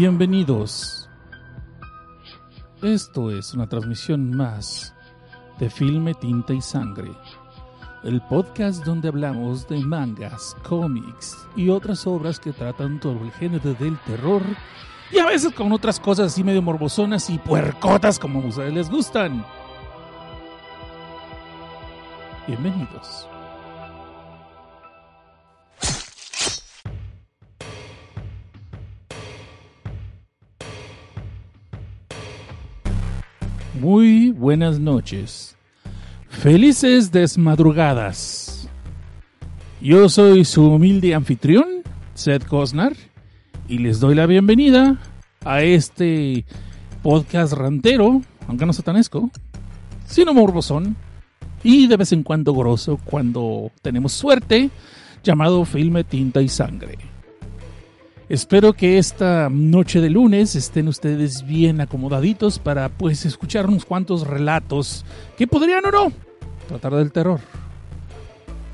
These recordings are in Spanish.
Bienvenidos. Esto es una transmisión más de Filme, Tinta y Sangre, el podcast donde hablamos de mangas, cómics y otras obras que tratan todo el género del terror y a veces con otras cosas así medio morbosonas y puercotas como a ustedes les gustan. Bienvenidos. Muy buenas noches. Felices desmadrugadas. Yo soy su humilde anfitrión, Seth Cosnar, y les doy la bienvenida a este podcast rantero, aunque no satanesco, sino morbosón, y de vez en cuando grosso cuando tenemos suerte, llamado Filme Tinta y Sangre. Espero que esta noche de lunes estén ustedes bien acomodaditos para pues escuchar unos cuantos relatos que podrían o no tratar del terror.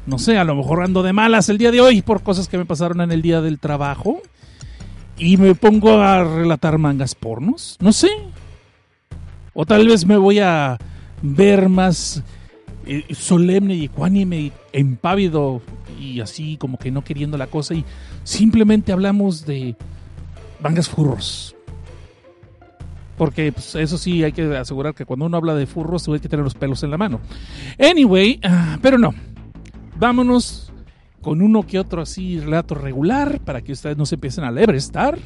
No sé, a lo mejor ando de malas el día de hoy por cosas que me pasaron en el día del trabajo y me pongo a relatar mangas pornos, no sé. O tal vez me voy a ver más eh, solemne y ecuánime, empávido y así como que no queriendo la cosa y simplemente hablamos de mangas furros. Porque pues, eso sí hay que asegurar que cuando uno habla de furros hay que tener los pelos en la mano. Anyway, uh, pero no. Vámonos con uno que otro así relato regular para que ustedes no se empiecen a lebrestar.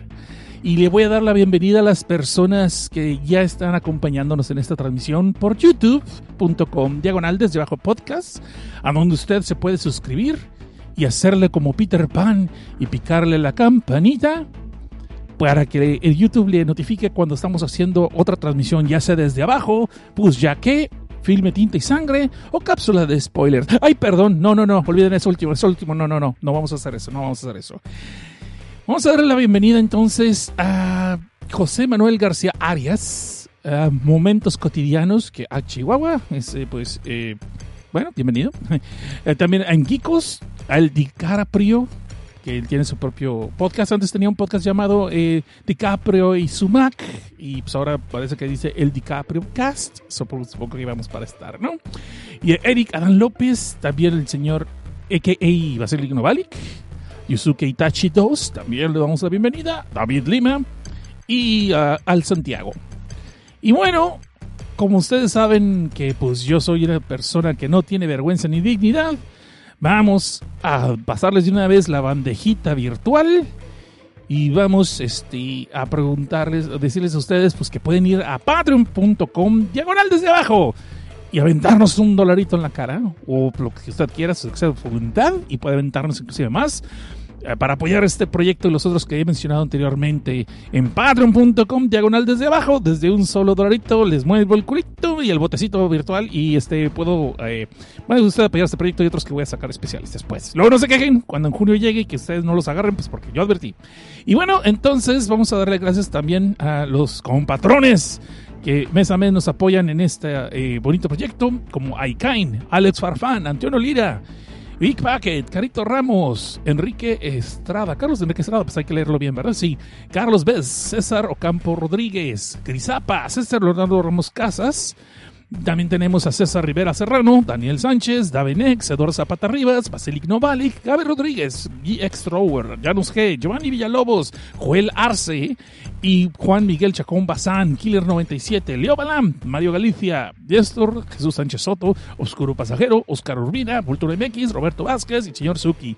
Y le voy a dar la bienvenida a las personas que ya están acompañándonos en esta transmisión por youtube.com, diagonal desde abajo podcast, a donde usted se puede suscribir y hacerle como Peter Pan y picarle la campanita para que el YouTube le notifique cuando estamos haciendo otra transmisión, ya sea desde abajo, pues ya que filme tinta y sangre o cápsula de spoiler. Ay, perdón, no, no, no, olviden eso último, eso último, no, no, no, no vamos a hacer eso, no vamos a hacer eso. Vamos a darle la bienvenida entonces a José Manuel García Arias, a Momentos Cotidianos, que a Chihuahua, es, pues, eh, bueno, bienvenido. Eh, también a Enguicos, al DiCaprio, que él tiene su propio podcast. Antes tenía un podcast llamado eh, DiCaprio y su Mac. Y pues ahora parece que dice el DiCaprio Cast. Supongo que íbamos para estar, ¿no? Y Eric Adán López, también el señor a.k.a. Vasily Novalik. Yusuke Itachi 2, también le damos la bienvenida. David Lima. Y uh, al Santiago. Y bueno, como ustedes saben que pues yo soy una persona que no tiene vergüenza ni dignidad, vamos a pasarles de una vez la bandejita virtual y vamos este, a preguntarles, a decirles a ustedes pues que pueden ir a patreon.com diagonal desde abajo y aventarnos un dolarito en la cara o lo que usted quiera, su voluntad y puede aventarnos inclusive más para apoyar este proyecto y los otros que he mencionado anteriormente en patreon.com diagonal desde abajo desde un solo dolarito les muevo el culito y el botecito virtual y este puedo eh, bueno apoyar este proyecto y otros que voy a sacar especiales después. Luego no se quejen cuando en junio llegue y que ustedes no los agarren pues porque yo advertí. Y bueno entonces vamos a darle gracias también a los compatrones que mes a mes nos apoyan en este eh, bonito proyecto como Aikain, Alex Farfán, Antonio Lira Big Packet, Carito Ramos, Enrique Estrada, Carlos Enrique Estrada, pues hay que leerlo bien, ¿verdad? Sí. Carlos Bez, César Ocampo Rodríguez, Crisapa, César Leonardo Ramos Casas. También tenemos a César Rivera Serrano, Daniel Sánchez, Davenex, Eduardo Zapata Rivas, Basilic Novalik, Gaby Rodríguez, GX Trower, Janus G, Giovanni Villalobos, Joel Arce y Juan Miguel Chacón Bazán, Killer 97, Leo Balam, Mario Galicia, Diéstor, Jesús Sánchez Soto, Oscuro Pasajero, Oscar Urbina, Vultura MX, Roberto Vázquez y señor Suki.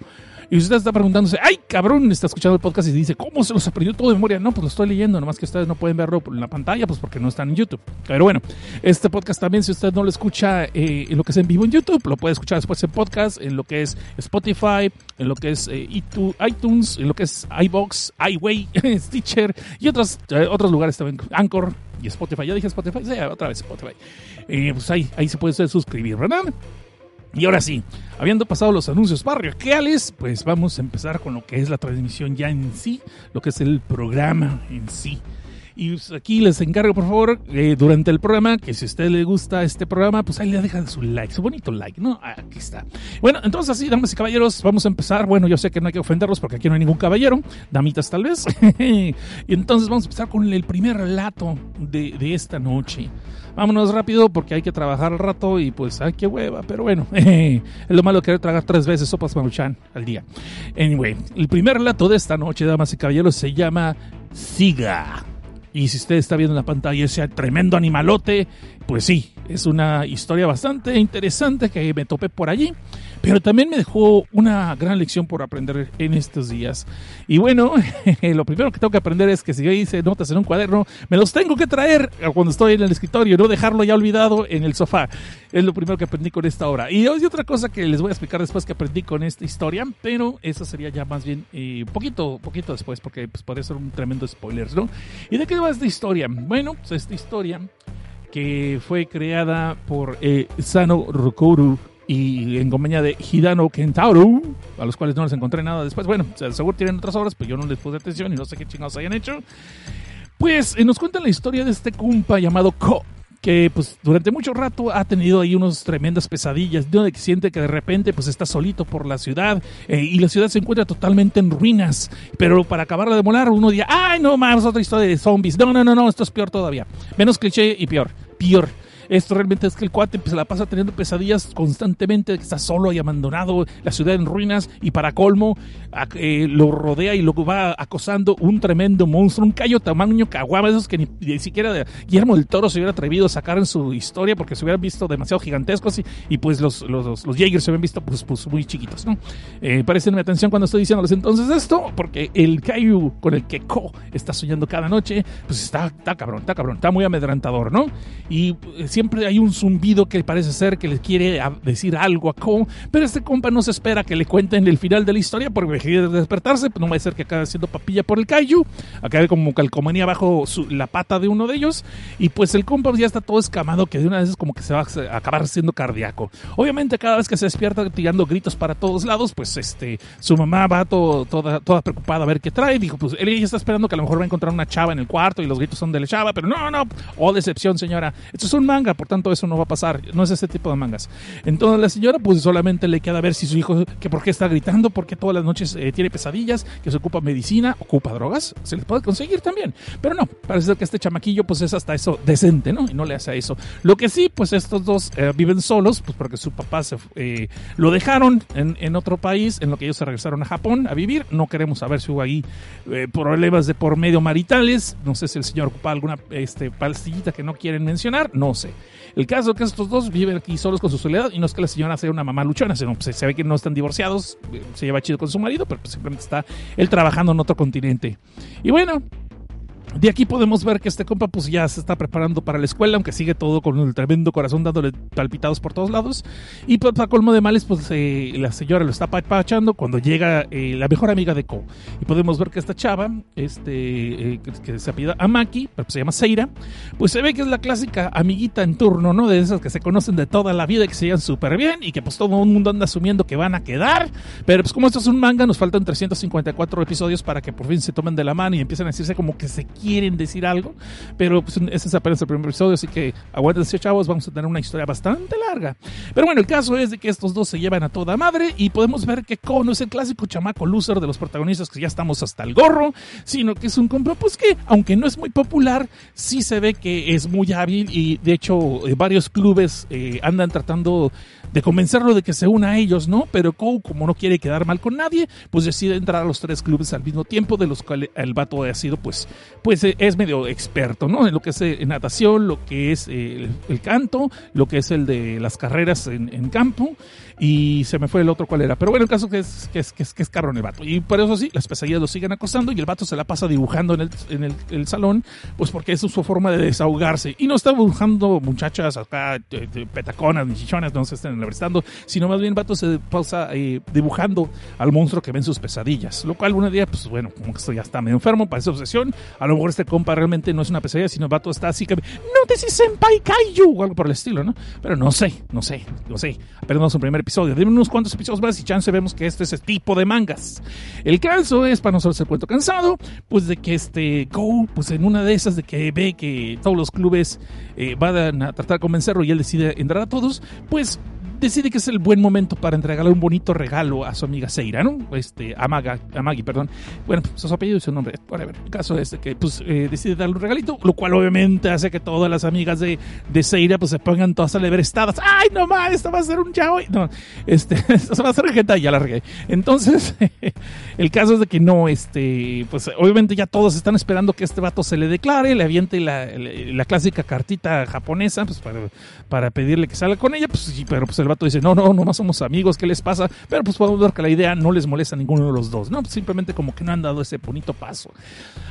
Y usted está preguntándose, ay cabrón, está escuchando el podcast y dice, ¿cómo se los aprendió todo de memoria? No, pues lo estoy leyendo, nomás que ustedes no pueden verlo en la pantalla, pues porque no están en YouTube. Pero bueno, este podcast también, si usted no lo escucha eh, en lo que es en vivo en YouTube, lo puede escuchar después en podcast, en lo que es Spotify, en lo que es eh, iTunes, en lo que es iBox, iWay, Stitcher y otros, eh, otros lugares también, Anchor y Spotify. Ya dije Spotify, otra vez Spotify. Pues ahí, ahí se puede suscribir, ¿verdad? Y ahora sí, habiendo pasado los anuncios parroquiales, pues vamos a empezar con lo que es la transmisión ya en sí, lo que es el programa en sí. Y pues, aquí les encargo, por favor, eh, durante el programa, que si a usted le gusta este programa, pues ahí le dejan su like, su bonito like, ¿no? Aquí está. Bueno, entonces así, damas y caballeros, vamos a empezar. Bueno, yo sé que no hay que ofenderlos porque aquí no hay ningún caballero, damitas tal vez. y entonces vamos a empezar con el primer relato de, de esta noche. Vámonos rápido porque hay que trabajar al rato y pues, ay, qué hueva, pero bueno, es lo malo querer tragar tres veces sopas maruchan al día. Anyway, el primer relato de esta noche, damas y caballeros, se llama Siga. Y si usted está viendo en la pantalla ese tremendo animalote, pues sí, es una historia bastante interesante que me topé por allí pero también me dejó una gran lección por aprender en estos días. Y bueno, lo primero que tengo que aprender es que si yo hice notas en un cuaderno, me los tengo que traer cuando estoy en el escritorio, no dejarlo ya olvidado en el sofá. Es lo primero que aprendí con esta obra. Y hay otra cosa que les voy a explicar después que aprendí con esta historia, pero eso sería ya más bien eh, poquito, poquito después, porque pues, podría ser un tremendo spoiler, ¿no? ¿Y de qué va esta historia? Bueno, pues esta historia que fue creada por eh, Sano Rokuru y en compañía de Hidano Kentaro, a los cuales no les encontré nada después. Bueno, seguro tienen otras obras, pero yo no les puse atención y no sé qué chingados hayan hecho. Pues eh, nos cuentan la historia de este compa llamado Ko, que pues durante mucho rato ha tenido ahí unas tremendas pesadillas, de que siente que de repente pues está solito por la ciudad eh, y la ciudad se encuentra totalmente en ruinas, pero para acabarla de molar uno diría, ay no más, otra historia de zombies, no, no, no, no, esto es peor todavía, menos cliché y peor, peor. Esto realmente es que el cuate pues, se la pasa teniendo pesadillas constantemente, que está solo y abandonado, la ciudad en ruinas y para colmo eh, lo rodea y lo va acosando un tremendo monstruo, un callo tamaño caguama, esos que ni, siquiera Guillermo del Toro se hubiera atrevido a sacar en su historia porque se hubieran visto demasiado gigantescos y, pues los, los, los, Jaegers se habían visto pues, pues muy chiquitos, ¿no? Eh, mi atención cuando estoy diciéndoles entonces esto, porque el Kaiju con el que Ko está soñando cada noche, pues está, está cabrón, está cabrón, está muy amedrentador, ¿no? Y eh, siempre hay un zumbido que parece ser que le quiere decir algo a Ko, pero este compa no se espera que le cuenten el final de la historia porque quiere despertarse, pues no va a ser que acabe siendo papilla por el Kaiju, acabe como calcomanía bajo la pata de uno de ellos, y pues el compa ya está todo escamado que de una vez es como que se va a acabar siendo cardíaco. Obviamente cada vez que se despierta tirando gritos para todos lados, pues este su mamá va todo, toda, toda preocupada a ver qué trae, dijo, pues él ya está esperando que a lo mejor va a encontrar una chava en el cuarto y los gritos son de la chava, pero no, no, oh decepción señora, esto es un manga por tanto eso no va a pasar, no es ese tipo de mangas. Entonces la señora pues solamente le queda ver si su hijo, que por qué está gritando, porque todas las noches eh, tiene pesadillas, que se ocupa medicina, ocupa drogas, se les puede conseguir también. Pero no, parece que este chamaquillo pues es hasta eso decente, ¿no? Y no le hace eso. Lo que sí, pues estos dos eh, viven solos, pues porque su papá se, eh, lo dejaron en, en, otro país, en lo que ellos se regresaron a Japón a vivir. No queremos saber si hubo ahí problemas de por medio maritales. No sé si el señor ocupa alguna este, pastillita que no quieren mencionar, no sé. El caso es que estos dos viven aquí solos con su soledad y no es que la señora sea una mamá luchona, sino pues, se ve que no están divorciados, eh, se lleva chido con su marido, pero pues, simplemente está él trabajando en otro continente. Y bueno, de aquí podemos ver que este compa pues ya se está preparando para la escuela, aunque sigue todo con el tremendo corazón dándole palpitados por todos lados. Y pues, para colmo de males, pues eh, la señora lo está papachando cuando llega eh, la mejor amiga de Ko. Y podemos ver que esta chava, este, eh, que, se apellida Amaki, pero pues, se llama Seira, pues se ve que es la clásica amiguita en turno, ¿no? De esas que se conocen de toda la vida y que se llevan súper bien y que pues todo el mundo anda asumiendo que van a quedar. Pero pues como esto es un manga, nos faltan 354 episodios para que por fin se tomen de la mano y empiecen a decirse como que se quieren decir algo, pero pues, ese es apenas el primer episodio, así que aguántense chavos, vamos a tener una historia bastante larga. Pero bueno, el caso es de que estos dos se llevan a toda madre y podemos ver que Ko no es el clásico chamaco loser de los protagonistas que ya estamos hasta el gorro, sino que es un compa pues que, aunque no es muy popular, sí se ve que es muy hábil y de hecho eh, varios clubes eh, andan tratando de convencerlo de que se una a ellos, ¿no? Pero Kou, como no quiere quedar mal con nadie, pues decide entrar a los tres clubes al mismo tiempo, de los cuales el vato ha sido, pues eh, es medio experto, ¿no? En lo que es eh, natación, lo que es eh, el, canto, lo que es el de las carreras en campo y se me fue el otro cuál era. Pero bueno, el caso que es, que es, que es, que es cabrón el vato. Y por eso sí, las pesadillas lo siguen acosando y el vato se la pasa dibujando en el, en el, salón, pues porque es su forma de desahogarse. Y no está dibujando muchachas acá, petaconas, chichonas, no se estén enlabrestando, sino más bien el vato se pasa eh, dibujando al monstruo que ven sus pesadillas. Lo cual un día, pues bueno, como que ya está medio enfermo, para esa obsesión. A lo mejor este compa realmente no es una pesadilla, sino el vato está así que, no te si senpai kaiju, o algo por el estilo, ¿no? Pero no sé, no sé, no sé. Apenas un primer episodio episodio. Dime unos cuantos episodios más y chance vemos que este es el tipo de mangas. El caso es, para nosotros el cuento cansado, pues de que este Go, pues en una de esas de que ve que todos los clubes eh, van a tratar de convencerlo y él decide entrar a todos, pues decide que es el buen momento para entregarle un bonito regalo a su amiga Seira, ¿no? Este, a, Maga, a Maggie, perdón. Bueno, pues su apellido y su nombre, whatever. El caso es que pues eh, decide darle un regalito, lo cual obviamente hace que todas las amigas de, de Seira pues se pongan todas estadas. ¡Ay, no más! Esto va a ser un yaoi. No, este, esto va a ser y ya la. Entonces, el caso es de que no, este, pues obviamente ya todos están esperando que este vato se le declare, le aviente la, la, clásica cartita japonesa, pues para, para pedirle que salga con ella, pues sí, pero pues el vato dice, no, no, no más somos amigos, ¿qué les pasa? Pero pues podemos ver que la idea no les molesta a ninguno de los dos, ¿no? Simplemente como que no han dado ese bonito paso.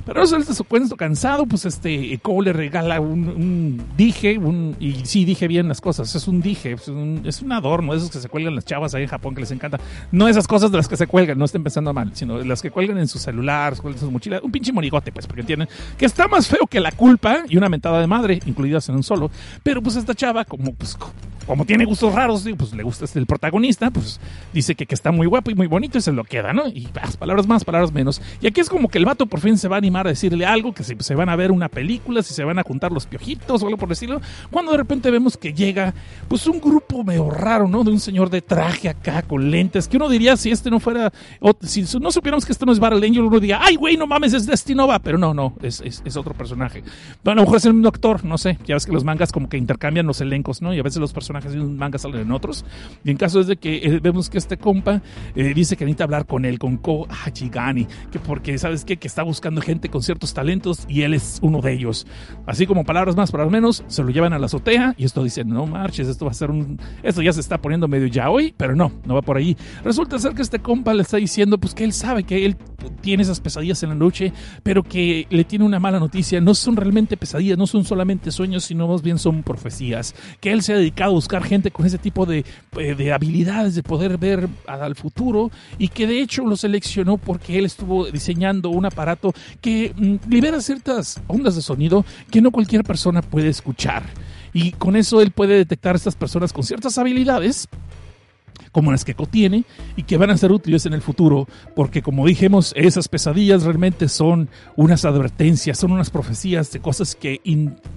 Pero eso es su cuento cansado, pues este, Cole le regala un, dije, un, y sí dije bien las cosas, es un dije, es un, es un adorno, esos que se cuelgan las chavas ahí en Japón que les encanta. No esas cosas de las que se cuelgan, no estén pensando mal, sino las que cuelgan en su celular, en sus mochilas, un pinche morigote, pues, porque entienden que está más feo que la culpa y una mentada de madre, incluidas en un solo. Pero pues esta chava, como pues como tiene gustos raros, pues le gusta el protagonista, pues dice que, que, está muy guapo y muy bonito y se lo queda, ¿no? Y pues, palabras más, palabras menos. Y aquí es como que el vato por fin se va a animar a decirle algo, que si se van a ver una película, si se van a juntar los piojitos o algo por decirlo, cuando de repente vemos que llega pues un grupo medio raro, ¿no? De un señor de traje acá con lentes, que uno diría si este no fuera, si no supiéramos que este no es Battle Angel, uno diría, ay güey, no mames, es Destinova, pero no, no, es, es, es otro personaje. Bueno, a lo mejor es el mismo actor, no sé, ya ves que los mangas como que intercambian los elencos, ¿no? Y a veces los personajes de un manga salen en Y en caso es de que eh, vemos que este compa eh, dice que necesita hablar con él, con Ko Hachigani, que porque, ¿sabes qué? Que está buscando gente con ciertos talentos y él es uno de ellos. Así como palabras más, palabras menos, se lo llevan a la azotea y esto dice, no marches, esto va a ser un... Esto ya se está poniendo medio ya hoy, pero no, no va por ahí. Resulta ser que este compa le está diciendo pues que él sabe que él tiene esas pesadillas en la noche, pero que le tiene una mala noticia. No son realmente pesadillas, no son solamente sueños, sino más bien son profecías. Que él se ha dedicado a buscar gente con ese tipo de, eh, de habilidades de poder ver al futuro y que de hecho lo seleccionó porque él estuvo diseñando un aparato que mm, libera ciertas ondas de sonido que no cualquier persona puede escuchar. Y con eso él puede detectar a estas personas con ciertas habilidades como las que tiene y que van a ser útiles en el futuro, porque como dijimos, esas pesadillas realmente son unas advertencias, son unas profecías de cosas que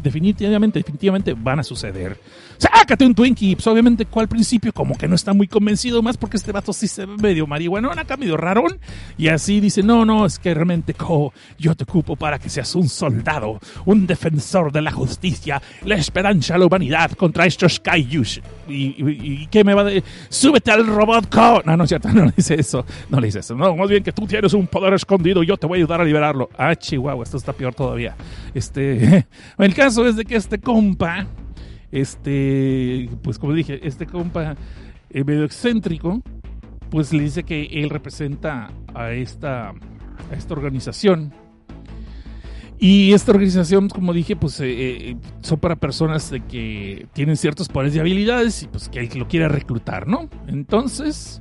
definitivamente, definitivamente van a suceder. Sácate un Twinkie, pues obviamente al principio como que no está muy convencido más porque este vato sí se ve medio marihuana, acá medio rarón, y así dice, no, no, es que realmente yo te ocupo para que seas un soldado, un defensor de la justicia, la esperanza de la humanidad contra estos kaijus. Y, y, ¿qué me va a decir? Súbete al robot Co. No, no es cierto, no le dice eso. No le dice eso. No, más bien que tú tienes un poder escondido y yo te voy a ayudar a liberarlo. Ah, chihuahua, esto está peor todavía. Este, el caso es de que este compa, este, pues como dije, este compa eh, medio excéntrico, pues le dice que él representa a esta, a esta organización y esta organización, como dije, pues eh, eh, son para personas de que tienen ciertos poderes y habilidades y pues que lo quiere reclutar, ¿no? Entonces,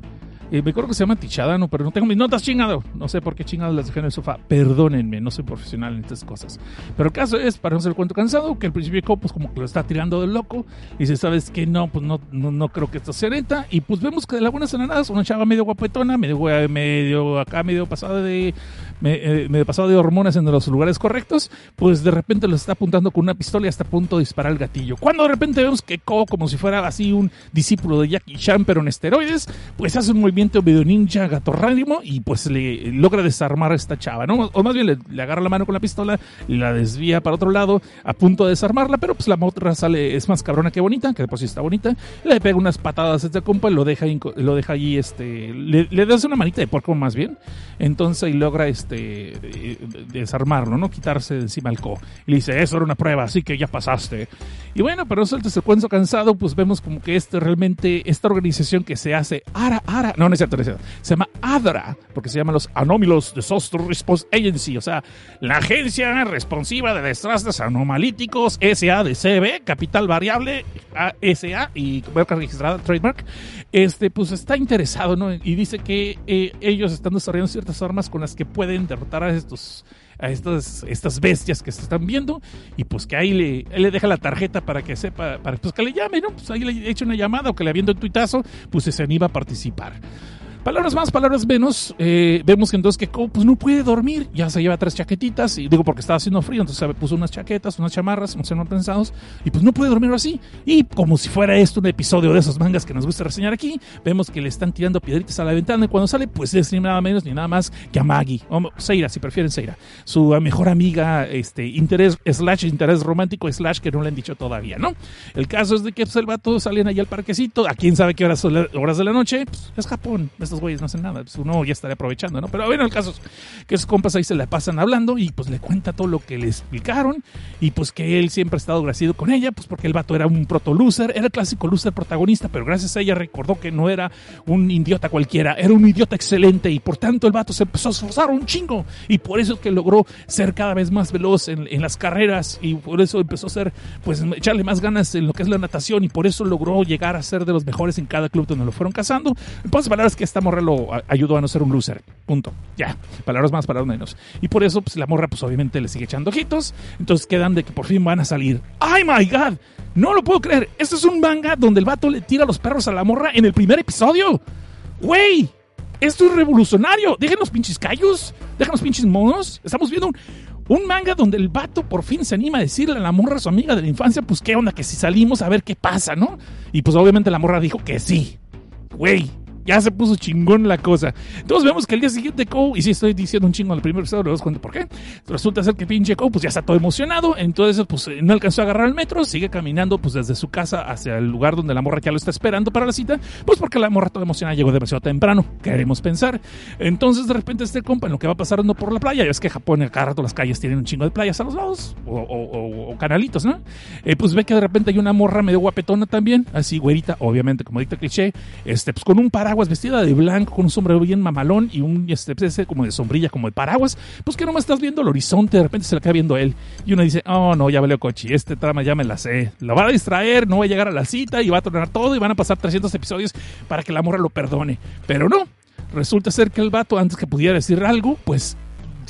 eh, me acuerdo que se llama Tichadano, pero no tengo mis notas chingado. No sé por qué chingado las dejé en el sofá. Perdónenme, no soy profesional en estas cosas. Pero el caso es, para no ser el cuento cansado, que al principio pues como que lo está tirando de loco. Y dice, ¿sabes qué? No, pues no, no, creo que esto sea neta. Y pues vemos que de la buena nada una chava medio guapetona, medio, medio acá, medio pasada de me, me, pasado de hormonas en los lugares correctos, pues de repente lo está apuntando con una pistola y hasta a punto de disparar el gatillo. Cuando de repente vemos que Ko, como si fuera así un discípulo de Jackie Chan, pero en esteroides, pues hace un movimiento medio ninja gatorránimo y pues le logra desarmar a esta chava, ¿no? O más bien le, agarra la mano con la pistola la desvía para otro lado a punto de desarmarla, pero pues la motra sale, es más cabrona que bonita, que de por sí está bonita, le pega unas patadas a este compa y lo deja, lo deja allí, este, le, le da una manita de porco más bien, entonces y logra este este, desarmarlo, ¿no? Quitarse de encima el co. Y le dice, eso era una prueba, así que ya pasaste. Y bueno, pero eso el secuenzo cansado, pues vemos como que este realmente, esta organización que se hace ARA, ARA, no, no es cierto, se llama ADRA, porque se llama los Anomalous Disaster Response Agency, o sea, la agencia responsiva de desastres anomalíticos, SADCB, capital variable, ASA y marca registrada, trademark, este, pues está interesado, ¿no? Y dice que eh, ellos están desarrollando ciertas armas con las que pueden derrotar a estos a estas, estas bestias que se están viendo y pues que ahí le, le deja la tarjeta para que sepa, para pues que le llame, ¿no? Pues ahí le eche una llamada o que le aviente un tuitazo, pues se anima a participar. Palabras más, palabras menos. Eh, vemos que entonces que pues, no puede dormir. Ya se lleva tres chaquetitas. Y digo porque estaba haciendo frío. Entonces puso unas chaquetas, unas chamarras, no sé, no pensados. Y pues no puede dormir así. Y como si fuera esto un episodio de esos mangas que nos gusta reseñar aquí, vemos que le están tirando piedritas a la ventana. Y cuando sale, pues es ni nada menos ni nada más que a Maggie. O Seira, si prefieren Seira. Su mejor amiga, este, interés, slash interés romántico, slash que no le han dicho todavía, ¿no? El caso es de que pues, el vato salen ahí al parquecito. A quién sabe qué horas horas de la noche. Pues es Japón estos güeyes no hacen nada, pues uno ya estaría aprovechando, ¿no? Pero bueno, el caso es que esos compas ahí se la pasan hablando y pues le cuenta todo lo que le explicaron y pues que él siempre ha estado agradecido con ella, pues porque el vato era un proto loser, era clásico loser protagonista, pero gracias a ella recordó que no era un idiota cualquiera, era un idiota excelente y por tanto el vato se empezó a esforzar un chingo y por eso es que logró ser cada vez más veloz en, las carreras y por eso empezó a ser, pues echarle más ganas en lo que es la natación y por eso logró llegar a ser de los mejores en cada club donde lo fueron cazando. En pocas palabras que morra lo ayudó a no ser un loser. Punto. Ya. Palabras más, palabras menos. Y por eso, pues la morra, pues obviamente le sigue echando ojitos. Entonces quedan de que por fin van a salir. ¡Ay, my God! No lo puedo creer. Esto es un manga donde el vato le tira los perros a la morra en el primer episodio. ¡Güey! Esto es revolucionario. Dejen los pinches callos. Dejen los pinches monos. Estamos viendo un, un manga donde el vato por fin se anima a decirle a la morra, su amiga de la infancia, pues qué onda, que si salimos a ver qué pasa, ¿no? Y pues obviamente la morra dijo que sí. Güey, ya se puso chingón la cosa. Entonces vemos que el día siguiente Cole, y si estoy diciendo un chingo el primer episodio, os cuento por qué. Resulta ser que pinche Cole pues ya está todo emocionado, entonces pues eh, no alcanzó a agarrar el metro, sigue caminando pues desde su casa hacia el lugar donde la morra ya lo está esperando para la cita, pues porque la morra toda emocionada llegó demasiado temprano, queremos pensar. Entonces de repente este compa en lo que va pasando por la playa, ya es que Japón cada rato las calles tienen un chingo de playas a los lados, o, canalitos, ¿no? Eh, pues ve que de repente hay una morra medio guapetona también, así güerita, obviamente como dicta cliché, este pues con un paraguas vestida de blanco, con un sombrero bien mamalón y un este, pues, como de sombrilla, como de paraguas, pues que nomás estás viendo el horizonte, de repente se le queda viendo él. Y uno dice, oh no, ya valió coche, este trama ya me la sé. Lo va a distraer, no va a llegar a la cita y va a tornar todo y van a pasar 300 episodios para que la morra lo perdone. Pero no, resulta ser que el vato, antes que pudiera decir algo, pues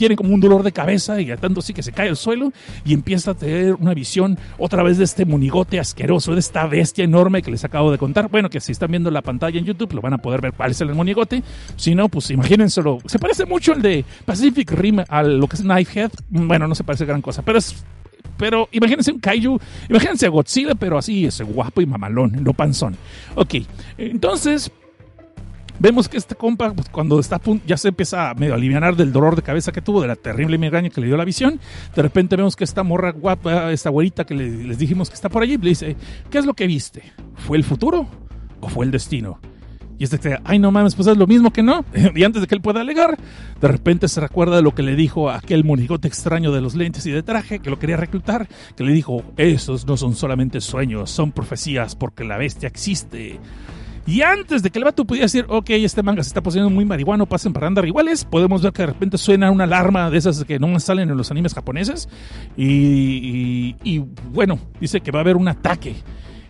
tiene como un dolor de cabeza y tanto sí que se cae al suelo y empieza a tener una visión otra vez de este monigote asqueroso, de esta bestia enorme que les acabo de contar. Bueno, que si están viendo la pantalla en YouTube lo van a poder ver cuál es el monigote. Si no, pues imagínenselo. Se parece mucho el de Pacific Rim a lo que es Knifehead. Bueno, no se parece gran cosa, pero es pero imagínense un kaiju, imagínense a Godzilla, pero así, ese guapo y mamalón, no panzón. Ok, entonces, Vemos que este compa, pues, cuando está a punto, ya se empieza a aliviar del dolor de cabeza que tuvo, de la terrible migraña que le dio la visión. De repente vemos que esta morra guapa, esta güerita que les dijimos que está por allí, le dice, ¿qué es lo que viste? ¿Fue el futuro o fue el destino? Y este dice, ay no mames, pues es lo mismo que no. y antes de que él pueda alegar, de repente se recuerda de lo que le dijo aquel monigote extraño de los lentes y de traje que lo quería reclutar, que le dijo, esos no son solamente sueños, son profecías porque la bestia existe. Y antes de que el vato pudiera decir, ok, este manga se está poniendo muy marihuano, pasen para andar iguales, podemos ver que de repente suena una alarma de esas que no salen en los animes japoneses. Y, bueno, dice que va a haber un ataque.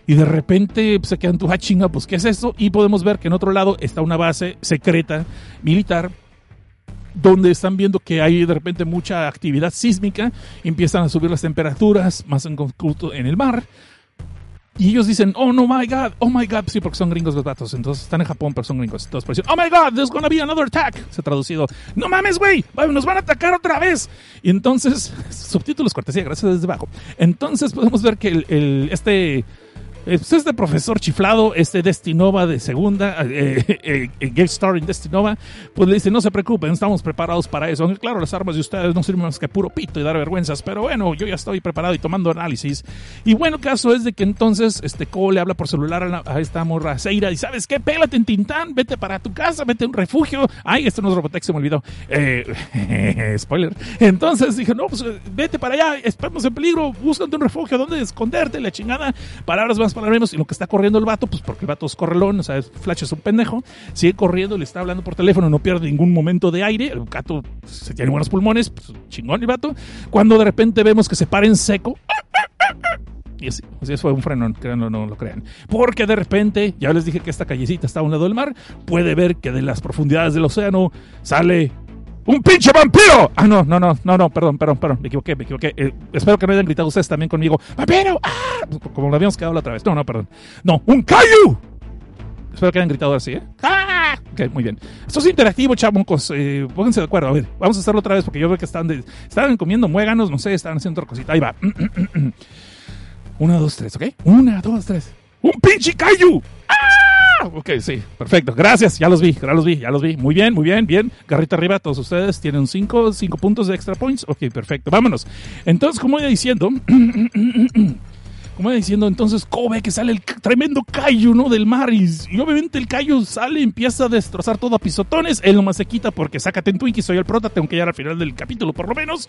Y de repente se quedan tu ah, chinga, pues ¿qué es esto? Y podemos ver que en otro lado está una base secreta militar donde están viendo que hay de repente mucha actividad sísmica, empiezan a subir las temperaturas más en, en el mar. Y ellos dicen, oh no my god, oh my god, sí, porque son gringos los datos, entonces están en Japón, pero son gringos. Entonces por oh my god, there's gonna be another attack. Se ha traducido, no mames, güey, nos van a atacar otra vez. Y entonces, subtítulos cortesía, gracias desde abajo. Entonces podemos ver que el, el este este profesor chiflado, este Destinova de segunda, eh, eh, eh Star en Destinova, pues le dice, no se preocupen, estamos preparados para eso. claro, las armas de ustedes no sirven más que puro pito y dar vergüenzas, pero bueno, yo ya estoy preparado y tomando análisis. Y bueno, caso es de que entonces este Cole le habla por celular a, esta morra Seira y ¿sabes qué? Pélate en Tintán, vete para tu casa, vete a un refugio. Ay, esto no es Robotech, se me olvidó. Spoiler. Entonces dije, no, pues vete para allá, estamos en peligro, búscate un refugio, donde esconderte, la chingada. Palabras más para menos, y lo que está corriendo el vato, pues porque el vato es correlón, o sea, Flash es un pendejo, sigue corriendo, le está hablando por teléfono, no pierde ningún momento de aire, el gato se tiene buenos pulmones, pues, chingón el vato, cuando de repente vemos que se para en seco, y así, así fue un frenón, créanlo no lo crean. Porque de repente, ya les dije que esta callecita está a un lado del mar, puede ver que de las profundidades del océano sale ¡Un pinche vampiro! Ah, no, no, no, no, no, perdón, perdón, perdón, me equivoqué, me equivoqué. Eh, espero que no hayan gritado ustedes también conmigo. ¡Vampiro! ¡Ah! Como lo habíamos quedado la otra vez. No, no, perdón. No, ¡un Cayu! Espero que hayan gritado así, ¿eh? ¡Ah! Ok, muy bien. Esto es interactivo, chamoncos. Eh, pónganse de acuerdo. A ver, vamos a hacerlo otra vez porque yo veo que están, de, estaban comiendo muéganos, no sé, estaban haciendo otra cosita. Ahí va. Una, dos, tres, ¿ok? Una, dos, tres. ¡Un pinche Cayu! Ok, sí, perfecto. Gracias, ya los vi, ya los vi, ya los vi. Muy bien, muy bien, bien. Garrita arriba, todos ustedes tienen cinco, cinco puntos de extra points. Ok, perfecto, vámonos. Entonces, como iba diciendo, diciendo, entonces Kobe que sale el tremendo Kaiju, ¿no? Del mar. Y, y obviamente el Kaiju sale, empieza a destrozar todo a pisotones. Él nomás se quita porque sácate en Twinkie, soy el prota, tengo que llegar al final del capítulo por lo menos.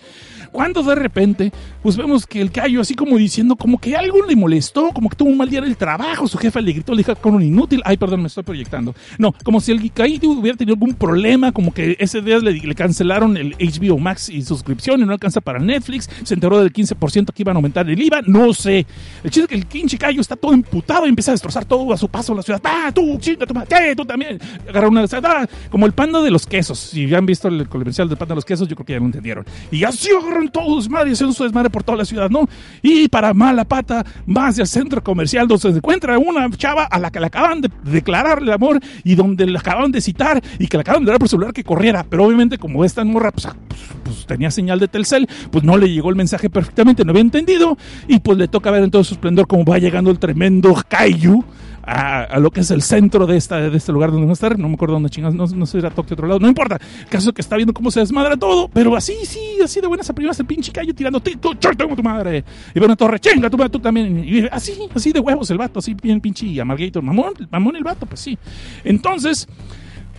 Cuando de repente, pues vemos que el Kaiju así como diciendo, como que algo le molestó, como que tuvo un mal día en el trabajo, su jefe le gritó, le dijo con un inútil. Ay, perdón, me estoy proyectando. No, como si el Kaiju hubiera tenido algún problema, como que ese día le, le cancelaron el HBO Max y suscripción y no alcanza para Netflix. Se enteró del 15% que iban a aumentar el IVA, no sé. El chiste es que el pinche Cayo está todo emputado y empieza a destrozar todo a su paso la ciudad. ¡Ah, tú, chinga, tu madre! ¡Tú también! Agarra una ¡ah! como el panda de los quesos. Si ya han visto el comercial del panda de los quesos, yo creo que ya lo entendieron. Y así agarran todos madre, haciendo su desmadre por toda la ciudad, ¿no? Y para mala pata, va hacia el centro comercial donde se encuentra una chava a la que le acaban de declarar el amor y donde le acaban de citar y que le acaban de dar por celular que corriera. Pero obviamente, como esta morra, pues, pues, pues tenía señal de Telcel, pues no le llegó el mensaje perfectamente, no había entendido. Y pues le toca ver en todo esplendor cómo va llegando el tremendo Kaiju a, lo que es el centro de, esta, de este lugar donde va a estar. No me acuerdo dónde chingados, no, no sé si era Tokio otro lado, no importa. El caso es que está viendo cómo se desmadra todo, pero así, sí, así de buenas a primeras el pinche Kaiju tirando, tú, tengo tu madre. Y una torre, chinga, tú, tú también. Y así, así de huevos el vato, así bien pinche amargator, mamón, mamón el vato, pues sí. Entonces.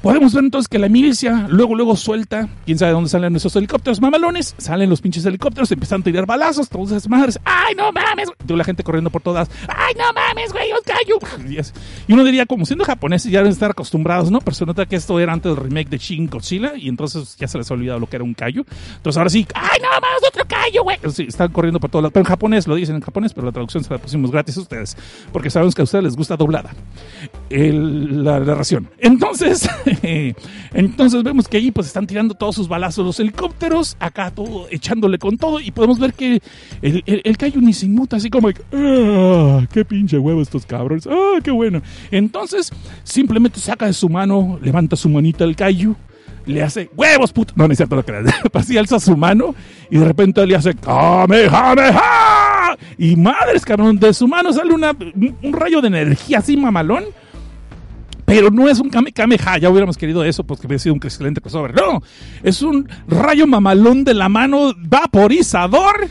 Podemos ver entonces que la milicia luego, luego suelta, quién sabe dónde salen esos helicópteros mamalones, salen los pinches helicópteros, empiezan a tirar balazos, todas esas madres, ¡ay, no mames! Y la gente corriendo por todas, ¡ay, no mames, güey, un callo! Y uno diría, como siendo japoneses ya deben estar acostumbrados, ¿no? Pero se nota que esto era antes del remake de Shin Godzilla y entonces ya se les ha olvidado lo que era un callo. Entonces ahora sí, ¡ay, no mames, otro callo, güey! Sí, están corriendo por todas Pero en japonés, lo dicen en japonés, pero la traducción se la pusimos gratis a ustedes, porque sabemos que a ustedes les gusta doblada la narración. Entonces, entonces vemos que ahí pues están tirando todos sus balazos los helicópteros, acá todo echándole con todo y podemos ver que el, el, el ni se inmuta así como ¡Ah! ¡Qué pinche huevo estos cabrones! ¡Ah, qué bueno! Entonces simplemente saca de su mano, levanta su manita el Caillou le hace huevos, puto. No, no es cierto lo que Así alza su mano y de repente le hace ¡Kamehameha! Y madres, cabrón, de su mano sale una, un rayo de energía así mamalón pero no es un Kame Kameha, ya hubiéramos querido eso, pues que hubiera sido un excelente crossover. No, es un rayo mamalón de la mano vaporizador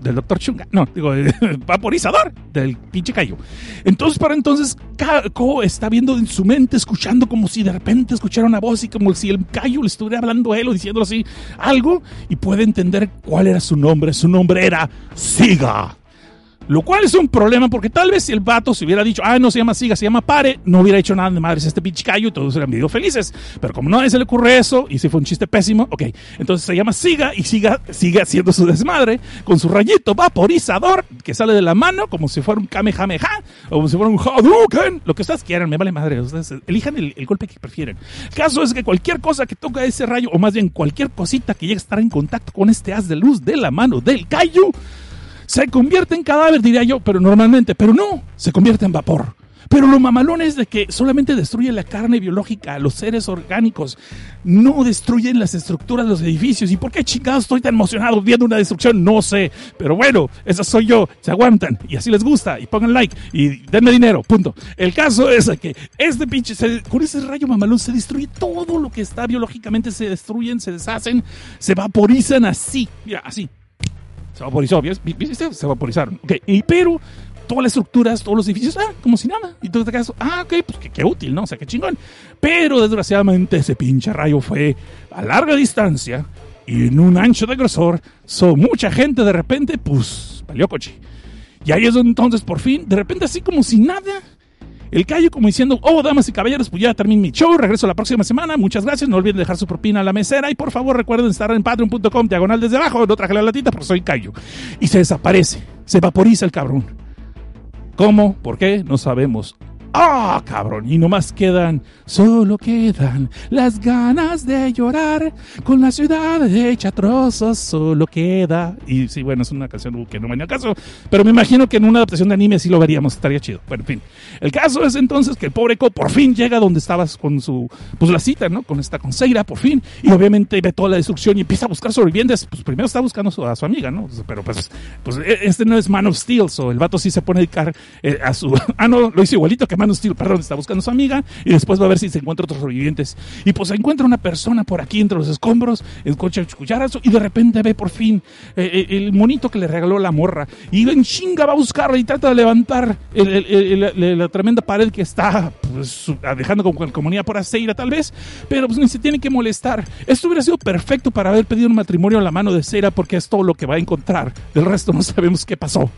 del Dr. Chunga. No, digo, vaporizador del pinche Cayo. Entonces, para entonces, Kako está viendo en su mente, escuchando como si de repente escuchara una voz y como si el Cayo le estuviera hablando a él o diciéndolo así algo y puede entender cuál era su nombre. Su nombre era Siga. Lo cual es un problema porque tal vez si el vato se hubiera dicho, ah, no se llama Siga, se llama Pare, no hubiera hecho nada de madres este pinche callo y todos hubieran vivido felices. Pero como no se le ocurre eso y si fue un chiste pésimo, ok. Entonces se llama Siga y Siga sigue haciendo su desmadre con su rayito vaporizador que sale de la mano como si fuera un Kamehameha o como si fuera un Hadouken. Lo que ustedes quieran, me vale madre. Elijan el, golpe que prefieren. Caso es que cualquier cosa que toca ese rayo, o más bien cualquier cosita que llegue a estar en contacto con este haz de luz de la mano del callo, se convierte en cadáver, diría yo, pero normalmente, pero no, se convierte en vapor. Pero lo mamalón es de que solamente destruye la carne biológica, los seres orgánicos, no destruyen las estructuras los edificios. ¿Y por qué chingados estoy tan emocionado viendo una destrucción? No sé. Pero bueno, esa soy yo. Se aguantan y así les gusta y pongan like y denme dinero. Punto. El caso es que este pinche, se, con ese rayo mamalón se destruye todo lo que está biológicamente, se destruyen, se deshacen, se vaporizan así. Mira, así. Se vaporizó, ¿viste? Se vaporizaron. Ok, y pero todas las estructuras, todos los edificios, ah, como si nada. Y tú te quedas, ah, ok, pues qué, qué, útil, ¿no? O sea, qué chingón. Pero desgraciadamente ese pinche rayo fue a larga distancia y en un ancho de grosor. So, mucha gente de repente, pues, valió coche. Y ahí es donde entonces, por fin, de repente así como si nada, el callo como diciendo, oh, damas y caballeros, pues ya terminé mi show, regreso la próxima semana, muchas gracias, no olviden dejar su propina a la mesera y por favor recuerden estar en patreon.com, diagonal desde abajo, no traje la latita porque soy callo. Y se desaparece, se vaporiza el cabrón. ¿Cómo? ¿Por qué? No sabemos. ¡Ah, cabrón! Y nomás quedan, solo quedan las ganas de llorar. Con la ciudad hecha trozos, solo queda. Y sí, bueno, es una canción que no me caso. Pero me imagino que en una adaptación de anime sí lo veríamos, estaría chido. Bueno, en fin. El caso es entonces que el pobre Ko por fin llega donde estabas con su, pues la cita, ¿no? Con esta, con Seira, por fin. Y obviamente ve toda la destrucción y empieza a buscar sobrevivientes. Pues primero está buscando a su amiga, ¿no? Pero pues, pues e, este no es Man of Steel, so el vato sí se pone a dedicar eh, a su. Ah, no, lo hizo igualito que Man perdón, está buscando a su amiga y después va a ver si se encuentra otros sobrevivientes. Y pues se encuentra una persona por aquí entre los escombros, el coche cucharazo, y de repente ve por fin eh, eh, el monito que le regaló la morra. Y en chinga va a buscarla y trata de levantar la tremenda pared que está pues, dejando como comunidad por aceira, tal vez, pero pues ni se tiene que molestar. Esto hubiera sido perfecto para haber pedido un matrimonio a la mano de cera porque es todo lo que va a encontrar. Del resto no sabemos qué pasó.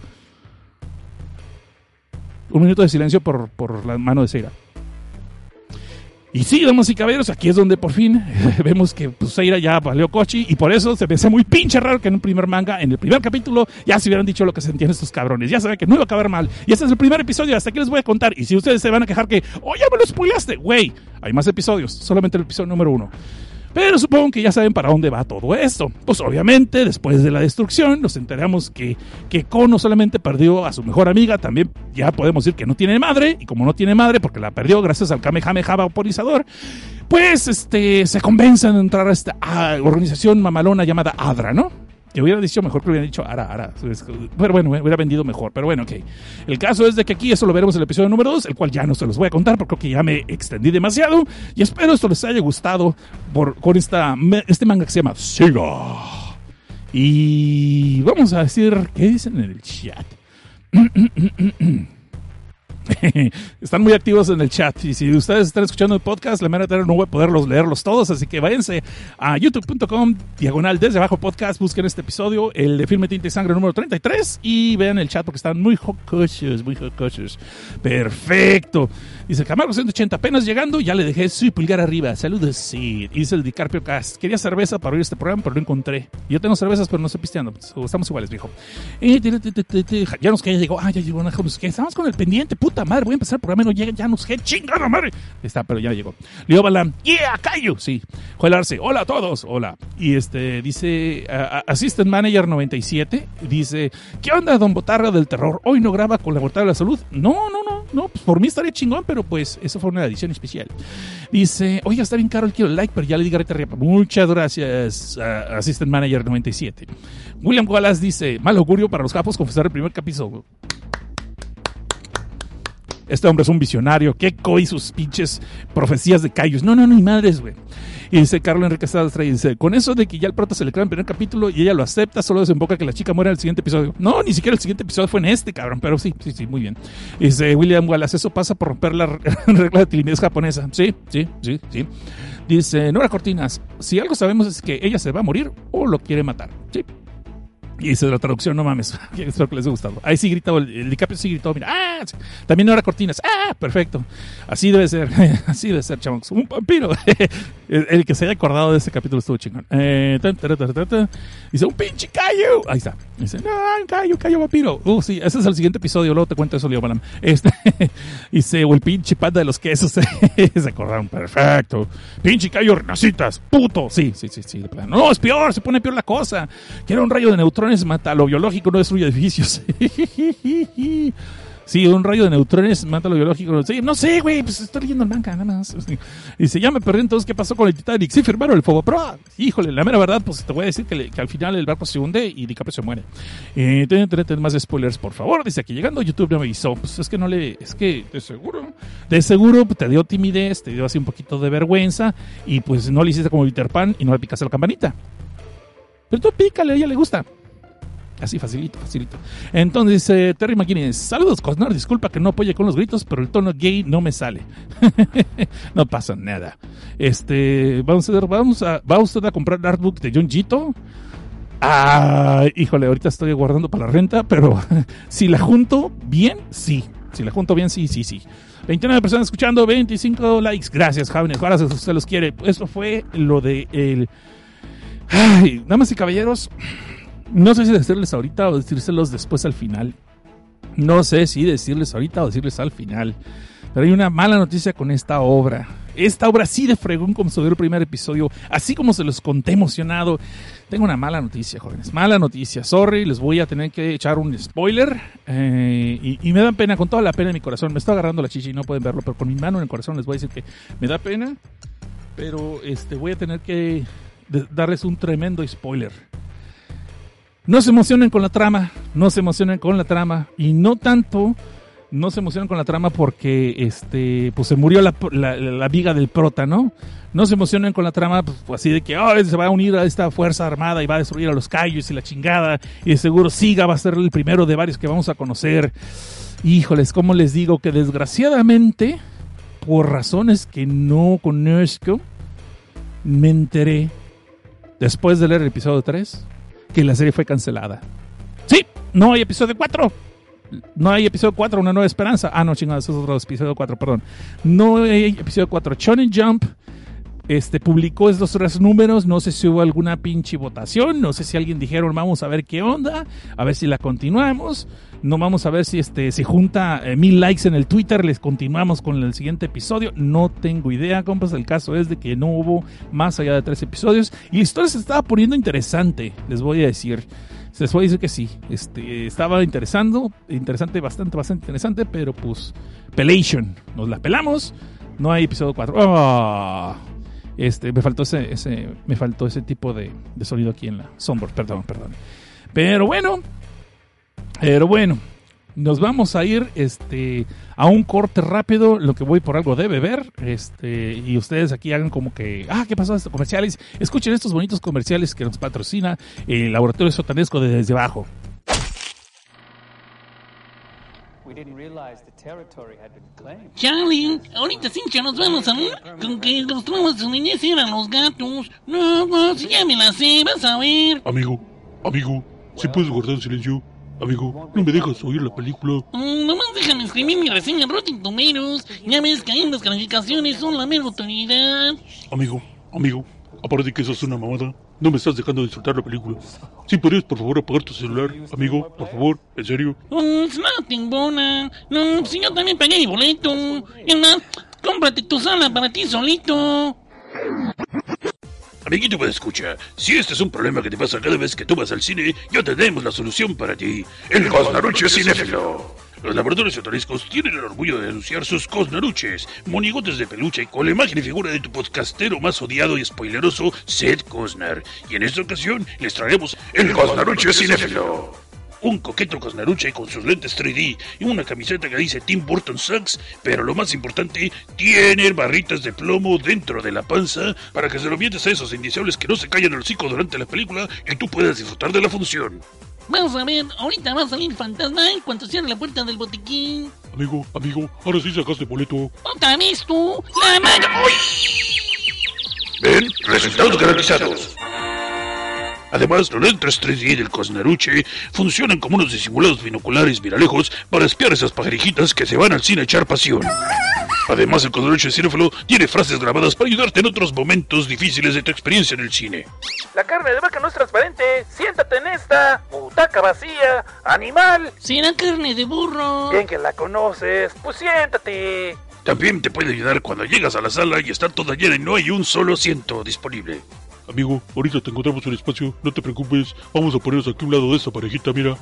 Un minuto de silencio por, por la mano de Seira. Y sí, damas y caballeros, aquí es donde por fin vemos que pues, Seira ya valió coche y por eso se me muy pinche raro que en un primer manga, en el primer capítulo, ya se hubieran dicho lo que sentían estos cabrones. Ya saben que no iba a acabar mal. Y este es el primer episodio, hasta aquí les voy a contar. Y si ustedes se van a quejar que, oye, me lo spoilaste, güey, hay más episodios, solamente el episodio número uno. Pero supongo que ya saben para dónde va todo esto. Pues obviamente, después de la destrucción, nos enteramos que, que Ko no solamente perdió a su mejor amiga, también ya podemos decir que no tiene madre, y como no tiene madre, porque la perdió gracias al Kamehameha vaporizador, pues este, se convencen de entrar a esta organización mamalona llamada ADRA, ¿no? Que hubiera dicho mejor que hubiera dicho ara, ara. Pero bueno, hubiera vendido mejor. Pero bueno, ok. El caso es de que aquí eso lo veremos en el episodio número 2, el cual ya no se los voy a contar porque ya me extendí demasiado. Y espero esto les haya gustado por, con esta, este manga que se llama Siga. Y vamos a decir, ¿qué dicen en el chat? están muy activos en el chat. Y si ustedes están escuchando el podcast, la manera no voy a poderlos leerlos todos. Así que váyanse a youtube.com, diagonal desde abajo podcast, busquen este episodio, el de Filme Tinta y Sangre número 33, y vean el chat porque están muy jocosos, muy jocosos. Perfecto. Dice Camargo 180, apenas llegando, ya le dejé su pulgar arriba. Saludos, sí. Dice el DiCarpio Cast. Quería cerveza para oír este programa, pero no encontré. Yo tengo cervezas, pero no estoy pisteando. Estamos iguales, viejo. Ya nos que ya llegó. Ah, ya llegó. Estamos con el pendiente, madre. Voy a empezar el programa no llega. Nos que chingada madre. Está, pero ya llegó. Leo Balam. Yeah, Cayo. Sí. Joel Arce. Hola a todos. Hola. Y este dice Assistant Manager 97. Dice: ¿Qué onda, don Botarga del terror? Hoy no graba con la Botarga de la Salud. No, no, no. No, pues por mí estaría chingón, pero pues eso fue una edición especial. Dice, oye, está bien caro el kilo like, pero ya le digo ahorita Muchas gracias, Assistant Manager 97. William Wallace dice, mal augurio para los capos confesar el primer capítulo. Este hombre es un visionario. ¿Qué coi sus pinches profecías de callos? No, no, no, ni madres, güey. Y dice Carlos Enrique Sadastra y dice, con eso de que ya el prota se le crea el primer capítulo y ella lo acepta, solo desemboca que la chica muera en el siguiente episodio. No, ni siquiera el siguiente episodio fue en este, cabrón, pero sí, sí, sí, muy bien. Y dice William Wallace, eso pasa por romper la regla de timidez japonesa. Sí, sí, sí, sí. Dice Nora Cortinas, si algo sabemos es que ella se va a morir o lo quiere matar. Sí, y dice la traducción, no mames, espero que les haya gustado. Ahí sí gritó, el, DiCaprio sí gritó, mira, ¡ah! También ahora cortinas, ¡ah! Perfecto. Así debe ser, así debe ser, chavos. Un vampiro. el, que se haya acordado de ese capítulo estuvo chingón. Eh, dice, un pinche callo. Ahí está. Dice, no, un callo, callo vampiro. Uh, sí, ese es el siguiente episodio, luego te cuento eso, Leo Balam. Este, dice, o el pinche panda de los quesos. se acordaron, perfecto. Pinche callo, renacitas, puto. Sí, sí, sí, sí. No, es peor, se pone peor la cosa. Quiero un rayo de neutrones mata lo biológico, no destruye edificios. Sí, un rayo de neutrones mata lo biológico. no sé, güey, pues estoy leyendo el manga, nada más. Dice, ya me perdí entonces qué pasó con el Titanic. Sí, firmaron el Pro Híjole, la mera verdad, pues te voy a decir que, al final el barco se hunde y DiCaprio se muere. Eh, tener más spoilers, por favor. Dice aquí llegando YouTube no me avisó. Pues es que no le, es que de seguro, de seguro te dio timidez, te dio así un poquito de vergüenza y pues no le hiciste como Peter Pan y no le picaste la campanita. Pero tú pícale, a ella le gusta. Así facilito, facilito. Entonces dice Terry McGuinness, saludos Cosnar, disculpa que no apoye con los gritos, pero el tono gay no me sale. no pasa nada. Este, vamos a ver, vamos a, ¿va usted a comprar el artbook de John Jito? Ah, híjole, ahorita estoy guardando para la renta, pero si la junto bien, sí. Si la junto bien, sí, sí, sí. 29 personas escuchando, 25 likes. Gracias, jóvenes. Ahora usted los quiere. Eso fue lo de el... Ay, damas y caballeros, no sé si decirles ahorita o decírselos después al final. No sé si decirles ahorita o decirles al final. Pero hay una mala noticia con esta obra. Esta obra sí de fregón como se el primer episodio, así como se los conté emocionado. Tengo una mala noticia, jóvenes. Mala noticia. Sorry, les voy a tener que echar un spoiler. Eh, y, me da pena, con toda la pena en mi corazón. Me está agarrando la chichi y no pueden verlo, pero con mi mano en el corazón les voy a decir que me da pena. Pero este, voy a tener que darles un tremendo spoiler. No se emocionen con la trama, no se emocionen con la trama. Y no tanto no se emocionan con la trama porque este pues se murió la, la, viga del prota, ¿no? No se emocionan con la trama pues, así de que se va a unir a esta fuerza armada y va a destruir a los callos y la chingada y seguro Siga va a ser el primero de varios que vamos a conocer. Híjoles, ¿cómo les digo? Que desgraciadamente, por razones que no conozco, me enteré después de leer el episodio 3 que la serie fue cancelada. Sí, no hay episodio 4 no hay episodio 4, una nueva esperanza. Ah, no, chingados, es otro episodio 4, perdón. No hay episodio 4. Shonen Jump este, publicó estos tres números. No sé si hubo alguna pinche votación. No sé si alguien dijeron, vamos a ver qué onda. A ver si la continuamos. No vamos a ver si este, se junta eh, mil likes en el Twitter. Les continuamos con el siguiente episodio. No tengo idea, compas. El caso es de que no hubo más allá de tres episodios. Y la historia se estaba poniendo interesante, les voy a decir. Se puede decir que sí. Este, estaba interesando, interesante, bastante, bastante interesante, pero pues, pelation. Nos la pelamos. No hay episodio 4. Ah, este, me faltó ese, ese, me faltó ese tipo de, de sonido aquí en la sombra. Perdón, perdón. Pero bueno, pero bueno, nos vamos a ir este, a un corte rápido, lo que voy por algo de beber, este, y ustedes aquí hagan como que, ah, ¿qué pasó estos comerciales? Escuchen estos bonitos comerciales que nos patrocina el Laboratorio Sotanesco de Desde Abajo. Charlie, ahorita sí que nos vamos a con que los traumas de su niñez eran los gatos. No, no, si ya me la sé, vas a ver. Amigo, amigo, si puedes guardar silencio. Amigo, no me dejas oír la película. Mm, nomás déjame escribir mi reseña en Rotten Tomatoes. Ya ves que ahí las calificaciones son la mera autoridad. Amigo, amigo, aparte de que eso es una mamada, no me estás dejando disfrutar la película. Si podrías, por favor, apagar tu celular, amigo, por favor, en serio. Mm, nothing, bona. No, si yo también pagué mi boleto. Y más, cómprate tu sala para ti solito. Amiguito me escucha, si este es un problema que te pasa cada vez que tú vas al cine, ya tenemos la solución para ti. El Cosnaruche Cinéfilo. Los laboratorios otoriscos tienen el orgullo de anunciar sus cosnaruches, monigotes de peluche con la imagen y figura de tu podcastero más odiado y spoileroso, Seth Cosnar. Y en esta ocasión les traeremos el Cosnaruche Cinéfilo un coqueto cosnaruche con sus lentes 3D y una camiseta que dice Tim Burton Sucks, pero lo más importante, tiene barritas de plomo dentro de la panza para que se lo mientes a esos indiciables que no se callan el hocico durante la película y tú puedas disfrutar de la función. Vamos a ver, ahorita va a salir fantasma en cuanto cierre la puerta del botiquín. Amigo, amigo, ahora sí sacaste boleto. Otra vez tú, la mano. Ven, resultados garantizados. Además, los lentes 3D del Cosnaruche funcionan como unos disimulados binoculares viralejos para espiar esas pajarijitas que se van al cine a echar pasión. Además, el Cosnaruche Cinéfalo tiene frases grabadas para ayudarte en otros momentos difíciles de tu experiencia en el cine. La carne de vaca no es transparente. Siéntate en esta. Butaca vacía. Animal. Será carne de burro. Bien que la conoces. Pues siéntate. También te puede ayudar cuando llegas a la sala y está toda llena y no hay un solo asiento disponible. Amigo, ahorita te encontramos un espacio, no te preocupes. Vamos a ponernos aquí a un lado de esa parejita, mira.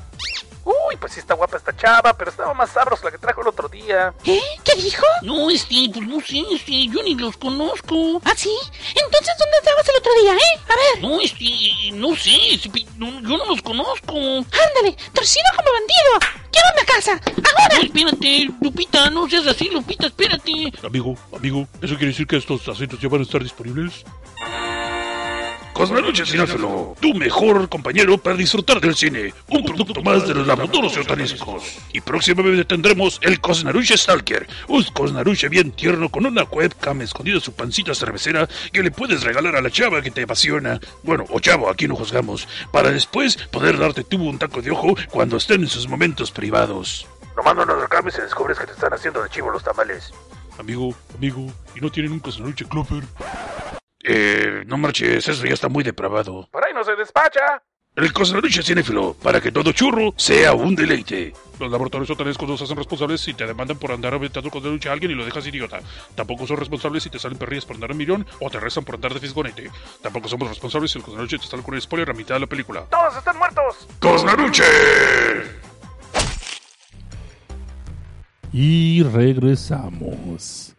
Uy, pues sí está guapa esta chava, pero estaba más sabrosa la que trajo el otro día. ¿Eh? ¿Qué dijo? No, este, pues no sé, este, yo ni los conozco. ¿Ah, sí? Entonces, ¿dónde estabas el otro día, eh? A ver. No, este, no sé, este, yo no los conozco. Ándale, torcido como bandido. Llévame a casa, ahora. No, espérate, Lupita, no seas así, Lupita, espérate. Amigo, amigo, ¿eso quiere decir que estos asientos ya van a estar disponibles? Cosmeluche Cinéfilo, tu mejor compañero para disfrutar del cine. Un producto más de los laboratorios otanescos. Y próximamente tendremos el Cosnaruche Stalker, un Cosnaruche bien tierno con una webcam escondida en su pancita cervecera que le puedes regalar a la chava que te apasiona. Bueno, o chavo, aquí no juzgamos. Para después poder darte tú un taco de ojo cuando estén en sus momentos privados. Nomás no nos reclames y descubres que te están haciendo de chivo los tamales. Amigo, amigo, ¿y no tienen un Cosnaruche Clover? Eh, no marches, eso ya está muy depravado. Por ahí no se despacha. El Cosnaruche Cinéfilo, para que todo churro sea un deleite. Los laboratorios hotelescos no se hacen responsables si te demandan por andar aventando con a alguien y lo dejas idiota. Tampoco son responsables si te salen perrillas por andar en millón o te rezan por andar de fisgonete. Tampoco somos responsables si el Cosnaruche te sale con un spoiler a mitad de la película. ¡Todos están muertos! ¡Cosnaruche! Y regresamos.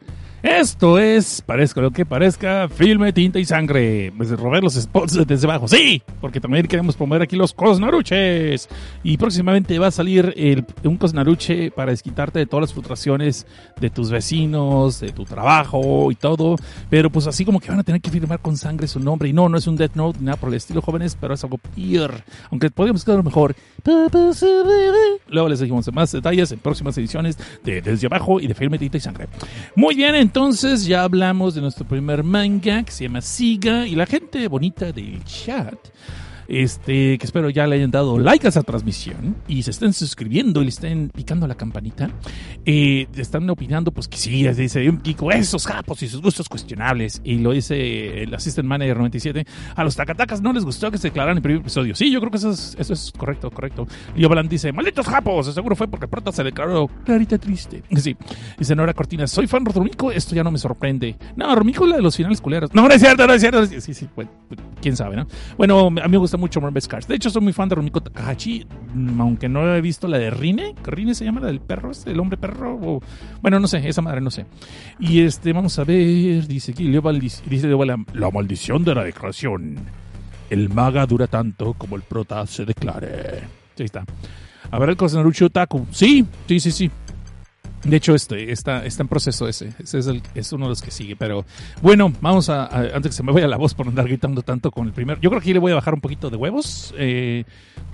Esto es, parezca lo que parezca, filme, tinta y sangre. Pues robar los spots desde abajo. Sí, porque también queremos promover aquí los cosnaruches. Y próximamente va a salir el, un cosnaruche para desquitarte de todas las frustraciones de tus vecinos, de tu trabajo y todo. Pero pues así como que van a tener que firmar con sangre su nombre. Y no, no es un Death Note ni nada por el estilo, jóvenes, pero es algo peor. Aunque podríamos quedar mejor. Luego les dijimos más detalles en próximas ediciones de Desde Abajo y de Filme, Tinta y Sangre. Muy bien, entonces entonces ya hablamos de nuestro primer manga que se llama Siga y la gente bonita del chat este, que espero ya le hayan dado like a esa transmisión y se estén suscribiendo y le estén picando la campanita. Eh, están opinando, pues que sí, dice un Kiko, esos japos y sus gustos cuestionables. Y lo dice el Assistant Manager 97. A los Takatakas no les gustó que se declararan el primer episodio. Sí, yo creo que eso es, eso es correcto, correcto. Y Obalan dice, malditos japos, seguro fue porque Prota se declaró clarita triste. Sí, dice Nora Cortina, soy fan de Rumiko, esto ya no me sorprende. No, Rumiko la de los finales culeros. No, no es cierto, no es cierto. Sí, sí, pues, quién sabe, ¿no? Bueno, a mí me gusta mucho Best Cars. De hecho, soy muy fan de Rumiko Takahashi, mm, aunque no he visto la de Rine. ¿Rine se llama la del perro? ¿Es el hombre perro? O... Bueno, no sé, esa madre no sé. Y este, vamos a ver, dice aquí, dice la, la maldición de la declaración. El maga dura tanto como el prota se declare. Ahí está. A ver el Kosenaruchi Otaku. Sí, sí, sí, sí. De hecho, este, está, está en proceso ese. Ese es, el, es uno de los que sigue. Pero bueno, vamos a, Antes que se me vaya la voz por andar gritando tanto con el primer. Yo creo que le voy a bajar un poquito de huevos. Eh,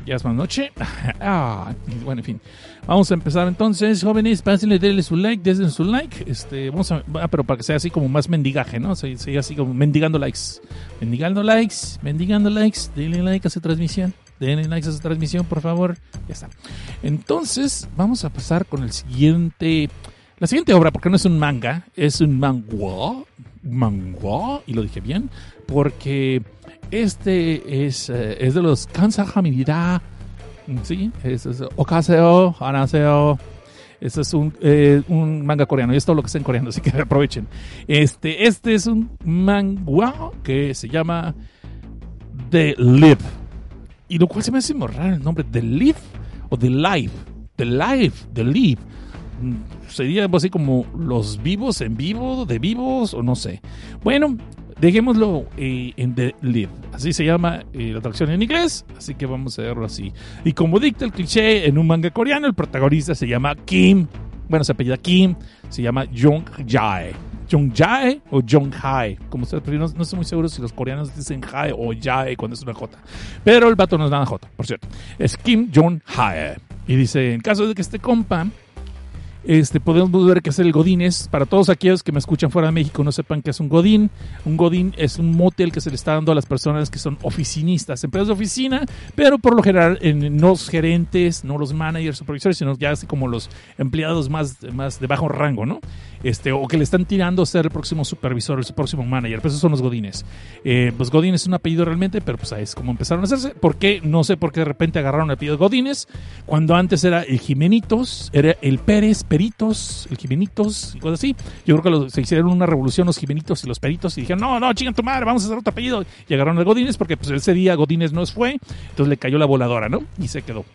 ya es más noche. Ah, bueno, en fin. Vamos a empezar entonces. Jóvenes, pásenle, denle su like, denle su like. Este, vamos a. Ah, pero para que sea así como más mendigaje, ¿no? sea, así como mendigando likes. Mendigando likes, mendigando likes. Denle like a esa transmisión. Denle like a esa transmisión, por favor. Ya está. Entonces, vamos a pasar con el siguiente. La siguiente obra, porque no es un manga, es un manga. Manga, y lo dije bien, porque este es, eh, es de los Kansa Hamidira. Sí, es, es Okaseo, Hanaseo. Este es un, eh, un, manga coreano y es todo lo que está en coreano, así que aprovechen. Este, este es un manga que se llama The Live y lo cual se me hace muy raro el nombre, The Live o The Life. The Life, The Live. Mm, sería algo así como los vivos en vivo, de vivos, o no sé. Bueno, dejémoslo eh, en The Live. Así se llama eh, la traducción en inglés, así que vamos a verlo así. Y como dicta el cliché en un manga coreano, el protagonista se llama Kim. Bueno, se apellida Kim, se llama Jong Jae. Jong Jae o Jong Hae, como ustedes, no, no, estoy muy seguro si los coreanos dicen Hae o Jae cuando es una J. Pero el vato no es nada J, por cierto. Es Kim Jong Hae. Y dice, en caso de que este compa este, podemos ver que es el Godines. Para todos aquellos que me escuchan fuera de México no sepan que es un Godín. Un Godín es un motel que se le está dando a las personas que son oficinistas, empleados de oficina, pero por lo general en, no los gerentes, no los managers, supervisores, sino ya así como los empleados más, más de bajo rango, ¿no? Este, o que le están tirando a ser el próximo supervisor, el próximo manager. Pues esos son los Godines. Eh, pues Godín es un apellido realmente, pero pues ahí es como empezaron a hacerse. ¿Por qué? No sé por qué de repente agarraron el apellido Godines, cuando antes era el Jimenitos, era el Pérez, Peritos, el Jimenitos y cosas así. Yo creo que se hicieron una revolución los Jimenitos y los Peritos y dijeron, no, no, chingan tu madre, vamos a hacer otro apellido. Y agarraron el Godines porque pues ese día Godines no fue, entonces le cayó la voladora, ¿no? Y se quedó.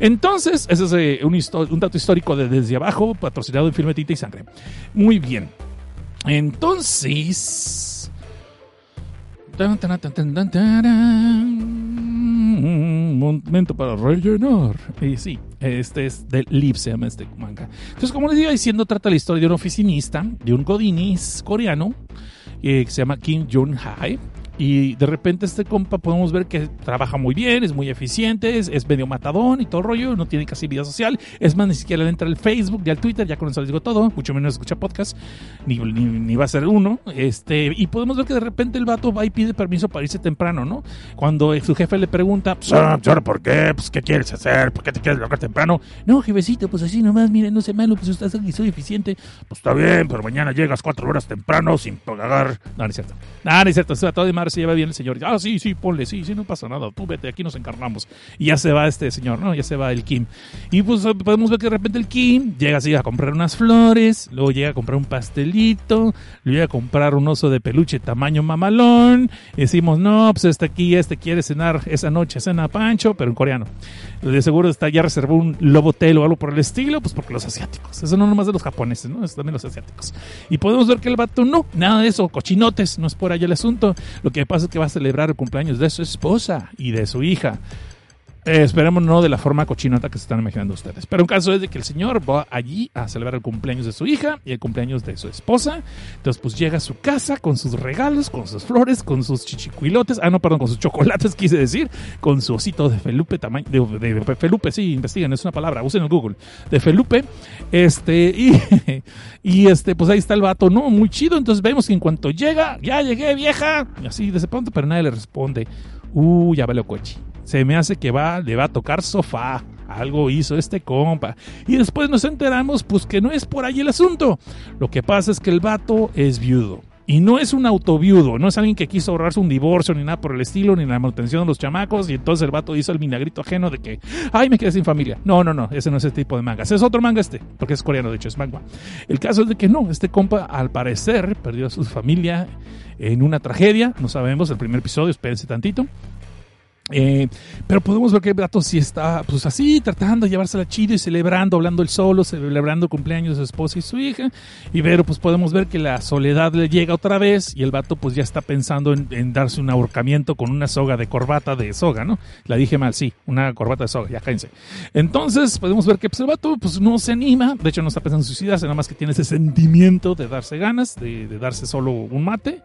Entonces, ese es eh, un, dato histórico de Desde Abajo, patrocinado en Filme Tinta y Sangre. Muy bien. Entonces... Momento para rellenar. Y sí, este es del Lip, se llama este manga. Entonces, como les iba diciendo, trata la historia de un oficinista, de un godinis coreano, eh, que se llama Kim Jong-hae y de repente este compa podemos ver que trabaja muy bien, es muy eficiente, es, medio matadón y todo el rollo, no tiene casi vida social. Es más, ni siquiera le entra al Facebook ni al Twitter, ya con eso les digo todo, mucho menos escucha podcast, ni, ni, va a ser uno. Este, y podemos ver que de repente el vato va y pide permiso para irse temprano, ¿no? Cuando su jefe le pregunta, pues, ah, ¿por qué? Pues, ¿qué quieres hacer? ¿Por qué te quieres lograr temprano? No, jefecito, pues así nomás, miren, no sé malo, pues usted aquí soy eficiente. Pues está bien, pero mañana llegas cuatro horas temprano sin pagar. No, no es cierto. No, no es cierto, está todo de madre se lleva bien el señor. Ah, sí, sí, ponle, sí, sí, no pasa nada. Tú vete, aquí nos encarnamos. Y ya se va este señor, ¿no? Ya se va el Kim. Y pues podemos ver que de repente el Kim llega así a comprar unas flores, luego llega a comprar un pastelito, luego llega a comprar un oso de peluche tamaño mamalón. Decimos, no, pues este aquí, este quiere cenar esa noche, cena Pancho, pero en coreano. De seguro está ya reservó un lobotel o algo por el estilo, pues porque los asiáticos. Eso no nomás de los japoneses, ¿no? Es también los asiáticos. Y podemos ver que el vato no, nada de eso, cochinotes, no es por allá el asunto. Lo que pasa es que va a celebrar el cumpleaños de su esposa y de su hija. Eh, esperemos no de la forma cochinota que se están imaginando ustedes. Pero un caso es de que el señor va allí a celebrar el cumpleaños de su hija y el cumpleaños de su esposa. Entonces, pues llega a su casa con sus regalos, con sus flores, con sus chichicuilotes. Ah, no, perdón, con sus chocolates, quise decir. Con su osito de Felupe, tamaño. De, de, Felupe, sí, investiguen, es una palabra, usen el Google. De Felupe. Este, y, y este, pues ahí está el vato, ¿no? Muy chido. Entonces vemos que en cuanto llega, ya llegué, vieja. Y así de pronto, pero nadie le responde. Uh, ya vale coche se me hace que va, le va a tocar sofá. Algo hizo este compa. Y después nos enteramos, pues que no es por ahí el asunto. Lo que pasa es que el vato es viudo. Y no es un autoviudo, no es alguien que quiso ahorrarse un divorcio, ni nada por el estilo, ni la manutención de los chamacos, y entonces el vato hizo el minagrito ajeno de que, ay, me quedé sin familia. No, no, no, ese no es ese tipo de manga. Ese es otro manga este, porque es coreano, de hecho, es manga. El caso es de que no, este compa al parecer perdió a su familia en una tragedia, no sabemos, el primer episodio, espérense tantito. Eh, pero podemos ver que el gato sí está, pues así, tratando de llevársela chido y celebrando, hablando el solo, celebrando el cumpleaños de su esposa y su hija. Y pero pues podemos ver que la soledad le llega otra vez y el vato pues ya está pensando en, darse un ahorcamiento con una soga de corbata de soga, ¿no? La dije mal, sí, una corbata de soga, ya cállense. Entonces podemos ver que pues, el vato pues no se anima, de hecho no está pensando en suicidarse, nada más que tiene ese sentimiento de darse ganas, de darse solo un mate.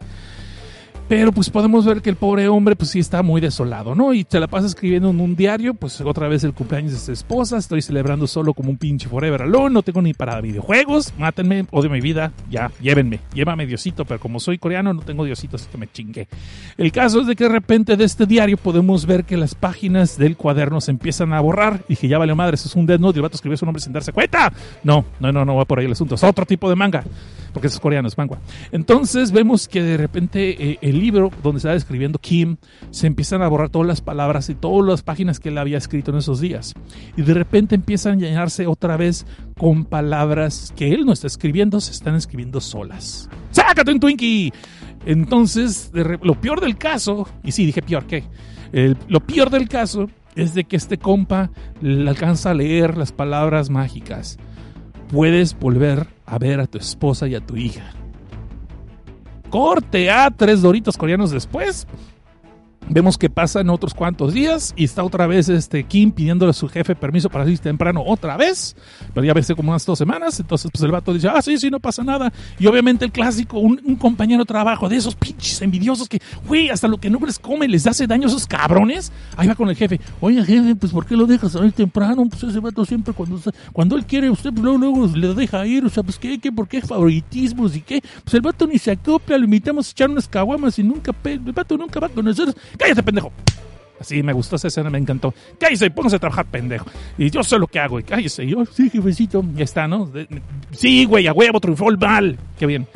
Pero pues podemos ver que el pobre hombre pues sí está muy desolado, ¿no? Y se la pasa escribiendo en un diario, pues otra vez el cumpleaños de su esposa, estoy celebrando solo como un pinche forever alone, no tengo ni para videojuegos, mátenme, odio mi vida, ya, llévenme, llévame Diosito, pero como soy coreano no tengo Diosito, así que me chingué. El caso es de que de repente de este diario podemos ver que las páginas del cuaderno se empiezan a borrar. Y dije, ya vale madre, eso es un dead note y el vato escribió su nombre sin darse cuenta. No, no, no, no va por ahí el asunto, es otro tipo de manga porque es coreano, es manga. Entonces vemos que de repente eh, el libro donde estaba escribiendo Kim se empiezan a borrar todas las palabras y todas las páginas que él había escrito en esos días. Y de repente empiezan a llenarse otra vez con palabras que él no está escribiendo, se están escribiendo solas. ¡Sácate un Twinkie! Entonces, lo peor del caso, y sí, dije peor, ¿qué? lo peor del caso es de que este compa le alcanza a leer las palabras mágicas. Puedes volver a ver a tu esposa y a tu hija. Corte a tres doritos coreanos después. Vemos que pasan otros cuantos días y está otra vez este Kim pidiéndole a su jefe permiso para salir temprano otra vez, pero ya ves como unas dos semanas, entonces pues el vato dice, ah, sí, sí, no pasa nada. Y obviamente el clásico, un, compañero de trabajo de esos pinches envidiosos que, güey, hasta lo que no les come les hace daño a esos cabrones, ahí va con el jefe, oye jefe, pues ¿por qué lo dejas salir temprano? Pues ese vato siempre cuando, cuando él quiere, usted pues, luego, luego le deja ir, o sea, pues ¿qué, qué, por qué favoritismos y qué? Pues el vato ni se acopla, lo invitamos a echar unas caguamas y nunca, el vato nunca va a conocer cállate, pendejo. Así me gustó esa escena, me encantó. Cállese, póngase a trabajar, pendejo. Y yo sé lo que hago. Y cállese. yo, sí, jefecito. Ya está, ¿no? Sí, güey, a huevo, triunfó el mal. Qué bien.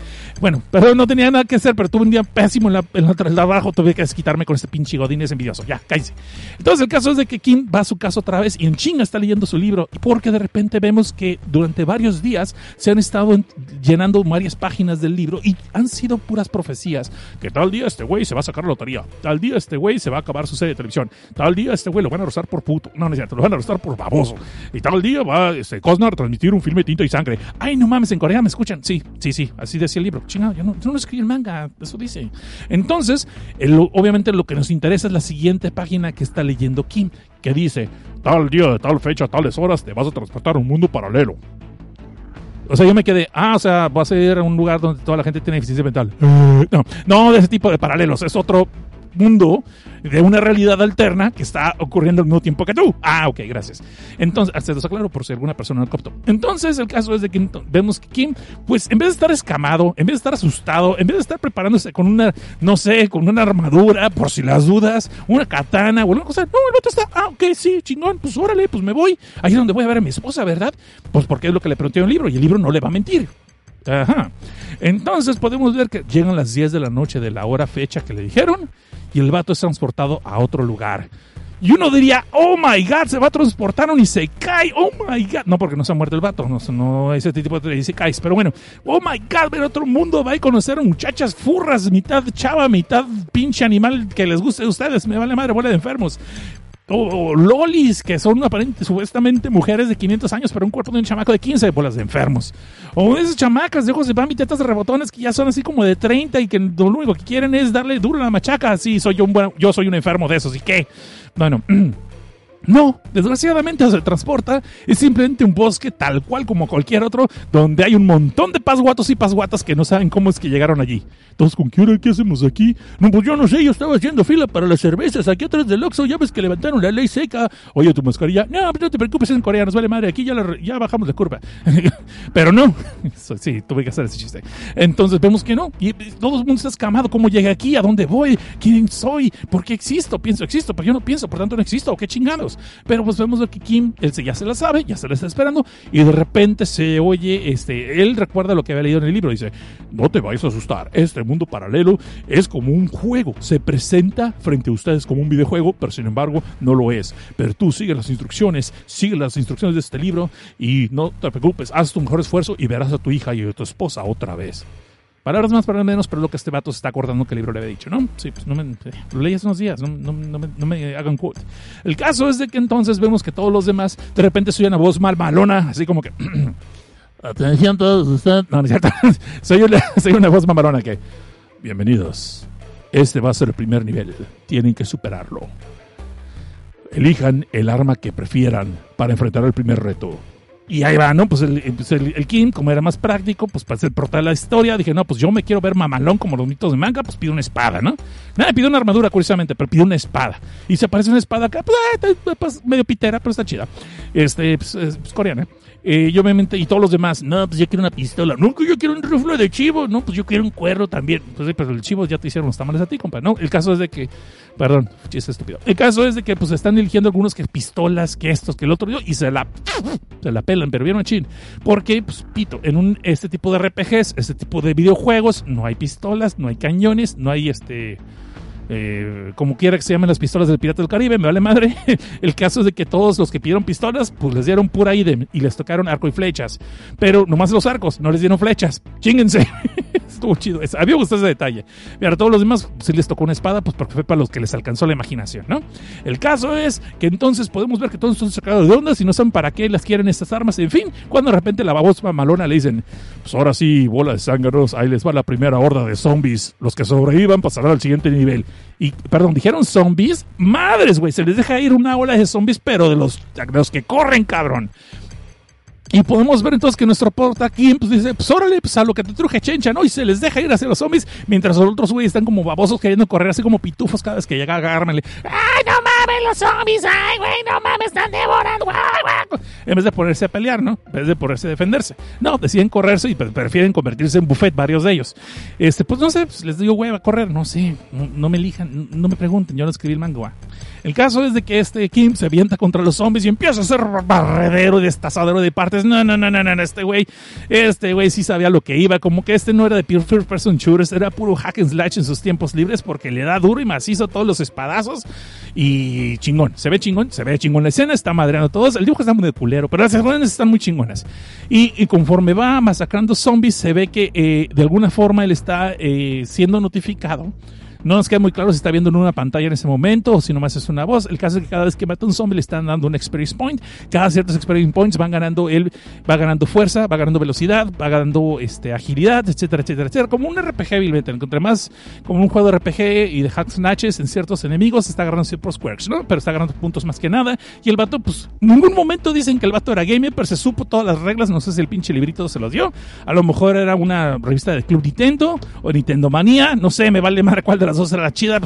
Bueno, pero no tenía nada que hacer, pero tuve un día pésimo en la, en la, de abajo, tuve que desquitarme con este pinche godines envidioso. Ya, cállese. Entonces el caso es de que Kim va a su casa otra vez y en chinga está leyendo su libro, porque de repente vemos que durante varios días se han estado llenando varias páginas del libro y han sido puras profecías. Que tal día este güey se va a sacar la lotería, tal día este güey se va a acabar su serie de televisión, tal día este güey lo van a arrasar por puto, no, no es cierto, lo van a arrasar por baboso, y tal día va este, Cosnar a transmitir un filme tinta y sangre. Ay, no mames, en Corea me escuchan. Sí, sí, sí, así decía el libro. Chingado, yo no, escribí el manga, eso dice. Entonces, obviamente lo que nos interesa es la siguiente página que está leyendo Kim, que dice, tal día, de tal fecha, tales horas, te vas a transportar a un mundo paralelo. O sea, yo me quedé, ah, o sea, vas a ir a un lugar donde toda la gente tiene deficiencia mental. No, no de ese tipo de paralelos, es otro mundo de una realidad alterna que está ocurriendo al mismo tiempo que tú. Ah, ok, gracias. Entonces, se los aclaro por si alguna persona no captó. Entonces, el caso es de que vemos que Kim, pues en vez de estar escamado, en vez de estar asustado, en vez de estar preparándose con una, no sé, con una armadura, por si las dudas, una katana o alguna cosa, no, el otro está, ah, ok, sí, chingón, pues órale, pues me voy. Ahí es donde voy a ver a mi esposa, ¿verdad? Pues porque es lo que le pregunté en el libro y el libro no le va a mentir Ajá. Entonces podemos ver que llegan las 10 de la noche de la hora fecha que le dijeron y el vato es transportado a otro lugar. Y uno diría, oh my god, se va a transportar y se cae, oh my god. No, porque no se ha muerto el vato, no, no ese tipo de se cae. Pero bueno, oh my god, ver otro mundo, va a conocer muchachas furras, mitad chava, mitad pinche animal que les guste a ustedes. Me vale madre, bola de enfermos o, lolis, que son aparentemente, supuestamente mujeres de 500 años, pero un cuerpo de un chamaco de 15 bolas de enfermos. O esas chamacas de ojos de bambi, tetas de rebotones que ya son así como de 30 y que lo único que quieren es darle duro a la machaca. Así soy yo, un yo soy un enfermo de esos. ¿Y qué? Bueno. No, desgraciadamente se transporta, es simplemente un bosque tal cual como cualquier otro, donde hay un montón de pasguatos y pasguatas que no saben cómo es que llegaron allí. Entonces, ¿con qué hora qué hacemos aquí? No, pues yo no sé, yo estaba haciendo fila para las cervezas aquí atrás del Oxxo, ya ves que levantaron la ley seca. Oye, tu mascarilla, no, pues no te preocupes, en Corea nos vale madre, aquí ya, bajamos la curva. Pero no, sí, tuve que hacer ese chiste. Entonces vemos que no, y todo el mundo está escamado, ¿cómo llegué aquí? ¿A dónde voy? ¿Quién soy? ¿Por qué existo? Pienso, existo, pero yo no pienso, por tanto no existo, ¿qué chingados? Pero pues vemos que Kim, él ya se la sabe, ya se la está esperando, y de repente se oye, este, él recuerda lo que había leído en el libro, dice, no te vayas a asustar, este mundo paralelo es como un juego, se presenta frente a ustedes como un videojuego, pero sin embargo no lo es. Pero tú sigue las instrucciones, sigue las instrucciones de este libro y no te preocupes, haz tu mejor esfuerzo y verás a tu hija y a tu esposa otra vez. Palabras más, palabras menos, pero lo que este vato se está acordando que el libro le había dicho, ¿no? Sí, pues no me. Lo leí hace unos días, no, no, me, no, me, hagan quote. El caso es de que entonces vemos que todos los demás de repente soy una voz mal malona, así como que. Atención todos ustedes. No, no es cierto. soy, una, una voz mamalona que. Bienvenidos. Este va a ser el primer nivel. Tienen que superarlo. Elijan el arma que prefieran para enfrentar el primer reto. Y ahí va, ¿no? Pues el, pues el, Kim, como era más práctico, pues para ser portal de la historia, dije, no, pues yo me quiero ver mamalón como los mitos de manga, pues pido una espada, ¿no? Nada, pido una armadura, curiosamente, pero pido una espada. Y se aparece una espada acá, pues, ah, pues medio pitera, pero está chida. Este, pues, es pues, coreana. Eh, y obviamente, y todos los demás, no, pues yo quiero una pistola. Que yo quiero un rifle de chivo. No, pues yo quiero un cuerno también. Pues pero el chivo ya te hicieron los tamales a ti, compa. No, el caso es de que, perdón, chiste estúpido. El caso es de que, pues están eligiendo algunos que pistolas, que estos, que el otro, y se la, se la pelan, pero bien machín. Porque, pues, pito, en un, este tipo de RPGs, este tipo de videojuegos, no hay pistolas, no hay cañones, no hay este eh, como quiera que se llamen las pistolas del Pirata del Caribe, me vale madre. El caso es de que todos los que pidieron pistolas, pues les dieron pura idem y les tocaron arco y flechas. Pero nomás los arcos, no les dieron flechas. Chinguense. Estuvo chido. Había gustado ese detalle. Pero a todos los demás, si les tocó una espada, pues porque fue para los que les alcanzó la imaginación, ¿no? El caso es que entonces podemos ver que todos están sacados de ondas y no saben para qué las quieren estas armas. En fin, cuando de repente la babosa malona le dicen, pues ahora sí, bola de zánganos, ahí les va la primera horda de zombies. Los que sobrevivan pasarán al siguiente nivel. Y, perdón, dijeron zombies. Madres, güey, se les deja ir una ola de zombies, pero de los, de los que corren, cabrón. Y podemos ver entonces que nuestro porta aquí pues dice, pues órale, pues a lo que te truje chencha, ¿no? Y se les deja ir hacia los zombies, mientras los otros güeyes están como babosos queriendo correr así como pitufos cada vez que llega a agarrarme. ¡Ay, no mames, los zombies! ¡Ay, güey, no mames, están devorando! En vez de ponerse a pelear, ¿no? En vez de ponerse a defenderse. No, deciden correrse y prefieren convertirse en buffet varios de ellos. Este, pues no sé, pues les digo, güey, va a correr, no sé, no, me elijan, no me pregunten, yo no escribí el manga. El caso es de que este Kim se avienta contra los zombies y empieza a hacer barredero y destazadero de partes. No, no, no, no, no, este güey, este güey sí sabía lo que iba. Como que este no era de pure first person shooters, era puro hack and slash en sus tiempos libres porque le da duro y macizo todos los espadazos. Y chingón, se ve chingón, se ve chingón la escena, está madreando todos. El dibujo está muy de culero, pero las escenas están muy chingonas. Y, conforme va masacrando zombies, se ve que eh, de alguna forma él está eh, siendo notificado no nos queda muy claro si está viendo en una pantalla en ese momento o si nomás es una voz. El caso es que cada vez que mata un zombie le están dando un experience point. Cada ciertos experience points van ganando él, va ganando fuerza, va ganando velocidad, va ganando este, agilidad, etcétera, etcétera, etcétera. Como un RPG, vilmente. Entre más como un juego de RPG y de hacks snatches en ciertos enemigos, está agarrando ciertos quirks, ¿no? Pero está agarrando puntos más que nada. Y el vato, pues, en ningún momento dicen que el vato era gamer, pero se supo todas las reglas. No sé si el pinche librito se los dio. A lo mejor era una revista de Club Nintendo o Nintendo Manía. No sé, me vale más cuál de las dos era la chida.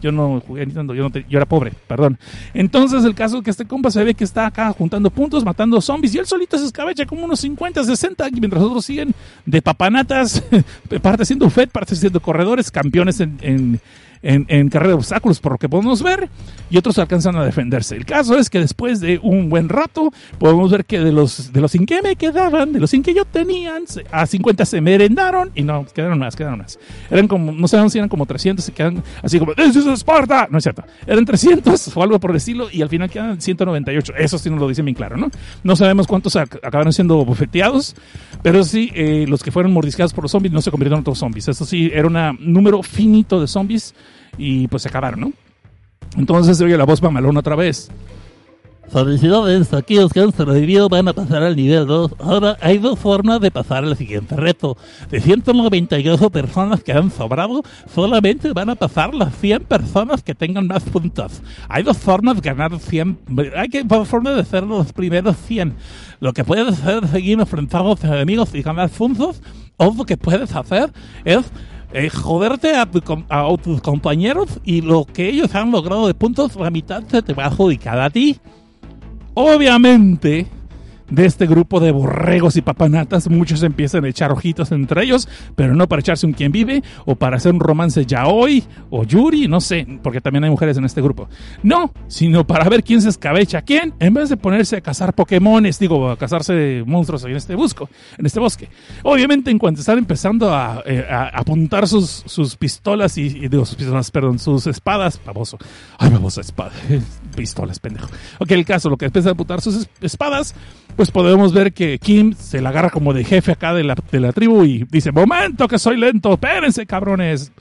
Yo no jugué Nintendo, yo, yo era pobre, perdón. Entonces, el caso es que este compa se ve que está acá juntando puntos, matando zombies, y él solito se escabecha como unos 50, 60, mientras otros siguen de papanatas, parte siendo FED, parte siendo corredores, campeones en, en carrera de obstáculos, por lo que podemos ver, y otros alcanzan a defenderse. El caso es que después de un buen rato, podemos ver que de los, de los 100 que me quedaban, de los 100 que yo tenían, a 50 se merendaron y no, quedaron más, quedaron más. Eran como, no sabemos si eran como 300, se quedan así como, ¡This is Sparta! No es cierto, eran 300 o algo por el estilo y al final quedan 198. Eso sí nos lo dicen bien claro, ¿no? No sabemos cuántos ac- acabaron siendo bofeteados, pero sí, eh, los que fueron mordiscados por los zombies no se convirtieron en otros zombies. Eso sí, era un número finito de zombies y pues se acabaron, ¿no? Entonces se oye la voz mamalona otra vez. Felicidades, aquellos que han sobrevivido van a pasar al nivel 2. Ahora hay dos formas de pasar al siguiente reto. De 198 personas que han sobrado, solamente van a pasar las 100 personas que tengan más puntos. Hay dos formas de ganar 100. Hay que, dos formas de ser los primeros 100. Lo que puedes hacer es seguir enfrentando a tus enemigos y ganar puntos, o lo que puedes hacer es eh, joderte a, a tus compañeros y lo que ellos han logrado de puntos, la mitad se te va a adjudicar a ti. Obviamente, de este grupo de borregos y papanatas, muchos empiezan a echar ojitos entre ellos, pero no para echarse un quien vive, o para hacer un romance yaoi, o yuri, no sé, porque también hay mujeres en este grupo. No, sino para ver quién se escabecha quién, en vez de ponerse a cazar Pokémones, digo, a cazarse monstruos en este busco, en este bosque. Obviamente, en cuanto están empezando a, eh, apuntar sus, sus pistolas y, y sus pistolas, perdón, sus espadas, baboso. Ay, baboso, espada. Pistolas, pendejo. Ok, el caso, lo que empieza a apuntar sus es- espadas, pues podemos ver que Kim se la agarra como de jefe acá de la, de la tribu y dice, momento que soy lento, espérense cabrones.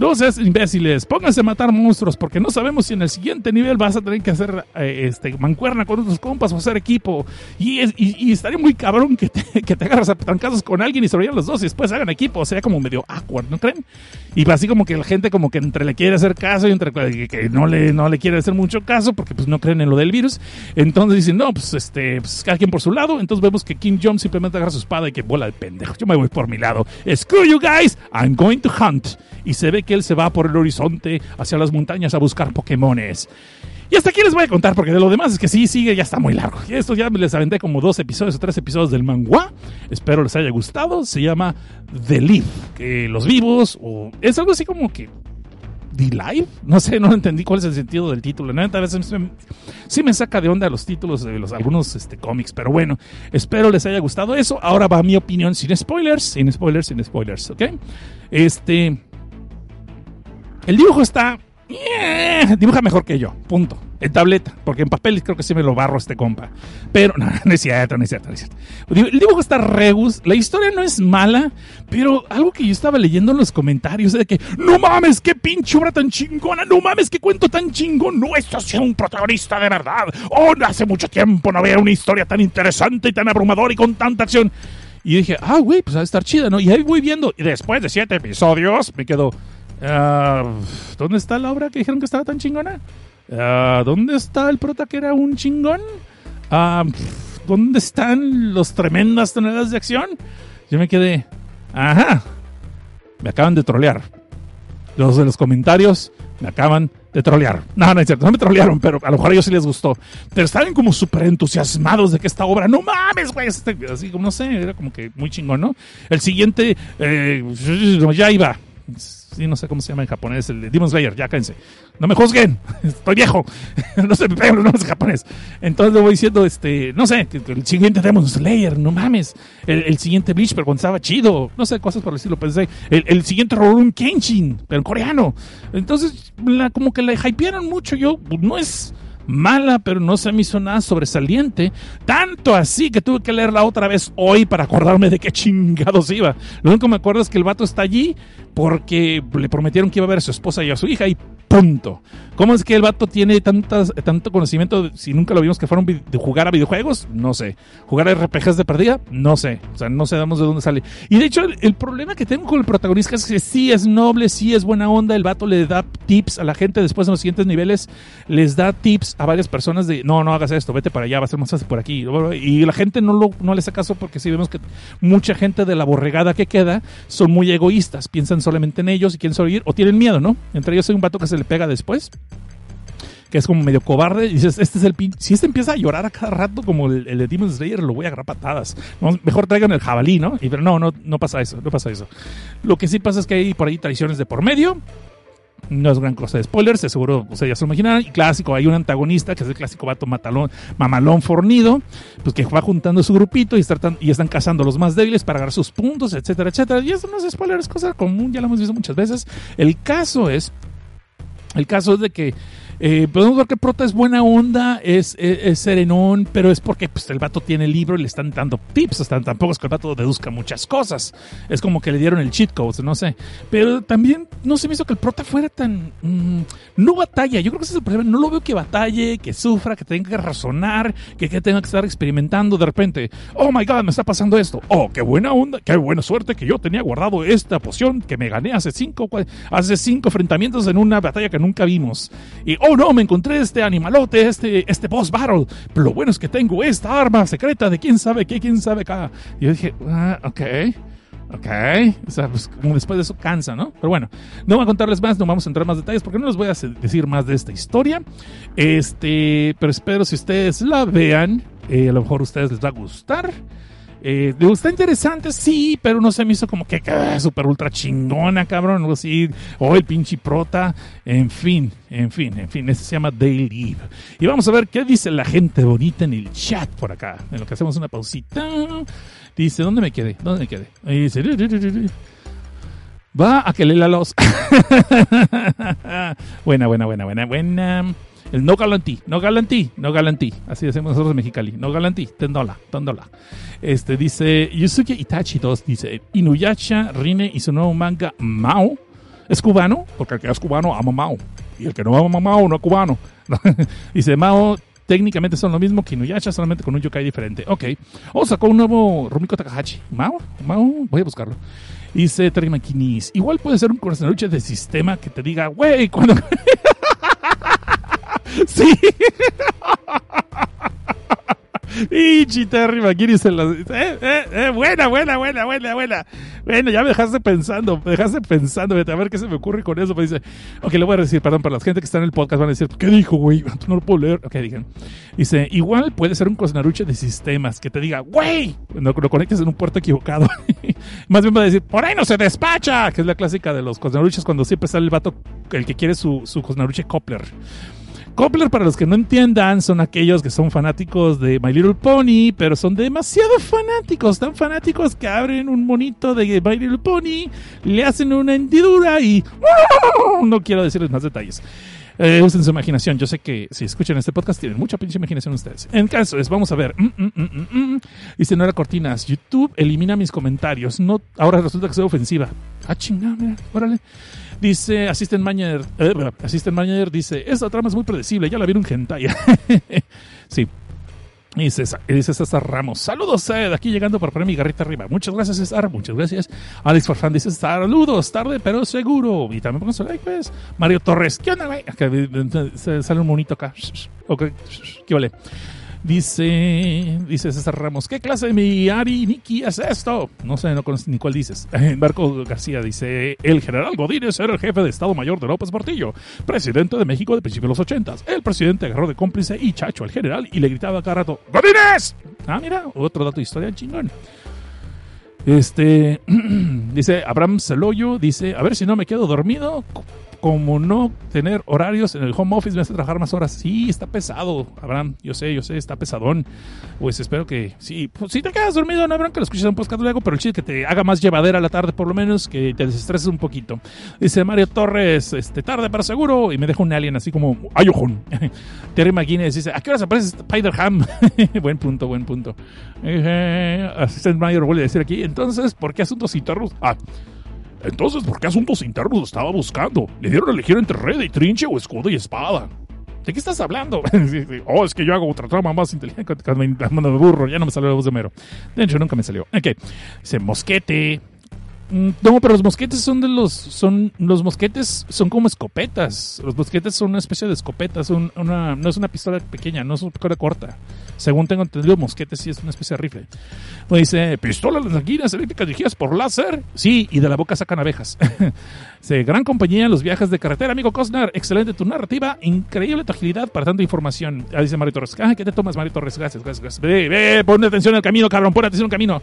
No seas imbéciles, pónganse a matar monstruos porque no sabemos si en el siguiente nivel vas a tener que hacer eh, este, mancuerna con otros compas o hacer equipo. Y, es- y, y estaría muy cabrón que te, que te agarras a trancazos con alguien y sobrevivan los dos y después hagan equipo. Sería como medio awkward, ¿no creen? Y así como que la gente como que entre le quiere hacer caso y entre que, que no, le, no le quiere hacer mucho caso porque pues no creen en lo del virus. Entonces dicen, no, pues este, pues cada quien por su lado. Entonces vemos que Kim Jong simplemente agarra su espada y que bola de pendejo. Yo me voy por mi lado. Screw you guys, I'm going to hunt. Y se ve que él se va por el horizonte hacia las montañas a buscar Pokémones. Y hasta aquí les voy a contar, porque de lo demás es que sí, sigue, ya está muy largo. Y esto ya les aventé como dos episodios o tres episodios del manga. Espero les haya gustado. Se llama The Leaf, que los vivos, o es algo así como que The Life. No sé, no entendí cuál es el sentido del título. A veces sí me saca de onda los títulos de los, algunos este, cómics, pero bueno, espero les haya gustado eso. Ahora va mi opinión sin spoilers, sin spoilers, sin spoilers, ¿ok? Este. El dibujo está. dibuja mejor que yo, punto. En tableta, porque en papel creo que sí me lo barro este compa. Pero no, no es cierto, no es cierto, no es cierto. El dibujo está regus, la historia no es mala, pero algo que yo estaba leyendo en los comentarios de que, no mames, qué pinche obra tan chingona, no mames, qué cuento tan chingón, no, esto ha un protagonista de verdad. Oh, hace mucho tiempo no había una historia tan interesante y tan abrumadora y con tanta acción. Y dije, ah, güey, pues va a estar chida, ¿no? Y ahí voy viendo, y después de siete episodios, me quedo, ah, ¿dónde está la obra que dijeron que estaba tan chingona? Ah, ¿Dónde está el prota que era un chingón? Ah, ¿Dónde están los tremendas toneladas de acción? Yo me quedé, ajá, me acaban de trolear. Los de los comentarios me acaban de trolear. No, no es cierto, no me trolearon, pero a lo mejor a ellos sí les gustó. Pero estaban como súper entusiasmados de que esta obra, no mames, güey, este- así como no sé, era como que muy chingón, ¿no? El siguiente, eh, ya iba. Sí, no sé cómo se llama en japonés, el de Demon Slayer, ya cállense. No me juzguen, estoy viejo, no se me pegan los japonés. Entonces le voy diciendo, este, no sé, el siguiente Demon Slayer, no mames. El, siguiente Bleach, pero cuando estaba chido, no sé, cosas por el estilo, pensé. El, siguiente Rorun Kenshin, pero en coreano. Entonces, la, como que la hypearon mucho, yo, no es mala, pero no se me hizo nada sobresaliente. Tanto así que tuve que leerla otra vez hoy para acordarme de qué chingados iba. Lo único que me acuerdo es que el vato está allí porque le prometieron que iba a ver a su esposa y a su hija y punto. ¿Cómo es que el vato tiene tantas, tanto conocimiento si nunca lo vimos que fueron de jugar a videojuegos? No sé. ¿Jugar a RPGs de perdida? No sé. O sea, no sabemos de dónde sale. Y de hecho, el, el problema que tengo con el protagonista es que sí es noble, sí es buena onda. El vato le da tips a la gente después en los siguientes niveles. Les da tips a varias personas de no, no hagas esto, vete para allá, va a ser más fácil por aquí. Y la gente no, lo, no le hace caso porque sí vemos que mucha gente de la borregada que queda son muy egoístas. Piensan solamente en ellos y quieren sobrevivir o tienen miedo, ¿no? Entre ellos hay un vato que se le pega después que es como medio cobarde, y dices, este es el pin... Si este empieza a llorar a cada rato como el, de Demon Slayer, lo voy a agarrar patadas. Mejor traigan el jabalí, ¿no? Y, pero no, no, no pasa eso, no pasa eso. Lo que sí pasa es que hay por ahí traiciones de por medio, no es gran cosa de spoilers, seguro ustedes ya se lo imaginarán. Y clásico, hay un antagonista que es el clásico vato matalón, mamalón fornido, pues que va juntando su grupito y están, y están cazando a los más débiles para agarrar sus puntos, etcétera, etcétera. Y eso no es spoiler, es cosa común, ya lo hemos visto muchas veces. El caso es, el caso es de que eh, podemos ver que Prota es buena onda, es, serenón, pero es porque pues, el vato tiene el libro y le están dando tips. Hasta, tampoco es que el vato deduzca muchas cosas. Es como que le dieron el cheat code, no sé. Pero también no se me hizo que el Prota fuera tan. mm, no batalla. Yo creo que ese es el problema. No lo veo que batalle, que sufra, que tenga que razonar, que, que tenga que estar experimentando de repente. Oh my god, me está pasando esto. Oh, qué buena onda, qué buena suerte que yo tenía guardado esta poción que me gané hace cinco, hace cinco enfrentamientos en una batalla que nunca vimos. Y oh no, me encontré este animalote, este, este boss battle. Pero lo bueno es que tengo esta arma secreta de quién sabe qué, quién sabe acá. Y yo dije, ah, ok. Ok, o sea, pues como después de eso cansa, ¿no? Pero bueno, no voy a contarles más, no vamos a entrar en más detalles porque no les voy a decir más de esta historia. Este, pero espero si ustedes la vean, eh, a lo mejor a ustedes les va a gustar. Eh, digo, está interesante, sí, pero no se me hizo como que ah, super ultra chingona, cabrón, o así, o el pinche prota, en fin, en fin, en fin, ese se llama Day Live. Y vamos a ver qué dice la gente bonita en el chat por acá, en lo que hacemos una pausita. Dice, ¿dónde me quedé? ¿Dónde me quedé? Ahí dice, va a que le la los. buena, buena, buena, buena, buena. El no galantí, no galantí, no galantí. Así decimos nosotros en Mexicali. No galantí, tendola, tendola. Este dice Yusuke Itachi 2, dice Inuyasha, Rine y su nuevo manga Mao. Es cubano, porque el que es cubano ama Mao. Y el que no ama Mao no es cubano. dice Mao técnicamente son lo mismo que Inuyasha, solamente con un yokai diferente. Ok. Oh, sacó un nuevo Rumiko Takahashi. Mao, Mao, voy a buscarlo. Dice Terry Makinis. Igual puede ser un corazonaruche de sistema que te diga, güey, cuando. sí. Y Terry se las. Eh, buena, buena, buena, buena, buena. Bueno, ya me dejaste pensando, me dejaste pensando, vete a ver qué se me ocurre con eso. Pues dice, ok, le voy a decir, perdón, para la gente que está en el podcast van a decir, ¿qué dijo, güey? No lo puedo leer. Ok, digan. Dice, igual puede ser un cosnaruche de sistemas que te diga, güey, no lo conectes en un puerto equivocado. Más bien va a decir, por ahí no se despacha, que es la clásica de los cosnaruches cuando siempre sale el vato, el que quiere su, su cosnaruche. Coppler, para los que no entiendan, son aquellos que son fanáticos de My Little Pony, pero son demasiado fanáticos, tan fanáticos que abren un monito de My Little Pony, le hacen una hendidura y... No quiero decirles más detalles. Eh, usen su imaginación. Yo sé que si escuchan este podcast tienen mucha pinche imaginación ustedes. En caso es, vamos a ver. Mm, mm, mm, mm, mm. Dice Nora Cortinas, YouTube elimina mis comentarios. No, ahora resulta que soy ofensiva. Ah, chingada, órale. Dice Assistant Manager, eh, Assistant Manager dice, esta trama es muy predecible, ya la vieron en hentai. sí. Dice, dice César Ramos, saludos Ced, aquí llegando para poner mi garrita arriba. Muchas gracias César, muchas gracias. Alex Farfán dice, saludos, tarde pero seguro. Y también pongan su like pues. Mario Torres, ¿qué onda güey? Sale un monito acá. ¿qué vale? Dice, dice César Ramos, ¿qué clase de mi Ari Niki es esto? No sé, no conozco ni cuál dices. Marco García dice, el general Godínez era el jefe de Estado Mayor de López Portillo, presidente de México de principios de los ochentas. El presidente agarró de cómplice y chacho al general y le gritaba cada rato, ¡Godínez! Ah, mira, otro dato de historia chingón. Este, dice Abraham Celoyo, dice, a ver si no me quedo dormido, como no tener horarios en el home office me hace trabajar más horas. Sí, está pesado, Abraham, yo sé, yo sé, está pesadón. Pues espero que, sí, pues si te quedas dormido, no habrán que lo escuches en podcast luego, pero el chiste que te haga más llevadera la tarde por lo menos, que te desestreses un poquito. Dice Mario Torres, este, tarde pero seguro, y me deja un alien así como, ayojón. Terry McGuinness dice, ¿a qué hora se aparece Spider-Ham? buen punto, buen punto. Assistant Mayor vuelve a decir aquí, entonces, ¿por qué asuntos internos? Ah, entonces, ¿por qué asuntos internos estaba buscando? Le dieron a elegir entre red y trinche o escudo y espada. ¿De qué estás hablando? Oh, es que yo hago otra trama más inteligente cuando me burro. Ya no me salió la voz de mero. De hecho, nunca me salió. Ok. Dice, mosquete. No, pero los mosquetes son de los. Son, los mosquetes son como escopetas. Los mosquetes son una especie de escopeta. Son una, no es una pistola pequeña, no es una pistola corta. Según tengo entendido, mosquetes sí es una especie de rifle. Pues dice, pistolas lanzaguinas eléctricas dirigidas por láser. Sí, y de la boca sacan abejas. Dice, gran compañía en los viajes de carretera, amigo Cosnar. Excelente tu narrativa. Increíble tu agilidad para tanta información. Ah, dice Mario Torres. Ah, ¿qué te tomas, Mario Torres? Gracias, gracias, gracias. Ve, ve, pon atención al camino, cabrón. Pon atención al camino.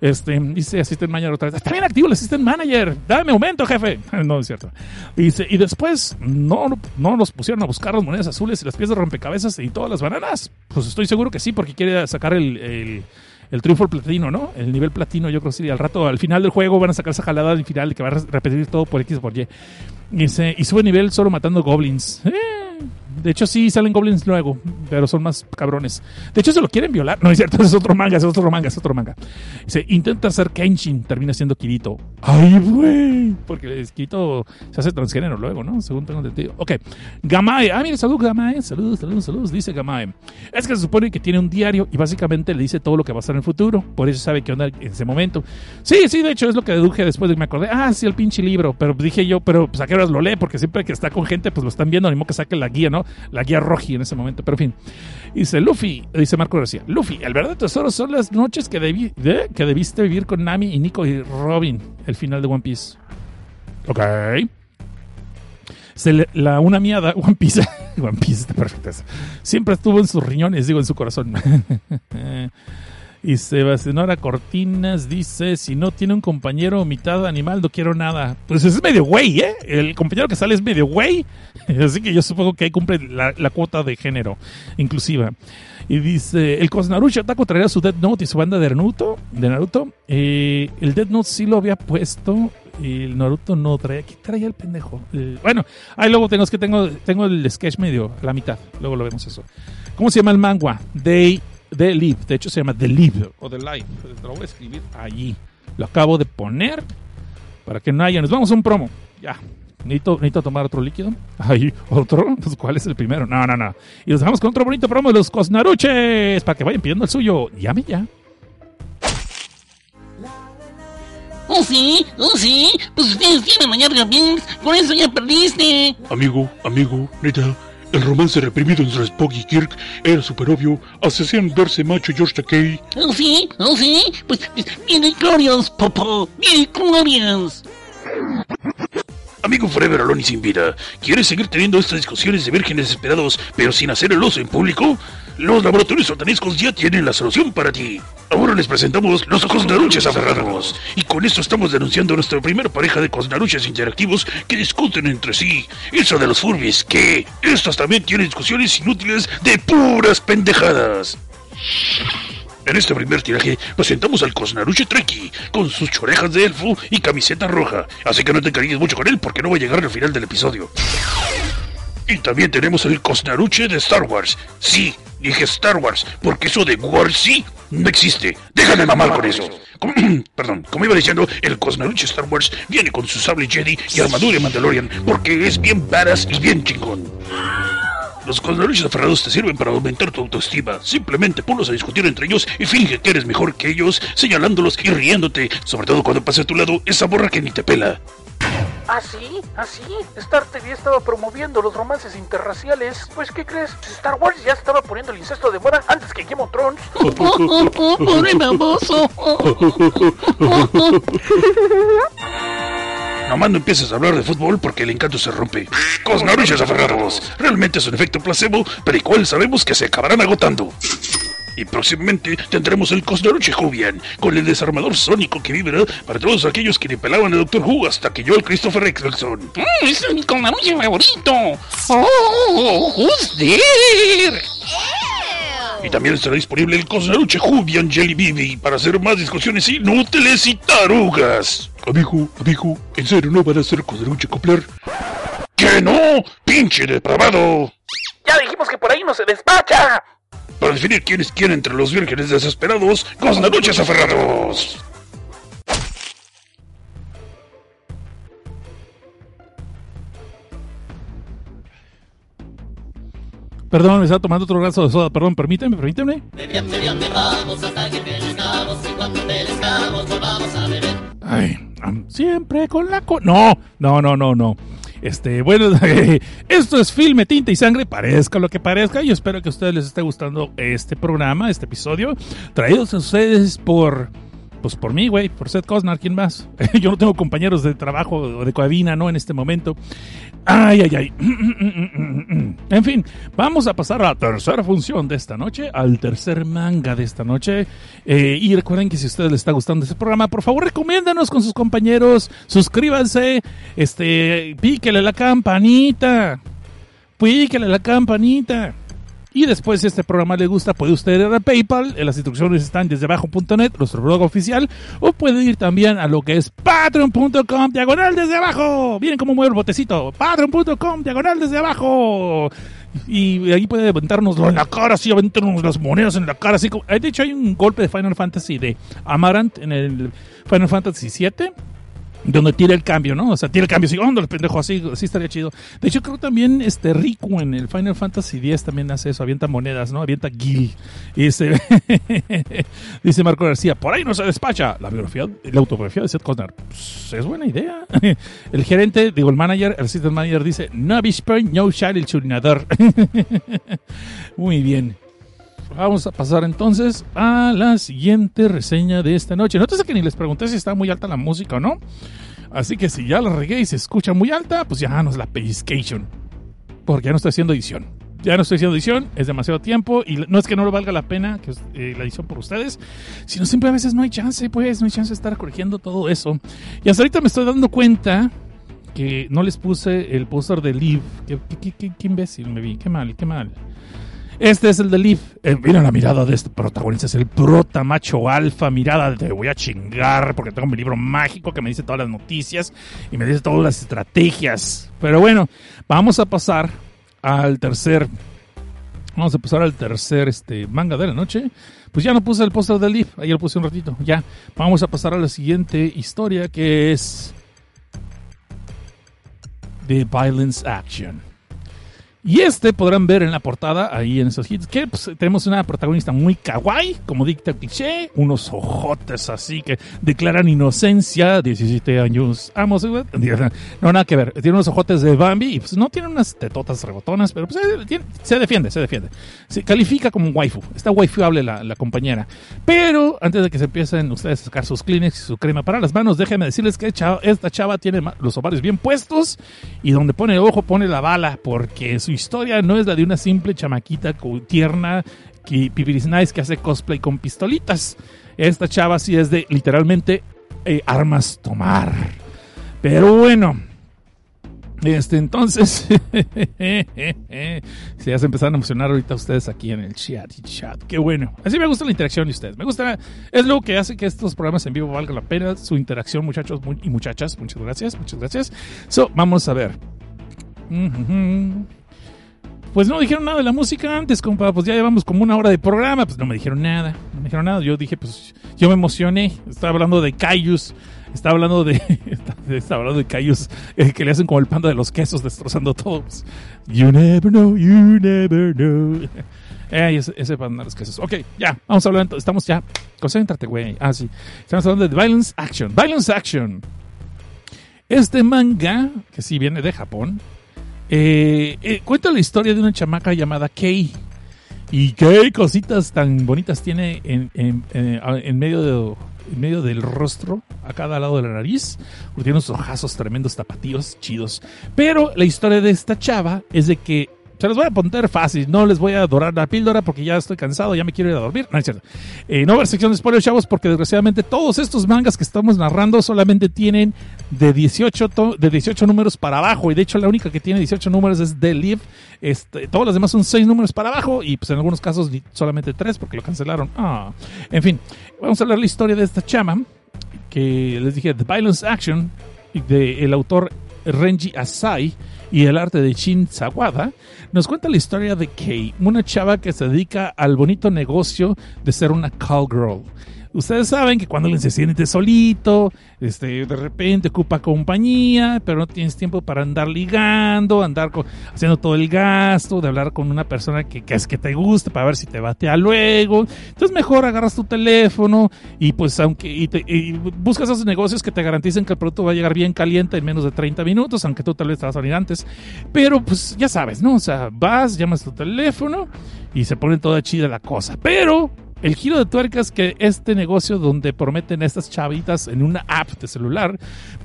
Este, dice Asisten Mañana otra vez. Está bien activo Google Assistant Manager. Dame aumento, jefe. No, es cierto. Dice, y después no, no nos pusieron a buscar las monedas azules y las piezas de rompecabezas y todas las bananas. Pues estoy seguro que sí, porque quiere sacar el, el, el triunfo platino, ¿no? El nivel platino, yo creo que sí. Al rato, al final del juego, van a sacar esa jalada al final que va a repetir todo por X por Y. Y, y sube nivel solo matando goblins. Eh, de hecho, sí salen goblins luego, pero son más cabrones. De hecho, se lo quieren violar. No es cierto, es otro manga, es otro manga, es otro manga. Dice, intenta ser Kenshin, termina siendo Kirito. ¡Ay, güey! Porque Kirito se hace transgénero luego, ¿no? Según tengo entendido. Ok. Gamae. Ah, mire, salud, Gamae. Saludos, saludos, saludos. Dice Gamae. Es que se supone que tiene un diario y básicamente le dice todo lo que va a estar en el futuro. Por eso sabe qué onda en ese momento. Sí, sí, de hecho, es lo que deduje después de que me acordé. Ah, sí, el pinche libro. Pero dije yo, pero pues a qué horas lo lee, porque siempre que está con gente, pues lo están viendo, ni modo que saque la guía, ¿no? La guía roji en ese momento, pero en fin. Dice Luffy, dice Marco García, Luffy, el verdadero tesoro son las noches que, debí, de, que debiste vivir con Nami y Nico y Robin, el final de One Piece. Ok. Se le- la una miada, One Piece, One Piece está perfecta. Siempre estuvo en sus riñones, digo, en su corazón. Y Sebastián Cortinas dice, si no tiene un compañero mitad animal, no quiero nada. Pues es medio güey, ¿eh? El compañero que sale es medio güey. Así que yo supongo que ahí cumple la, cuota de género inclusiva. Y dice, el Cosnaruchi Ataco traerá su Death Note y su banda de Naruto. De Naruto. Eh, el Death Note sí lo había puesto. Y el Naruto no traía. ¿Qué traía el pendejo? El- bueno, ahí luego tengo, que tengo, tengo el sketch medio, la mitad. Luego lo vemos eso. ¿Cómo se llama el manga? They, The Live. De hecho se llama The Live o The Life. Te lo voy a escribir allí. Lo acabo de poner para que no haya. Nos vamos a un promo. Ya. Necesito, necesito tomar otro líquido. Ahí, otro. Pues, ¿Cuál es el primero? No, no, no. Y nos dejamos con otro bonito promo de los Cosnaruches. Para que vayan pidiendo el suyo. Llame ya. Oh, sí, oh, sí. Pues ustedes tienen mañana. Con eso ya perdiste. Amigo, amigo, neta, el romance reprimido entre Spock y Kirk era súper obvio. Hacían verse macho George Takei. Oh, sí, oh, sí. Pues, pues viene Glorious, papá. Viene Glorious. Amigo Forever Alone y sin vida, ¿quieres seguir teniendo estas discusiones de vírgenes desesperados, pero sin hacer el oso en público? Los laboratorios satanescos ya tienen la solución para ti. Ahora les presentamos los cosnaruches aferrados. Y con esto estamos denunciando a nuestra primera pareja de cosnaruches interactivos que discuten entre sí. Eso de los furbis, que estos también tienen discusiones inútiles de puras pendejadas. En este primer tiraje presentamos al Cosnaruche Treki con sus chorejas de elfo y camiseta roja, así que no te encariñes mucho con él porque no va a llegar al final del episodio. Y también tenemos el Cosnaruche de Star Wars. Sí, dije Star Wars, porque eso de Wars sí no existe. Déjame mamar con eso. Perdón, como iba diciendo, el Cosnaruche Star Wars viene con su sable Jedi y armadura Mandalorian porque es bien badass y bien chingón. Los cosnaruches aferrados te sirven para aumentar tu autoestima. Simplemente ponlos a discutir entre ellos y finge que eres mejor que ellos, señalándolos y riéndote, sobre todo cuando pase a tu lado esa borra que ni te pela. ¿Ah, sí? ¿Ah, sí? Star TV estaba promoviendo los romances interraciales. Pues, ¿qué crees? Star Wars ya estaba poniendo el incesto de moda antes que Game of Thrones. Oh, oh, oh, pobre baboso. Nomás no empieces a hablar de fútbol porque el encanto se rompe. Cosnaruches aferrados. Realmente es un efecto placebo, pero igual sabemos que se acabarán agotando. Y próximamente tendremos el Cosnaruche Jubian, con el desarmador sónico que vibra para todos aquellos que le pelaban al Doctor Who hasta que yo el Christopher Eccleston. Mm, ese es mi conaruche favorito. Oh, who's there? Y también estará disponible el Cosnaruche Jubian Jelly Baby para hacer más discusiones inútiles y tarugas. Amigo, amigo, ¿en serio no van a hacer Cosnaruche Copler? ¡Que no! ¡Pinche depravado! Ya dijimos que por ahí no se despacha. Para definir quién es quién entre los vírgenes desesperados, Cosnaruches aferrados. Perdón, me estaba tomando otro brazo de soda. Perdón, permíteme, permíteme. Ay, siempre con la co... No, no, no, no, no. Este, bueno, esto es Filme, Tinta y Sangre, parezca lo que parezca. Yo espero que a ustedes les esté gustando este programa, este episodio, traídos a ustedes por Pues por mí, güey, por Seth Cosnar, ¿quién más? Yo no tengo compañeros de trabajo o de cabina, ¿no? En este momento. Ay, ay, ay. En fin, vamos a pasar a la tercera función de esta noche, al tercer manga de esta noche. Eh, y recuerden que si a ustedes les está gustando este programa, por favor, recomiéndanos con sus compañeros, suscríbanse, este, píquele la campanita, píquele la campanita. Y después, si este programa le gusta, puede usted ir a PayPal. Las instrucciones están desde abajo.net, nuestro blog oficial. O puede ir también a lo que es patreon.com, diagonal desde abajo. Miren cómo mueve el botecito. Patreon.com, diagonal desde abajo. Y ahí puede aventárnoslo en la cara, así, aventarnos las monedas en la cara, así como... De hecho, hay un golpe de Final Fantasy de Amaranth en el Final Fantasy VII donde tira el cambio, ¿no? O sea, tira el cambio, así, ¡oh, el pendejo! Así, así estaría chido. De hecho, creo también este Riku en el Final Fantasy X también hace eso, avienta monedas, ¿no? Avienta gil. Y dice, dice Marco García, por ahí no se despacha. La biografía, la autobiografía de Seth Cosnar. Pues, es buena idea. el gerente, digo, el manager, el assistant manager dice, no Point, no share el churinador. Muy bien. Vamos a pasar entonces a la siguiente reseña de esta noche. Nótese que ni les pregunté si está muy alta la música o no. Así que si ya la regué y se escucha muy alta, pues ya no es la pellizcation. Porque ya no estoy haciendo edición. Ya no estoy haciendo edición, es demasiado tiempo y no es que no le valga la pena que eh, la edición por ustedes, sino siempre a veces no hay chance, pues no hay chance de estar corrigiendo todo eso. Y hasta ahorita me estoy dando cuenta que no les puse el póster de. ¿Qué, qué, qué imbécil me vi, qué mal, qué mal. Este es el de Leaf. Eh, mira la mirada de este protagonista. Es el prota macho alfa. Mirada de te voy a chingar porque tengo mi libro mágico que me dice todas las noticias y me dice todas las estrategias. Pero bueno, vamos a pasar al tercer. Vamos a pasar al tercer este, manga de la noche. Pues ya no puse el póster de Leaf. Ayer lo puse un ratito. Ya. Vamos a pasar a la siguiente historia que es. The Violence Action. Y este podrán ver en la portada, ahí en esos hits, que pues, tenemos una protagonista muy kawaii, como dicta cliché, unos ojotes así que declaran inocencia, 17 años, amos, no, nada que ver, tiene unos ojotes de Bambi y pues no tiene unas tetotas rebotonas, pero pues eh, se defiende, se defiende. Se califica como un waifu, está waifuable la, la compañera. Pero antes de que se empiecen ustedes a sacar sus Kleenex y su crema para las manos, déjenme decirles que esta chava tiene los ovarios bien puestos y donde pone el ojo pone la bala, porque su historia no es la de una simple chamaquita tierna que nice que hace cosplay con pistolitas. Esta chava sí es de literalmente eh, armas tomar. Pero bueno, este, entonces, se ya se empezaron a emocionar ahorita ustedes aquí en el chat chat. Qué bueno. Así me gusta la interacción de ustedes. Me gusta, es lo que hace que estos programas en vivo valgan la pena. Su interacción, muchachos y muchachas. Muchas gracias, muchas gracias. So, vamos a ver. Pues no dijeron nada de la música antes, compa. Pues ya llevamos como una hora de programa. Pues no me dijeron nada. No me dijeron nada. Yo dije, pues yo me emocioné. Estaba hablando de Cayus. Estaba hablando de. Estaba hablando de Cayus eh, que le hacen como el panda de los quesos, destrozando todos. You never know, you never know. Eh, ese, ese panda de los quesos. Ok, ya. Vamos a hablar. Estamos ya. Concéntrate, güey. Ah, sí. Estamos hablando de Violence Action. Violence Action. Este manga, que sí viene de Japón eh, eh, cuenta la historia de una chamaca llamada Kay. Y qué cositas tan bonitas tiene en, en, en, medio de, en medio del rostro, a cada lado de la nariz. Tiene unos ojazos tremendos, tapatíos, chidos. Pero la historia de esta chava es de que se los voy a poner fácil, no les voy a dorar la píldora porque ya estoy cansado, ya me quiero ir a dormir. No es cierto. Eh, no ver sección de spoilers, chavos, porque desgraciadamente todos estos mangas que estamos narrando solamente tienen de 18, de 18 números para abajo. Y de hecho, la única que tiene 18 números es The Live. Este, todos los demás son 6 números para abajo. Y pues en algunos casos solamente 3 porque lo cancelaron. Ah. En fin, vamos a hablar la historia de esta chama que les dije, The Violence Action, del el autor Renji Asai y el arte de Shin Sawada, nos cuenta la historia de Kei, una chava que se dedica al bonito negocio de ser una call girl. Ustedes saben que cuando alguien se siente solito, este, de repente ocupa compañía, pero no tienes tiempo para andar ligando, andar haciendo todo el gasto, de hablar con una persona que, es que te guste para ver si te batea luego. Entonces mejor agarras tu teléfono y pues aunque y, buscas esos negocios que te garanticen que el producto va a llegar bien caliente en menos de 30 minutos, aunque tú tal vez te vas antes. Pero pues ya sabes, ¿no? O sea, vas, llamas tu teléfono y se pone toda chida la cosa. Pero el giro de tuerca es que este negocio donde prometen estas chavitas en una app de celular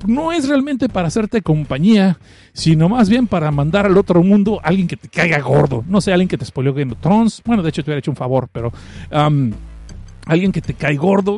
no es realmente para hacerte compañía, sino más bien para mandar al otro mundo a alguien que te caiga gordo. No sé, alguien que te spoileó Game of Thrones. Bueno, de hecho te hubiera hecho un favor, pero um, alguien que te cae gordo,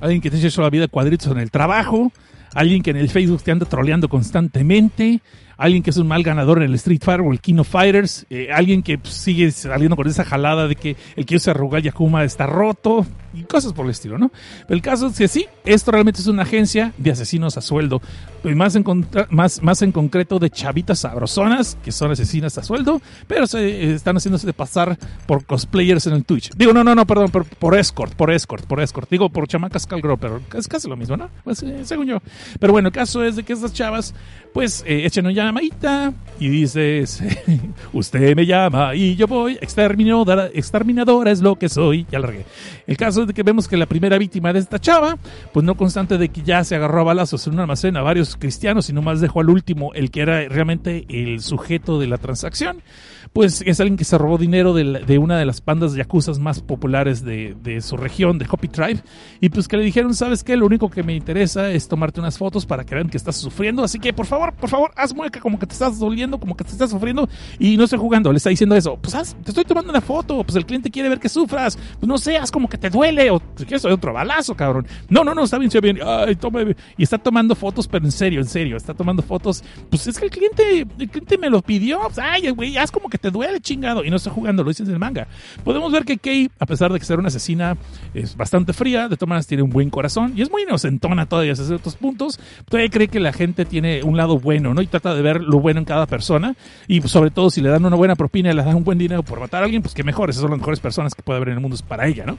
alguien que te eche la vida cuadritos en el trabajo, alguien que en el Facebook te anda troleando constantemente, alguien que es un mal ganador en el Street Fighter o el King of Fighters, eh, alguien que pues, sigue saliendo con esa jalada de que el que usa Rugal Yakuma está roto y cosas por el estilo, ¿no? Pero el caso es que sí, esto realmente es una agencia de asesinos a sueldo, y más en, más, más en concreto de chavitas sabrosonas que son asesinas a sueldo, pero se eh, están haciéndose de pasar por cosplayers en el Twitch. Digo, no, no, no, perdón, por, por escort, por escort, por escort. Digo, por chamacas calgro, pero es casi lo mismo, ¿no? Pues eh, según yo. Pero bueno, el caso es de que estas chavas, pues, eh, echan una llamadita y dices, usted me llama y yo voy, exterminadora, exterminadora es lo que soy. Ya largué. El caso es de que vemos que la primera víctima de esta chava, pues no constante de que ya se agarró a balazos en un almacén a varios cristianos y nomás dejó al último, el que era realmente el sujeto de la transacción, pues es alguien que se robó dinero de, una de las pandas de yacuzas más populares de, su región, de Hopi Tribe, y pues que le dijeron, ¿sabes qué? Lo único que me interesa es tomarte unas fotos para que vean que estás sufriendo, así que por favor, por favor, haz mueca como que te estás doliendo, como que te estás sufriendo, y no estoy jugando, le está diciendo eso, pues haz, te estoy tomando una foto, pues el cliente quiere ver que sufras, pues no seas como que te duele, o si quieres otro balazo, cabrón. No, no, no, está bien, está bien, ay, toma, y está tomando fotos, pero en serio, en serio, está tomando fotos, pues es que el cliente, el cliente me lo pidió, pues, ay, güey, haz como que te duele, chingado, y no está jugando, lo dices en el manga. Podemos ver que Kei, a pesar de que ser una asesina, es bastante fría, de todas maneras tiene un buen corazón, y es muy inocentona todavía hasta ciertos puntos, todavía cree que la gente tiene un lado bueno, ¿no? Y trata de ver lo bueno en cada persona, y sobre todo si le dan una buena propina y le dan un buen dinero por matar a alguien, pues que mejor, esas son las mejores personas que puede haber en el mundo es para ella, ¿no?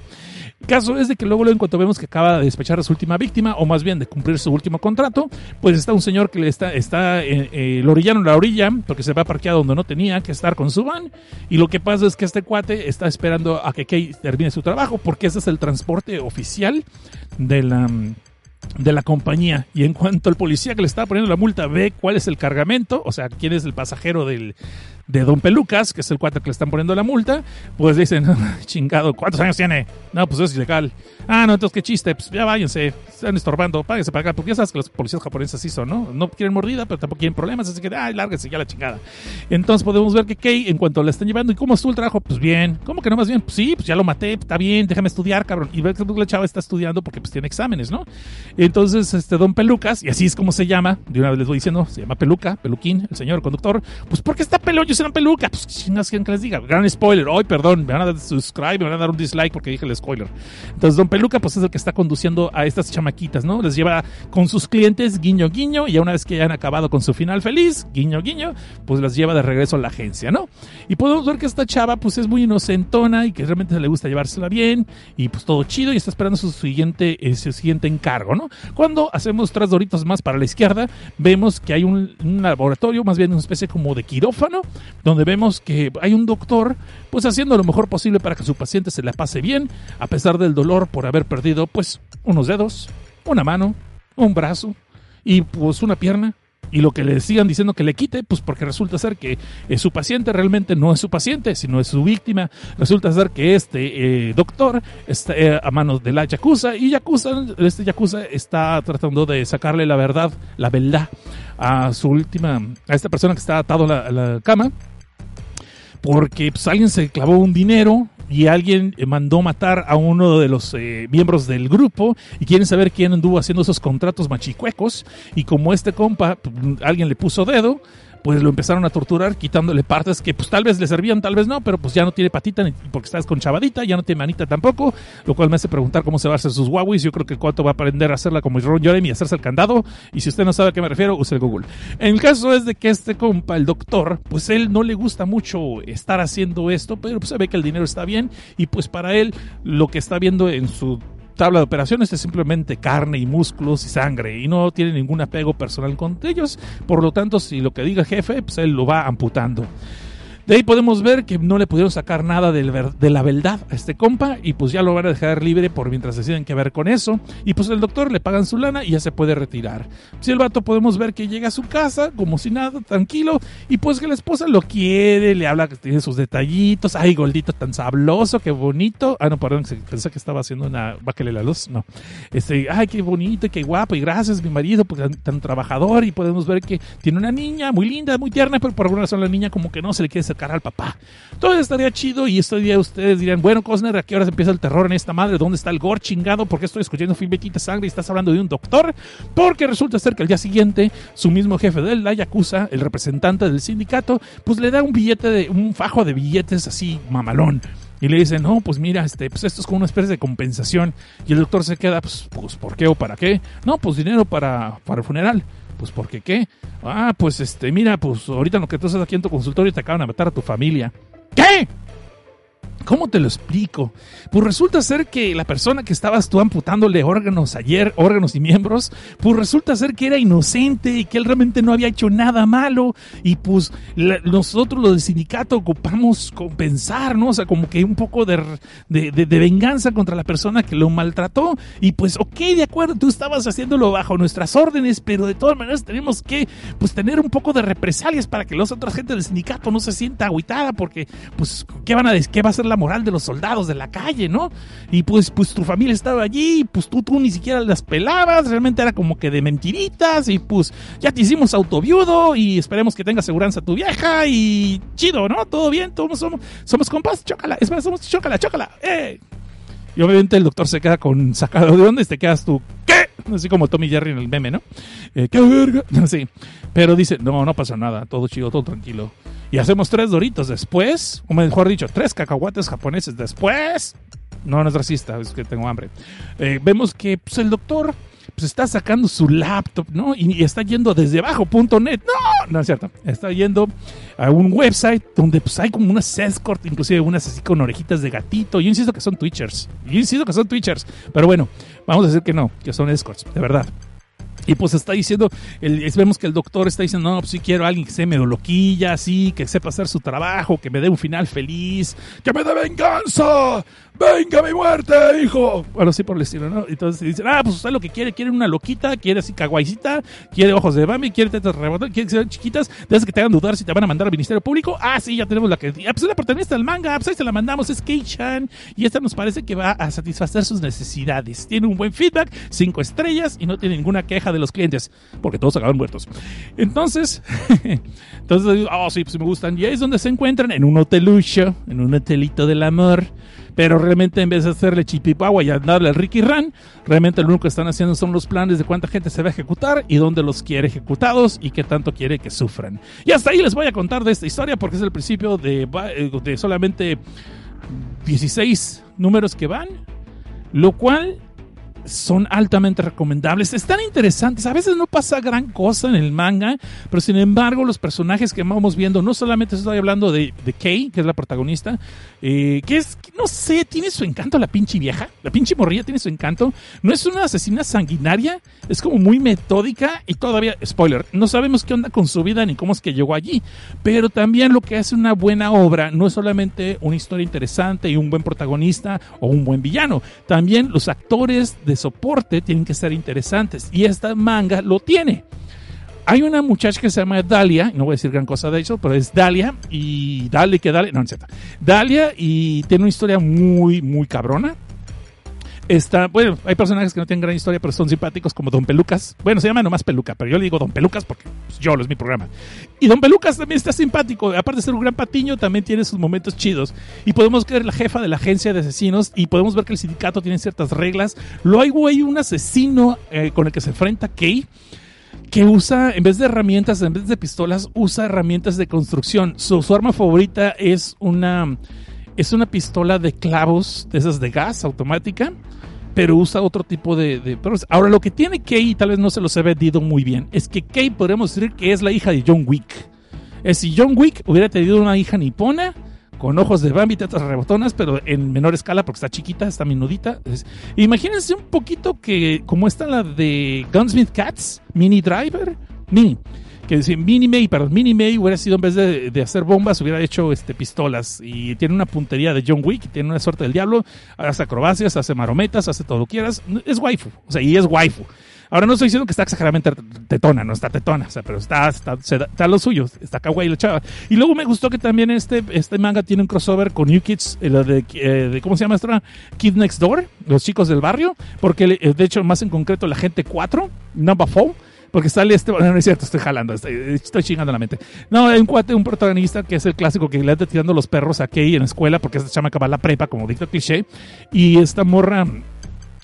Caso es de que luego, luego en cuanto vemos que acaba de despechar a su última víctima, o más bien de cumplir su último contrato, pues está un señor que le está, está eh, eh, lo orillaron la orilla, porque se va parqueado donde no tenía que estar con su van, y lo que pasa es que este cuate está esperando a que Kay termine su trabajo, porque ese es el transporte oficial de la de la compañía. Y en cuanto el policía que le estaba poniendo la multa ve cuál es el cargamento, o sea, quién es el pasajero del, de Don Pelucas, que es el cuate que le están poniendo la multa, pues dicen, chingado, ¿cuántos años tiene? No, pues es ilegal. Ah, no, entonces qué chiste, pues ya váyanse, están estorbando, páguense para acá, porque ya sabes que los policías japoneses así son, ¿no? No quieren mordida, pero tampoco quieren problemas, así que, ay, lárguense ya la chingada. Entonces podemos ver que Kei, en cuanto le están llevando, ¿y cómo estuvo el trabajo? Pues bien, ¿cómo que no más bien? Pues sí, pues ya lo maté, está bien, déjame estudiar, cabrón. Y ve que la chava está estudiando porque pues tiene exámenes, ¿no? Entonces, este, Don Pelucas, y así es como se llama, de una vez les voy diciendo, se llama Peluca, Peluquín, el señor conductor, pues porque está pelón, una peluca, pues chingas que les diga, gran spoiler, hoy perdón, me van a dar subscribe, me van a dar un dislike porque dije el spoiler. Entonces, Don Peluca, pues es el que está conduciendo a estas chamaquitas, ¿no? Les lleva con sus clientes, guiño, guiño, y una vez que ya han acabado con su final feliz, guiño, guiño, pues las lleva de regreso a la agencia, ¿no? Y podemos ver que esta chava, pues es muy inocentona y que realmente le gusta llevársela bien, y pues todo chido, y está esperando su siguiente, eh, su siguiente encargo, ¿no? Cuando hacemos tres doritos más para la izquierda, vemos que hay un laboratorio, más bien una especie como de quirófano, donde vemos que hay un doctor, pues haciendo lo mejor posible para que su paciente se la pase bien, a pesar del dolor por haber perdido, pues, unos dedos, una mano, un brazo y pues una pierna. Y lo que le sigan diciendo que le quite, pues porque resulta ser que eh, su paciente realmente no es su paciente, sino es su víctima. Resulta ser que este eh, doctor está eh, a manos de la Yakuza y Yakuza, este Yakuza está tratando de sacarle la verdad, la verdad a su última, a esta persona que está atado a la, cama, porque pues, alguien se clavó un dinero y alguien mandó matar a uno de los eh, miembros del grupo y quieren saber quién anduvo haciendo esos contratos machicuecos. Y como este compa, pues, alguien le puso dedo, pues lo empezaron a torturar quitándole partes que pues tal vez le servían, tal vez no, pero pues ya no tiene patita porque está desconchavadita, ya no tiene manita tampoco, lo cual me hace preguntar cómo se va a hacer sus Huawei. Yo creo que Cuato va a aprender a hacerla como Ron Jeremy y hacerse el candado. Y si usted no sabe a qué me refiero, use el Google. El caso es de que este compa, el doctor, pues él no le gusta mucho estar haciendo esto, pero pues se ve que el dinero está bien y pues para él lo que está viendo en su tabla de operaciones es simplemente carne y músculos y sangre y no tiene ningún apego personal con ellos. Por lo tanto, si lo que diga jefe, pues él lo va amputando. De ahí podemos ver que no le pudieron sacar nada de la verdad a este compa y pues ya lo van a dejar libre por mientras deciden qué ver con eso. Y pues el doctor le pagan su lana y ya se puede retirar. Si el vato podemos ver que llega a su casa como si nada, tranquilo, y pues que la esposa lo quiere, le habla que tiene sus detallitos, ay, goldito tan sabloso, qué bonito. Ah, no, perdón, pensé que estaba haciendo una, báquele la luz, no. Este, ay, qué bonito, qué guapo, y gracias, mi marido, pues tan, tan trabajador, y podemos ver que tiene una niña muy linda, muy tierna, pero por alguna razón la niña como que no se le quiere acercar al papá. Todo estaría chido, y este día ustedes dirán, bueno, Cosner, ¿a qué horas empieza el terror en esta madre? ¿Dónde está el gore chingado? ¿Por qué estoy escuchando film Betita Sangre y estás hablando de un doctor? Porque resulta ser que al día siguiente, su mismo jefe de la Yakuza, el representante del sindicato, pues le da un billete de, un fajo de billetes así mamalón. Y le dicen, no, pues mira, este, pues esto es como una especie de compensación. Y el doctor se queda, pues, pues ¿por qué o para qué? No, pues dinero para, para el funeral. Pues ¿por qué? Ah, pues este, mira, pues ahorita lo que tú estás aquí en tu consultorio te acaban de matar a tu familia. ¿Qué? ¿Cómo te lo explico? Pues resulta ser que la persona que estabas tú amputándole órganos ayer, órganos y miembros, pues resulta ser que era inocente y que él realmente no había hecho nada malo. Y pues nosotros los del sindicato ocupamos compensar, ¿no? O sea, como que un poco de, de, venganza contra la persona que lo maltrató. Y pues, ok, de acuerdo, tú estabas haciéndolo bajo nuestras órdenes, pero de todas maneras tenemos que pues tener un poco de represalias para que los otros gente del sindicato no se sienta agüitada porque pues qué van a qué va a ser la moral de los soldados de la calle, ¿no? Y pues pues tu familia estaba allí, y, pues tú tú ni siquiera las pelabas, realmente era como que de mentiritas y pues ya te hicimos autoviudo y esperemos que tenga seguranza tu vieja y chido, ¿no? Todo bien, todos somos somos compas, chócala, somos chócala, chócala. Eh. Y obviamente el doctor se queda con sacado de onda y te quedas tú, ¿qué? Así como Tommy Jerry en el meme, ¿no? Eh, ¡Qué verga! Sí. Pero dice, no, no pasa nada, todo chido, todo tranquilo. Y hacemos tres doritos después, o mejor dicho, tres cacahuates japoneses después. No, no es racista, es que tengo hambre. Eh, vemos que pues, el doctor pues, está sacando su laptop, ¿no? Y, está yendo desde abajo.net. No, no es cierto. Está yendo a un website donde pues, hay como unas escort, inclusive unas así con orejitas de gatito. Yo insisto que son Twitchers. Yo insisto que son Twitchers. Pero bueno, vamos a decir que no, que son escorts, de verdad. Y pues está diciendo, el- vemos que el doctor está diciendo, no, pues sí quiero a alguien que sea medio loquilla, así, que sepa hacer su trabajo, que me dé un final feliz, que me dé venganza, venga mi muerte, hijo. Bueno, sí por el estilo, ¿no? Entonces dicen, ah, pues usted lo que quiere, quiere una loquita, quiere así kawaisita, quiere ojos de Bambi, quiere tetas rebotadas, quiere que sean chiquitas, de que te hagan dudar si te van a mandar al Ministerio Público. Ah, sí, ya tenemos la que, ah, pues es la protagonista del manga, pues ahí se la mandamos, es Kei-chan, y esta nos parece que va a satisfacer sus necesidades. Tiene un buen feedback, cinco estrellas y no tiene ninguna queja de los clientes, porque todos acaban muertos. Entonces, entonces, oh, sí, pues me gustan. Y ahí es donde se encuentran, en un hotelucho, en un hotelito del amor. Pero realmente en vez de hacerle chipipagua y andarle al Ricky Ran, realmente lo único que están haciendo son los planes de cuánta gente se va a ejecutar y dónde los quiere ejecutados y qué tanto quiere que sufran. Y hasta ahí les voy a contar de esta historia porque es el principio de, eh, de solamente 16 números que van, lo cual son altamente recomendables. Están interesantes. A veces no pasa gran cosa en el manga, pero sin embargo, los personajes que vamos viendo, no solamente estoy hablando de, de Kei, que es la protagonista, eh, que es, no sé, tiene su encanto la pinche vieja. La pinche morrilla tiene su encanto. No es una asesina sanguinaria, es como muy metódica y todavía, spoiler, no sabemos qué onda con su vida ni cómo es que llegó allí. Pero también lo que hace una buena obra no es solamente una historia interesante y un buen protagonista o un buen villano. También los actores de soporte tienen que ser interesantes. Y esta manga lo tiene. Hay una muchacha que se llama Dalia, no voy a decir gran cosa de eso, pero es Dalia y dale que dale, no, no. Dalia y tiene una historia muy, muy cabrona. Está, bueno, hay personajes que no tienen gran historia, pero son simpáticos, como Don Pelucas. Bueno, se llama nomás Peluca, pero yo le digo Don Pelucas porque pues, yo, es mi programa. Y Don Pelucas también está simpático. Aparte de ser un gran patiño, también tiene sus momentos chidos. Y podemos ver la jefa de la agencia de asesinos y podemos ver que el sindicato tiene ciertas reglas. Luego hay un asesino eh, con el que se enfrenta Kay que usa, en vez de herramientas, en vez de pistolas, usa herramientas de construcción. Su arma favorita es una, es una pistola de clavos, de esas de gas automática, pero usa otro tipo de... de- ahora, lo que tiene Kay, y tal vez no se los he vendido muy bien, es que Kay podríamos decir que es la hija de John Wick. Es si John Wick hubiera tenido una hija nipona, con ojos de Bambi, tetas rebotonas, pero en menor escala porque está chiquita, está minudita. Imagínense un poquito que, como está la de Gunsmith Cats, Mini Driver, Mini, que dice Mini May, perdón, Mini May hubiera sido en vez de, hacer bombas, hubiera hecho este, pistolas. Y tiene una puntería de John Wick, tiene una suerte del diablo, hace acrobacias, hace marometas, hace todo lo que quieras. Es waifu, o sea, y es waifu. Ahora no estoy diciendo que está exageradamente tetona, no está tetona, o sea, pero está, está, está lo suyo, está kawaii la chava. Y luego me gustó que también este, este manga tiene un crossover con New Kids, eh, eh, de- ¿cómo se llama esta? Kid Next Door, los chicos del barrio, porque eh, de hecho más en concreto la gente 4, Number 4, porque sale este, bueno, no es cierto, estoy jalando, estoy, chingando la mente. No, hay un cuate, un protagonista que es el clásico que le anda tirando los perros a Kei en la escuela porque esta chama acaba la prepa, como dicta cliché, y esta morra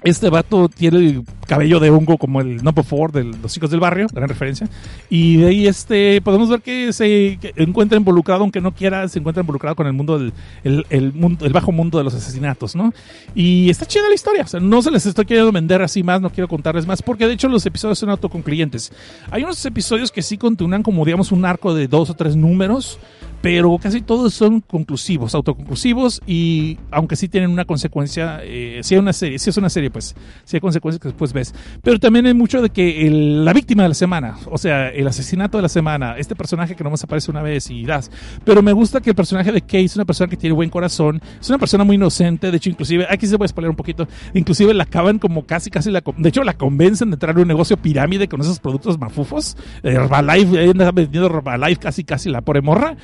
este vato tiene el cabello de hongo como el number four de los chicos del barrio, gran referencia. Y de ahí este, podemos ver que se encuentra involucrado, aunque no quiera, se encuentra involucrado con el mundo del el, el mundo, el bajo mundo de los asesinatos, ¿no? Y está chida la historia. O sea, no se les estoy queriendo vender así más, no quiero contarles más, porque de hecho los episodios son autoconcluyentes. Hay unos episodios que sí continúan como, digamos, un arco de dos o tres números pero casi todos son conclusivos, autoconclusivos y aunque sí tienen una consecuencia, eh, si hay una serie, si es una serie, pues sí hay consecuencias que después ves. Pero también hay mucho de que el- la víctima de la semana, o sea, el asesinato de la semana, este personaje que nomás aparece una vez y das. Pero me gusta que el personaje de Kay es una persona que tiene buen corazón, es una persona muy inocente, de hecho inclusive, aquí se puede spoiler un poquito, inclusive la acaban como casi, casi la, de hecho la convencen de entrar a un negocio pirámide con esos productos mafufos, eh, Herbalife, ahí anda vendiendo Herbalife casi, casi la pobre morra,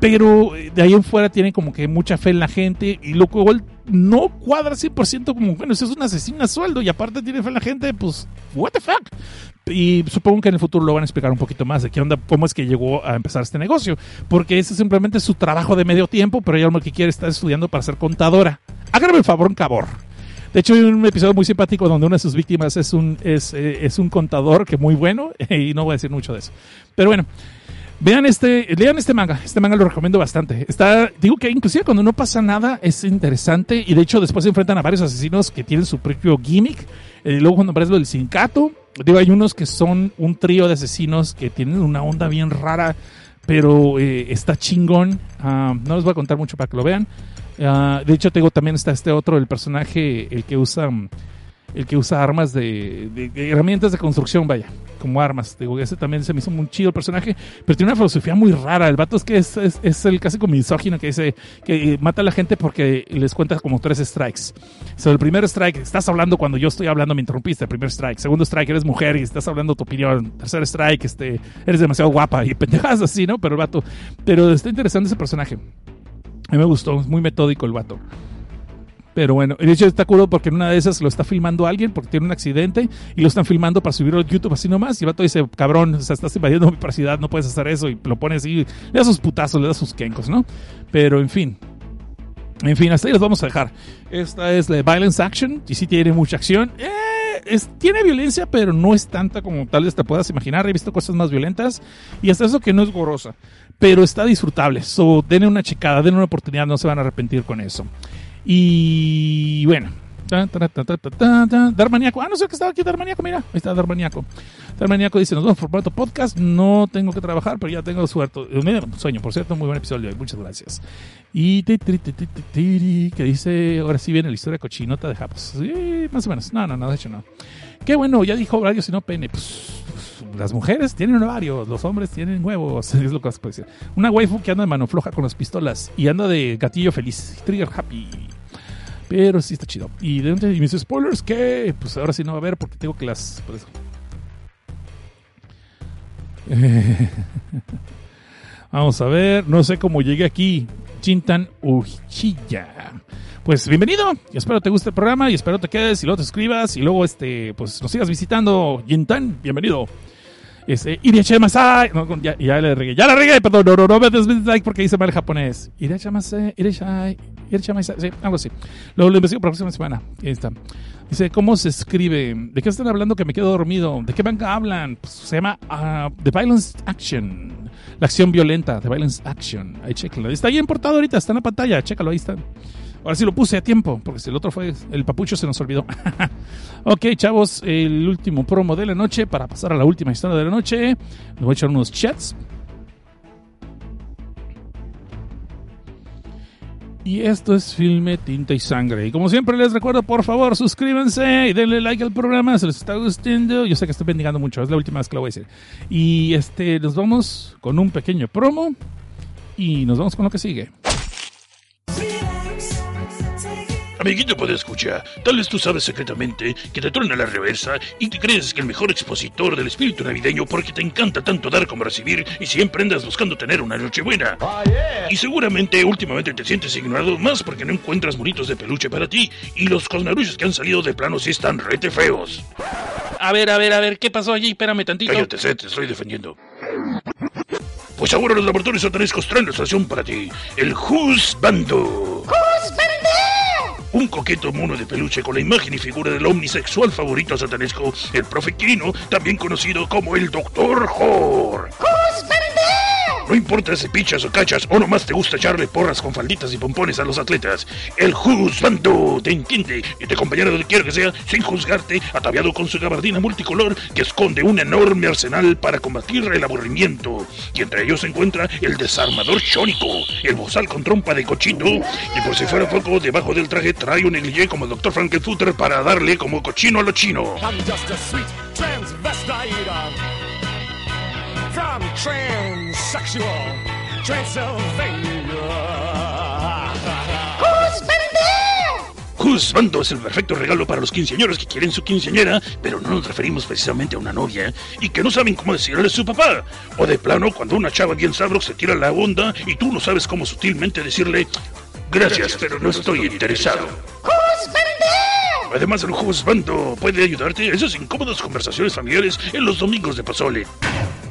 pero eh, de ahí en fuera tiene como que mucha fe en la gente y lo cual no cuadra 100% como, bueno, si es una asesina a sueldo y aparte tiene fe en la gente, pues, what the fuck. Y supongo que en el futuro lo van a explicar un poquito más de qué onda, cómo es que llegó a empezar este negocio, porque ese es simplemente su trabajo de medio tiempo, pero ella lo que quiere es estar estudiando para ser contadora. Hágame el favor, un cabor. De hecho, hay un episodio muy simpático donde una de sus víctimas es un, es, eh, es un contador que muy bueno, y no voy a decir mucho de eso. Pero bueno, Vean este, lean este manga, este manga lo recomiendo bastante. Está, digo que inclusive cuando no pasa nada es interesante y de hecho después se enfrentan a varios asesinos que tienen su propio gimmick. Eh, luego cuando aparece lo del sindicato, digo hay unos que son un trío de asesinos que tienen una onda bien rara, pero eh, está chingón. Ah, no les voy a contar mucho para que lo vean. Ah, de hecho, tengo también está este otro, el personaje, el que usa mm, el que usa armas de, de- de herramientas de construcción, vaya, como armas. Digo, ese también se me hizo muy chido el personaje, pero tiene una filosofía muy rara. El vato es que es, es, es el casi como misógino que dice que mata a la gente porque les cuenta como tres strikes. O sea, el primer strike, estás hablando cuando yo estoy hablando, me interrumpiste. El primer strike. Segundo strike, eres mujer y estás hablando tu opinión. Tercer strike, este, eres demasiado guapa y pendejas así, ¿no? Pero el vato, pero está interesante ese personaje. A mí me gustó, es muy metódico el vato. Pero bueno, de hecho está curado porque en una de esas lo está filmando alguien porque tiene un accidente y lo están filmando para subirlo a YouTube así nomás. Y el vato dice, cabrón, o sea, estás invadiendo mi privacidad, no puedes hacer eso. Y lo pone así, le da sus putazos, le da sus kenkos, ¿no? Pero en fin. En fin, hasta ahí los vamos a dejar. Esta es la Violence Action y sí tiene mucha acción. Eh, es- tiene violencia, pero no es tanta como tal vez te puedas imaginar. He visto cosas más violentas y hasta eso que no es gorosa. Pero está disfrutable. So, denle una checada, denle una oportunidad, no se van a arrepentir con eso. Y bueno. Darmaniaco. Ah, no sé que estaba aquí Darmaniaco, mira. Ahí está Darmaniaco. Darmaniaco dice, nos vemos por formato podcast. No tengo que trabajar, pero ya tengo suerte. Eh, Sueño, por cierto, muy buen episodio. Muchas gracias. Y que dice, ahora sí viene la historia cochinota de Japos. Sí, más o menos. No, no, no, de hecho no. Qué bueno, ya dijo ovario, si no pene. Pues, pues, las mujeres tienen ovarios, los hombres tienen huevos. Es lo que se puede decir. Una waifu que anda de mano floja con las pistolas y anda de gatillo feliz. Trigger happy. Pero sí está chido. Y de y mis spoilers, que pues ahora sí no va a haber porque tengo las. Por eso. Vamos a ver, no sé cómo llegué aquí. Chintan Uchiya. Pues bienvenido, espero te guste el programa y espero te quedes y luego te suscribas y luego este, pues nos sigas visitando. Jintan, bienvenido. Este, Masai. No, ya, ya le regué. Ya la regué, perdón. No, no, no me des like porque dice mal japonés. Iriache Masai. Iriache Masai. Sí, algo así. Luego lo investigo para la próxima semana. Ahí está. Dice, ¿cómo se escribe? ¿De qué están hablando que me quedo dormido? ¿De qué manga hablan? Pues, se llama ah, The Violence Action. La acción violenta. The Violence Action. Ahí chéquenlo. Está ahí en portada ahorita. Está en la pantalla. Chécalo, ahí está. Ahora sí lo puse a tiempo, porque si el otro fue el papucho se nos olvidó. ok, chavos, el último promo de la noche para pasar a la última historia de la noche. Les voy a echar unos chats. Y esto es Filme Tinta y Sangre. Y como siempre les recuerdo, por favor, suscríbanse y denle like al programa. Se les está gustando. Yo sé que estoy bendigando mucho. Es la última vez que lo voy a decir. Y este, nos vamos con un pequeño promo. Y nos vamos con lo que sigue. Amiguito puede escuchar, tal vez tú sabes secretamente que te truena la reversa y te crees que el mejor expositor del espíritu navideño porque te encanta tanto dar como recibir y siempre andas buscando tener una noche buena. Y seguramente últimamente te sientes ignorado más porque no encuentras monitos de peluche para ti y los cosnarullos que han salido de plano sí están rete feos. A ver, a ver, a ver, ¿qué pasó allí? Espérame tantito. Cállate, Seth, te estoy defendiendo. Pues ahora los laboratorios satanescos traen la estación para ti, el Husbando. Un coqueto mono de peluche con la imagen y figura del omnisexual favorito satanesco, el profe Quirino, también conocido como el Doctor Hor. No importa si pichas o cachas o nomás te gusta echarle porras con falditas y pompones a los atletas. El Husbando te entiende y te acompañará donde quiera que sea sin juzgarte, ataviado con su gabardina multicolor que esconde un enorme arsenal para combatir el aburrimiento. Y entre ellos se encuentra el desarmador chónico, el bozal con trompa de cochino y por si fuera poco, debajo del traje trae un negligé como el Dr. Frankenfutter para darle como cochino a lo chino. I'm just a sweet from transsexual Transylvania. Husbando es el perfecto regalo para los quinceañeros que quieren su quinceañera, pero no nos referimos precisamente a una novia y que no saben cómo decirle a su papá. O de plano, cuando una chava bien sabro se tira la onda y tú no sabes cómo sutilmente decirle gracias, pero no estoy interesado. Además, el Husbando puede ayudarte en esas incómodas conversaciones familiares en los domingos de Pozole.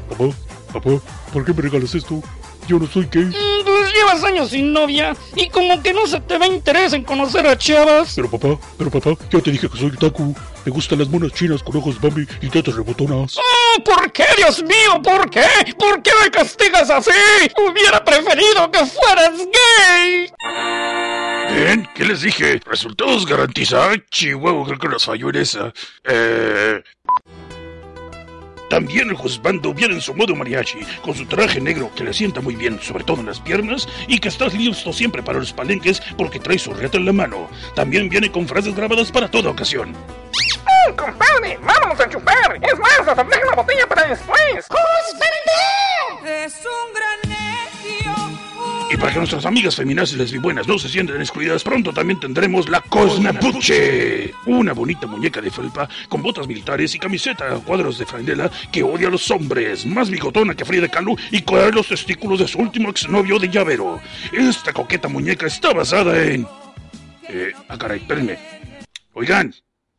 Papá, papá, ¿por qué me regalas esto? Yo no soy gay. Mm, Pues llevas años sin novia y como que no se te ve interés en conocer a chavas. Pero papá, pero papá, ya te dije que soy taku. Me gustan las monas chinas con ojos Bambi y tetas rebotonas. Mm, ¿Por qué, Dios mío? ¿Por qué? ¿Por qué me castigas así? Hubiera preferido que fueras gay. Bien, ¿qué les dije? Resultados garantizados. Chihuahua, creo que nos falló en esa. Eh... También el Juzbando viene en su modo mariachi, con su traje negro que le sienta muy bien, sobre todo en las piernas, y que está listo siempre para los palenques porque trae su reata en la mano. También viene con frases grabadas para toda ocasión. compadre, vámonos a chupar. Es más, hasta deja la botella para después. Es un gran. Y para que nuestras amigas feminazis y lesbibuenas no se sientan excluidas, pronto también tendremos la Cosnapuche, una bonita muñeca de felpa con botas militares y camiseta a cuadros de franela que odia a los hombres, más bigotona que Frida Kahlo y con los testículos de su último exnovio de llavero. Esta coqueta muñeca está basada en... Eh, ah caray, espérenme. Oigan,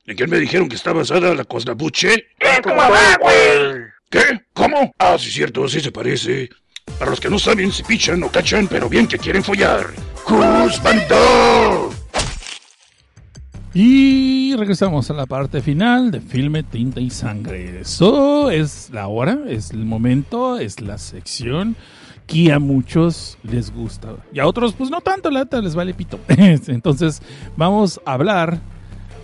¿en quién me dijeron que está basada la Cosnapuche? ¿Qué? ¿Cómo? Ah, sí, cierto, sí se parece. Para los que no saben si pichan o cachan, pero bien que quieren follar. ¡Juzbando! Y regresamos a la parte final de Filme Tinta y Sangre. Eso es la hora, es el momento, es la sección que a muchos les gusta. Y a otros, pues no tanto, la neta les vale pito. Entonces, vamos a hablar,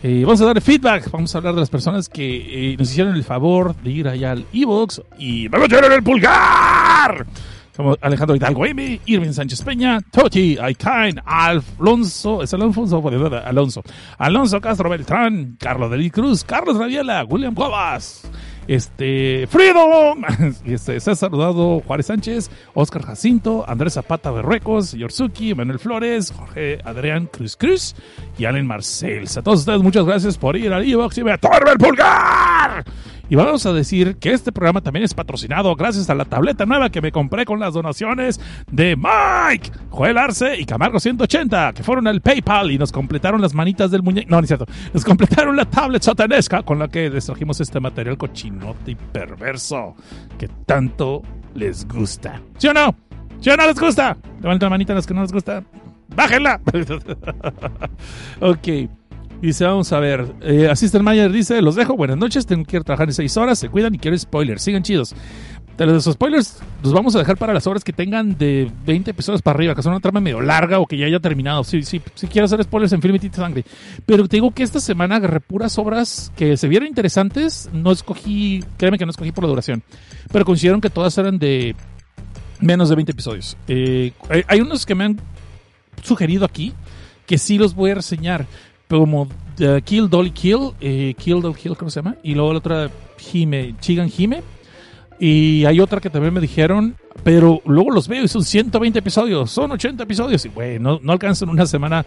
eh, vamos a dar feedback, vamos a hablar de las personas que eh, nos hicieron el favor de ir allá al Evox y ¡me metieron el pulgar! Somos Alejandro Hidalgo M, Irving Sánchez Peña, Toti, Aikain, Alfonso, es Alfonso, Alonso, Alonso Castro Beltrán, Carlos Delí Cruz, Carlos Raviela, William Cuevas, este, Freedom, este, César Dado, Juárez Sánchez, Oscar Jacinto, Andrés Zapata Berruecos, Yorsuki, Manuel Flores, Jorge Adrián Cruz Cruz y Allen Marcels. A todos ustedes, muchas gracias por ir al Evox y atorbe el pulgar. Y vamos a decir que este programa también es patrocinado gracias a la tableta nueva que me compré con las donaciones de Mike, Joel Arce y Camargo 180, que fueron al PayPal y nos completaron las manitas del muñeco. No, no es cierto. Nos completaron la tablet satanesca con la que les este material cochinote y perverso que tanto les gusta. ¿Sí o no? ¿Sí o no les gusta? Levanten la manita a los que no les gusta. ¡Bájenla! ok. Dice, vamos a ver. Eh, Assistant dice, los dejo, buenas noches, tengo que ir a trabajar en 6 horas, se cuidan y quiero spoilers, sigan chidos. De los spoilers los vamos a dejar para las horas que tengan de 20 episodios para arriba, que son una trama medio larga o que ya haya terminado. Sí, sí, sí quiero hacer spoilers en Film y Sangre. Pero te digo que esta semana agarré puras obras que se vieron interesantes. No escogí, créeme que no escogí por la duración. Pero consideraron que todas eran de menos de 20 episodios. Eh, hay, hay unos que me han sugerido aquí que sí los voy a reseñar, como uh, Kill Dolly Kill, eh, Kill Dolly Kill, ¿cómo se llama? Y luego la otra, Hime, Chigan Hime. Y hay otra que también me dijeron, pero luego los veo y son 120 episodios, son 80 episodios. Y güey, no, no alcanzan una semana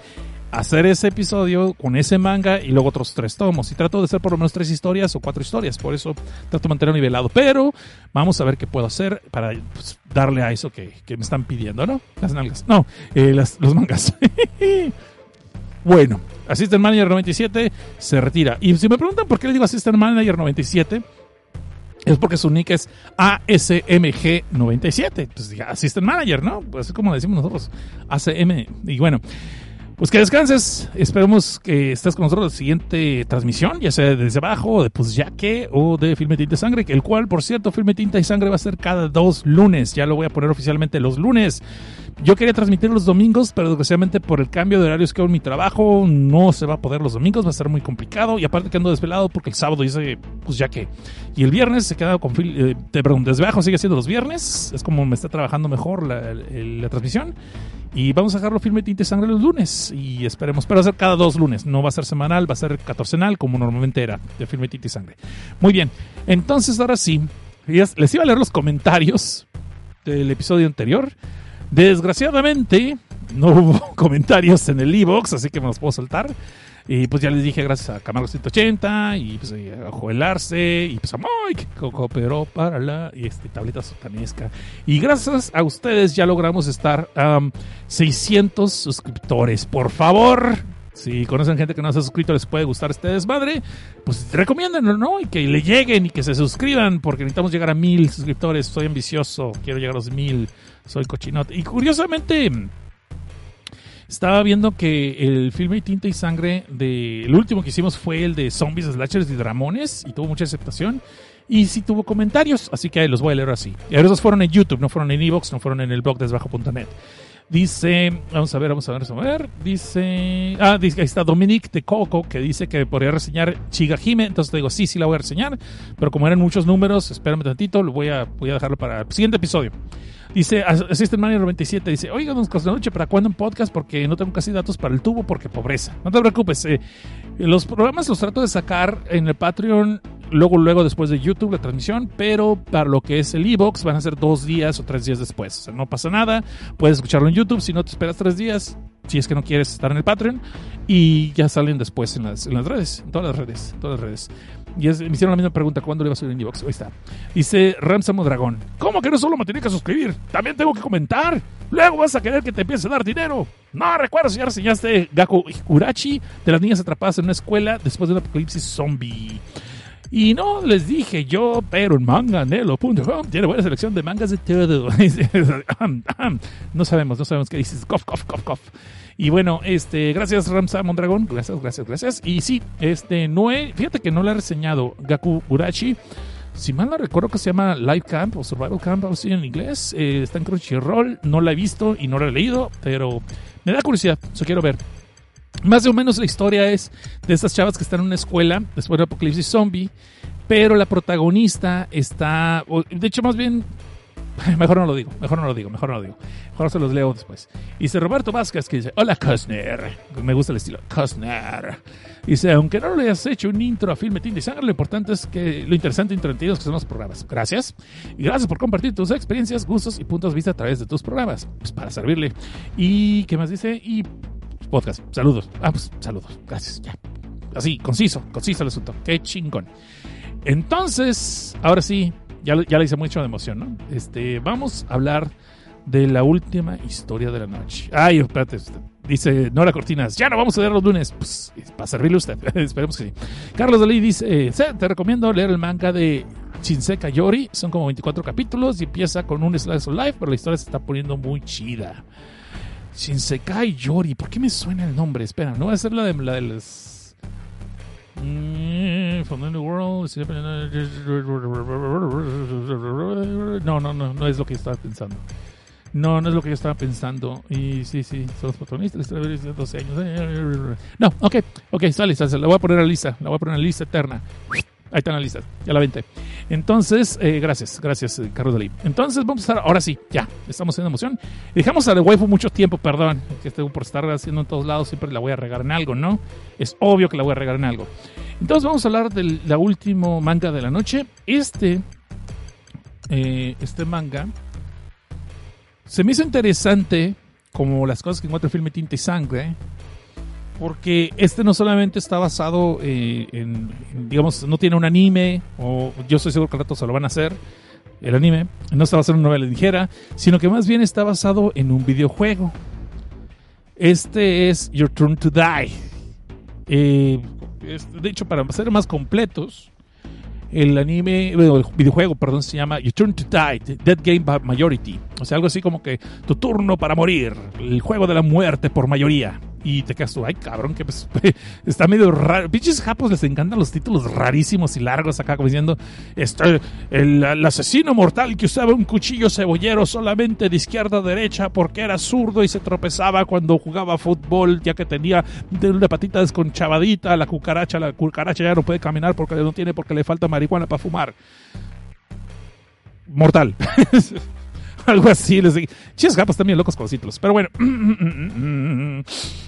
hacer ese episodio con ese manga y luego otros tres tomos. Y trato de hacer por lo menos tres historias o cuatro historias, por eso trato de mantenerlo nivelado. Pero vamos a ver qué puedo hacer para pues, darle a eso que, que me están pidiendo, ¿no? Las nalgas. No, eh, las- los mangas. bueno, Assistant Manager 97 se retira. Y si me preguntan por qué le digo Assistant Manager 97, es porque su nick es ASMG97. Pues ya, Assistant Manager, ¿no? Pues es como decimos nosotros, ACM. Y bueno, pues que descanses. Esperemos que estés con nosotros en la siguiente transmisión, ya sea desde abajo, de Pues Ya que, o de Filme Tinta y Sangre, el cual, por cierto, Filme Tinta y Sangre va a ser cada dos lunes. Ya lo voy a poner oficialmente los lunes. Yo quería transmitir los domingos, pero desgraciadamente por el cambio de horarios que hago en mi trabajo, no se va a poder los domingos, va a ser muy complicado. Y aparte que ando desvelado porque el sábado dice, pues ya que. Y el viernes se queda con. eh, perdón, desde abajo sigue siendo los viernes. Es como me está trabajando mejor la transmisión. Y vamos a dejarlo firme Tinte Sangre los lunes. Y esperemos, pero va a ser cada dos lunes. No va a ser semanal, va a ser catorcenal, como normalmente era, de firme Tinte Sangre. Muy bien. Entonces, ahora sí, les iba a leer los comentarios del episodio anterior. Desgraciadamente, no hubo comentarios en el e-box, así que me los puedo soltar. Y pues ya les dije gracias a Camargo 180 y pues a Joel Arce y pues a Mike que cooperó para la este, tableta sotanesca. Y gracias a ustedes ya logramos estar a 600 suscriptores. Por favor, si conocen gente que no se ha suscrito, les puede gustar este desmadre, pues recomiéndenlo, ¿no? Y que le lleguen y que se suscriban, porque necesitamos llegar a mil suscriptores. Soy ambicioso, quiero llegar a los mil, soy cochinote. Y curiosamente, estaba viendo que el filme Tinta y Sangre, de, el último que hicimos fue el de Zombies, Slashers y Dramones, y tuvo mucha aceptación. Y sí tuvo comentarios, así que ahí los voy a leer así. Esos fueron en YouTube, no fueron en Evox, no fueron en el blog desbajo.net. Dice, vamos a ver, vamos a ver, vamos a ver. Dice, ah, dice, ahí está Dominic de Coco que dice que podría reseñar Chigahime. Entonces te digo, sí, sí la voy a reseñar. Pero como eran muchos números, espérame tantito, lo voy a, voy a dejarlo para el siguiente episodio. Dice Assistant Manager 97, dice, oiga, don Cosnoche, ¿para cuándo un podcast? Porque no tengo casi datos para el tubo porque pobreza. No te preocupes, eh, los programas los trato de sacar en el Patreon, luego, luego después de YouTube, la transmisión, pero para lo que es el Evox van a ser dos días o tres días después. O sea, no pasa nada, puedes escucharlo en YouTube, si no te esperas tres días, si es que no quieres estar en el Patreon, y ya salen después en las, en las redes, en todas las redes, todas las redes. Y es- me hicieron la misma pregunta, ¿cuándo le iba a subir en Evox? Ahí está. Dice Ramsamo Dragón, ¿cómo que no solo me tenía que suscribir? También tengo que comentar. Luego vas a querer que te empiece a dar dinero. No, recuerdo si ya reseñaste Gaku Hikurachi de las niñas atrapadas en una escuela después de un apocalipsis zombie. Y no les dije yo, pero en manganelo.com tiene buena selección de mangas de todo. no sabemos, no sabemos qué dices. Cof, cof, cof, cof. Y bueno, este, gracias Ramsa Mondragón, gracias, gracias, gracias. Y sí, este, no he, fíjate que no le he reseñado Gaku Urachi. Si mal no recuerdo que se llama Live Camp o Survival Camp, algo así en inglés. Eh, está en Crunchyroll, no la he visto y no la he leído, pero me da curiosidad, eso quiero ver. Más o menos la historia es de estas chavas que están en una escuela después del apocalipsis zombie, pero la protagonista está, de hecho más bien, mejor no lo digo, mejor no lo digo, mejor no lo digo, mejor se los leo después. Dice Roberto Vázquez que dice, hola Cosner, me gusta el estilo, Cosner. Dice, aunque no le hayas hecho un intro a Filme Tinta y Sangre, lo importante es que lo interesante y entretenidos que son los programas. Gracias. Y gracias por compartir tus experiencias, gustos y puntos de vista a través de tus programas. Pues para servirle. Y, ¿qué más dice? Y podcast. Saludos. Ah, pues saludos. Gracias. Ya. Así, conciso, conciso el asunto. Qué chingón. Entonces, ahora sí, ya, le hice mucho de emoción, ¿no? Este, vamos a hablar de la última historia de la noche. Ay, espérate. Dice Nora Cortinas, ya no vamos a leer los lunes. Pues, para servirle a usted. Esperemos que sí. Carlos Dalí dice, eh, "Sí, te recomiendo leer el manga de Shinseka Yori. Son como 24 capítulos y empieza con un slice of life, pero la historia se está poniendo muy chida. Shinsekai Yori. ¿Por qué me suena el nombre? Espera, no va a ser la de, la de las. Mm, From the New World. No, no, no, no es lo que estaba pensando. No, no es lo que yo estaba pensando. Y sí, sí, son los protagonistas. la historia de 12 años. No, ok, ok, sale, sale. La voy a poner a lista. La voy a poner a lista eterna. Ahí está en la lista. Ya la vente. Entonces, eh, gracias, gracias, eh, Carlos Dalí. Entonces, vamos a estar, ahora sí, ya, estamos en emoción. Dejamos a The Waifu mucho tiempo, perdón, que tengo por estar haciendo en todos lados, siempre la voy a regar en algo, ¿no? Es obvio que la voy a regar en algo. Entonces, vamos a hablar del la último manga de la noche. Este, eh, este manga se me hizo interesante, como las cosas que encuentro en Filme Tinta y Sangre, porque este no solamente está basado eh, en, digamos, no tiene un anime, o yo estoy seguro que al rato se lo van a hacer, el anime, no está basado en una novela ligera, sino que más bien está basado en un videojuego. Este es Your Turn to Die. Eh, de hecho, para ser más completos, el anime, el videojuego, perdón, se llama Your Turn to Die, Dead Game by Majority. O sea, algo así como que tu turno para morir, el juego de la muerte por mayoría. Y te quedas tú, ay cabrón, que pues, está medio raro. Pinches japos les encantan los títulos rarísimos y largos acá, como diciendo, este, el, asesino mortal que usaba un cuchillo cebollero solamente de izquierda a derecha porque era zurdo y se tropezaba cuando jugaba fútbol, ya que tenía una patita desconchavadita, la cucaracha, la cucaracha ya no puede caminar porque no tiene, porque le falta marihuana para fumar. Mortal. Algo así, les digo. Chis gapas también locos con los títulos. Pero bueno.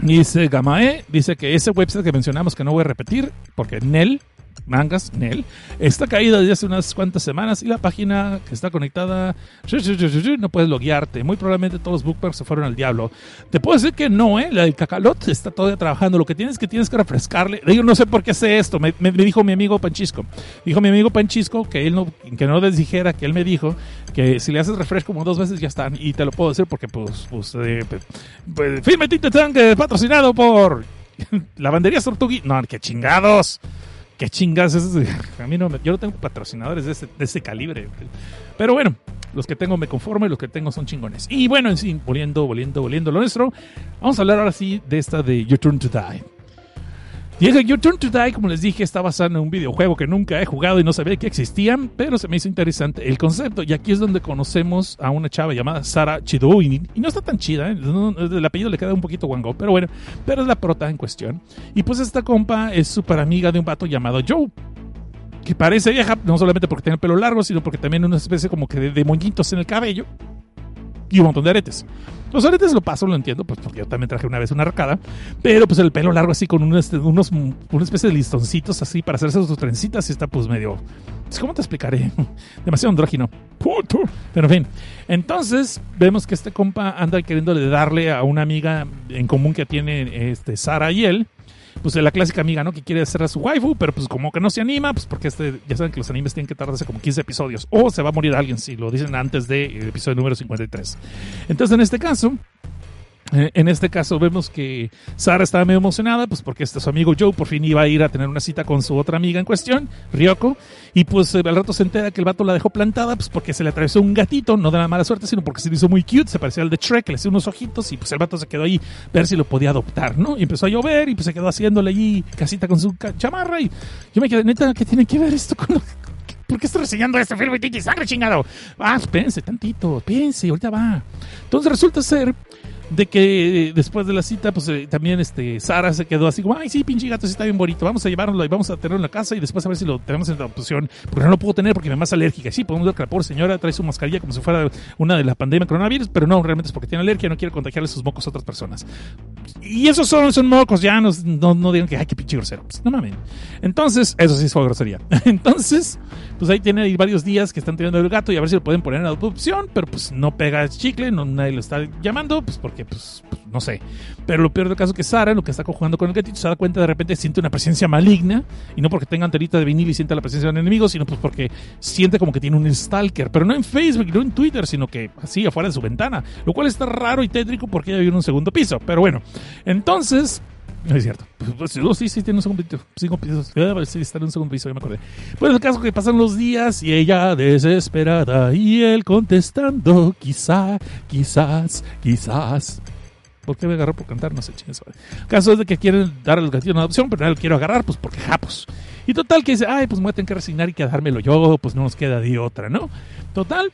Dice Gamae, dice que ese website que mencionamos que no voy a repetir, porque Nel, mangas, Nel, está caída desde hace unas cuantas semanas y la página que está conectada no puedes loguearte. Muy probablemente todos los bookmarks se fueron al diablo. Te puedo decir que no, ¿eh? La del cacalot está todavía trabajando. Lo que tienes es que tienes que refrescarle. Digo, no sé por qué hace esto. Me, me- dijo mi amigo Panchisco. Dijo mi amigo Panchisco que él no, que no les dijera, que él me dijo que si le haces refresh como dos veces ya están. Y te lo puedo decir porque, pues, pues, eh, pues, pues Filme Tinte Tanque, patrocinado por Lavanderías Tortugui. No, qué chingados. Qué es- a mí no yo no tengo patrocinadores de ese, calibre. Pero bueno, los que tengo me conformo y los que tengo son chingones. Y bueno, en sí, volviendo, volviendo, volviendo lo nuestro, vamos a hablar ahora sí de esta de Your Turn to Die. Your Turn to Die, como les dije, está basado en un videojuego que nunca he jugado y no sabía que existían, pero se me hizo interesante el concepto. Y aquí es donde conocemos a una chava llamada Sara Chidouini. Y no está tan chida, ¿eh? El apellido le queda un poquito guango, pero bueno, pero es la prota en cuestión. Y pues esta compa es súper amiga de un vato llamado Joe. Que parece vieja, no solamente porque tiene el pelo largo, sino porque también una especie como que de, de moñitos en el cabello y un montón de aretes. Los aretes lo paso, lo entiendo, pues porque yo también traje una vez una arcada, pero pues el pelo largo así con unos, este, unos una especie de listoncitos así para hacerse sus trencitas y está pues medio... pues, ¿Cómo te explicaré? Demasiado andrógino. Puto. Pero en fin. Entonces vemos que este compa anda queriéndole darle a una amiga en común que tiene este, Sara y él, pues la clásica amiga, ¿no? Que quiere hacer a su waifu, pero pues como que no se anima, pues porque este, ya saben que los animes tienen que tardarse como 15 episodios. O se va a morir alguien si lo dicen antes del episodio número 53. Entonces, en este caso, eh, en este caso vemos que Sara estaba medio emocionada, pues porque este su amigo Joe por fin iba a ir a tener una cita con su otra amiga en cuestión, Ryoko, y pues eh, al rato se entera que el vato la dejó plantada, pues porque se le atravesó un gatito, no de la mala suerte, sino porque se le hizo muy cute, se parecía al de Shrek, le hacía unos ojitos y pues el vato se quedó ahí ver si lo podía adoptar, ¿no? Y empezó a llover y pues se quedó haciéndole allí casita con su chamarra y yo me quedé, neta, ¿qué tiene que ver esto con lo ¿Por qué estoy reseñando este filme sangre chingado? Ah, espérense tantito, espérense, ahorita va. Entonces resulta ser de que eh, después de la cita, pues eh, también este Sara se quedó así como, ay, sí, pinche gato, sí está bien bonito, vamos a llevárnoslo y vamos a tenerlo en la casa y después a ver si lo tenemos en adopción, porque no lo puedo tener porque mi mamá es alérgica. Sí, podemos ver que la pobre señora trae su mascarilla como si fuera una de la pandemia coronavirus, pero no, realmente es porque tiene alergia, no quiere contagiarle sus mocos a otras personas. Y esos son, son mocos, ya no, no, no digan que, ay, qué pinche grosero. Pues, no mames. Entonces, eso sí fue grosería. Entonces, pues ahí tiene ahí varios días que están tirando el gato y a ver si lo pueden poner en adopción, pero pues no pega chicle, no, nadie lo está llamando, pues porque, pues, pues, no sé. Pero lo peor del caso es que Sara, lo que está jugando con el gatito, se da cuenta de repente siente una presencia maligna, y no porque tenga anterita de vinil y sienta la presencia de un enemigo, sino pues porque siente como que tiene un stalker, pero no en Facebook, no en Twitter, sino que así afuera de su ventana, lo cual está raro y tétrico porque ella vive en un segundo piso, pero bueno. Entonces, no es cierto. Pues, no, sí, sí, tiene un segundo piso. Cinco pisos. Ah, Sí, está en un segundo piso, ya me acordé. Pues el caso que pasan los días y ella desesperada y él contestando, quizá, quizás, quizás. ¿Por qué me agarró por cantar? No sé, chingas. El caso es de que quieren dar al gatito una adopción, pero no lo quiero agarrar, pues porque japos. Y total que dice, ay, pues me voy a tener que resignar y quedármelo yo, pues no nos queda de otra, ¿no? Total,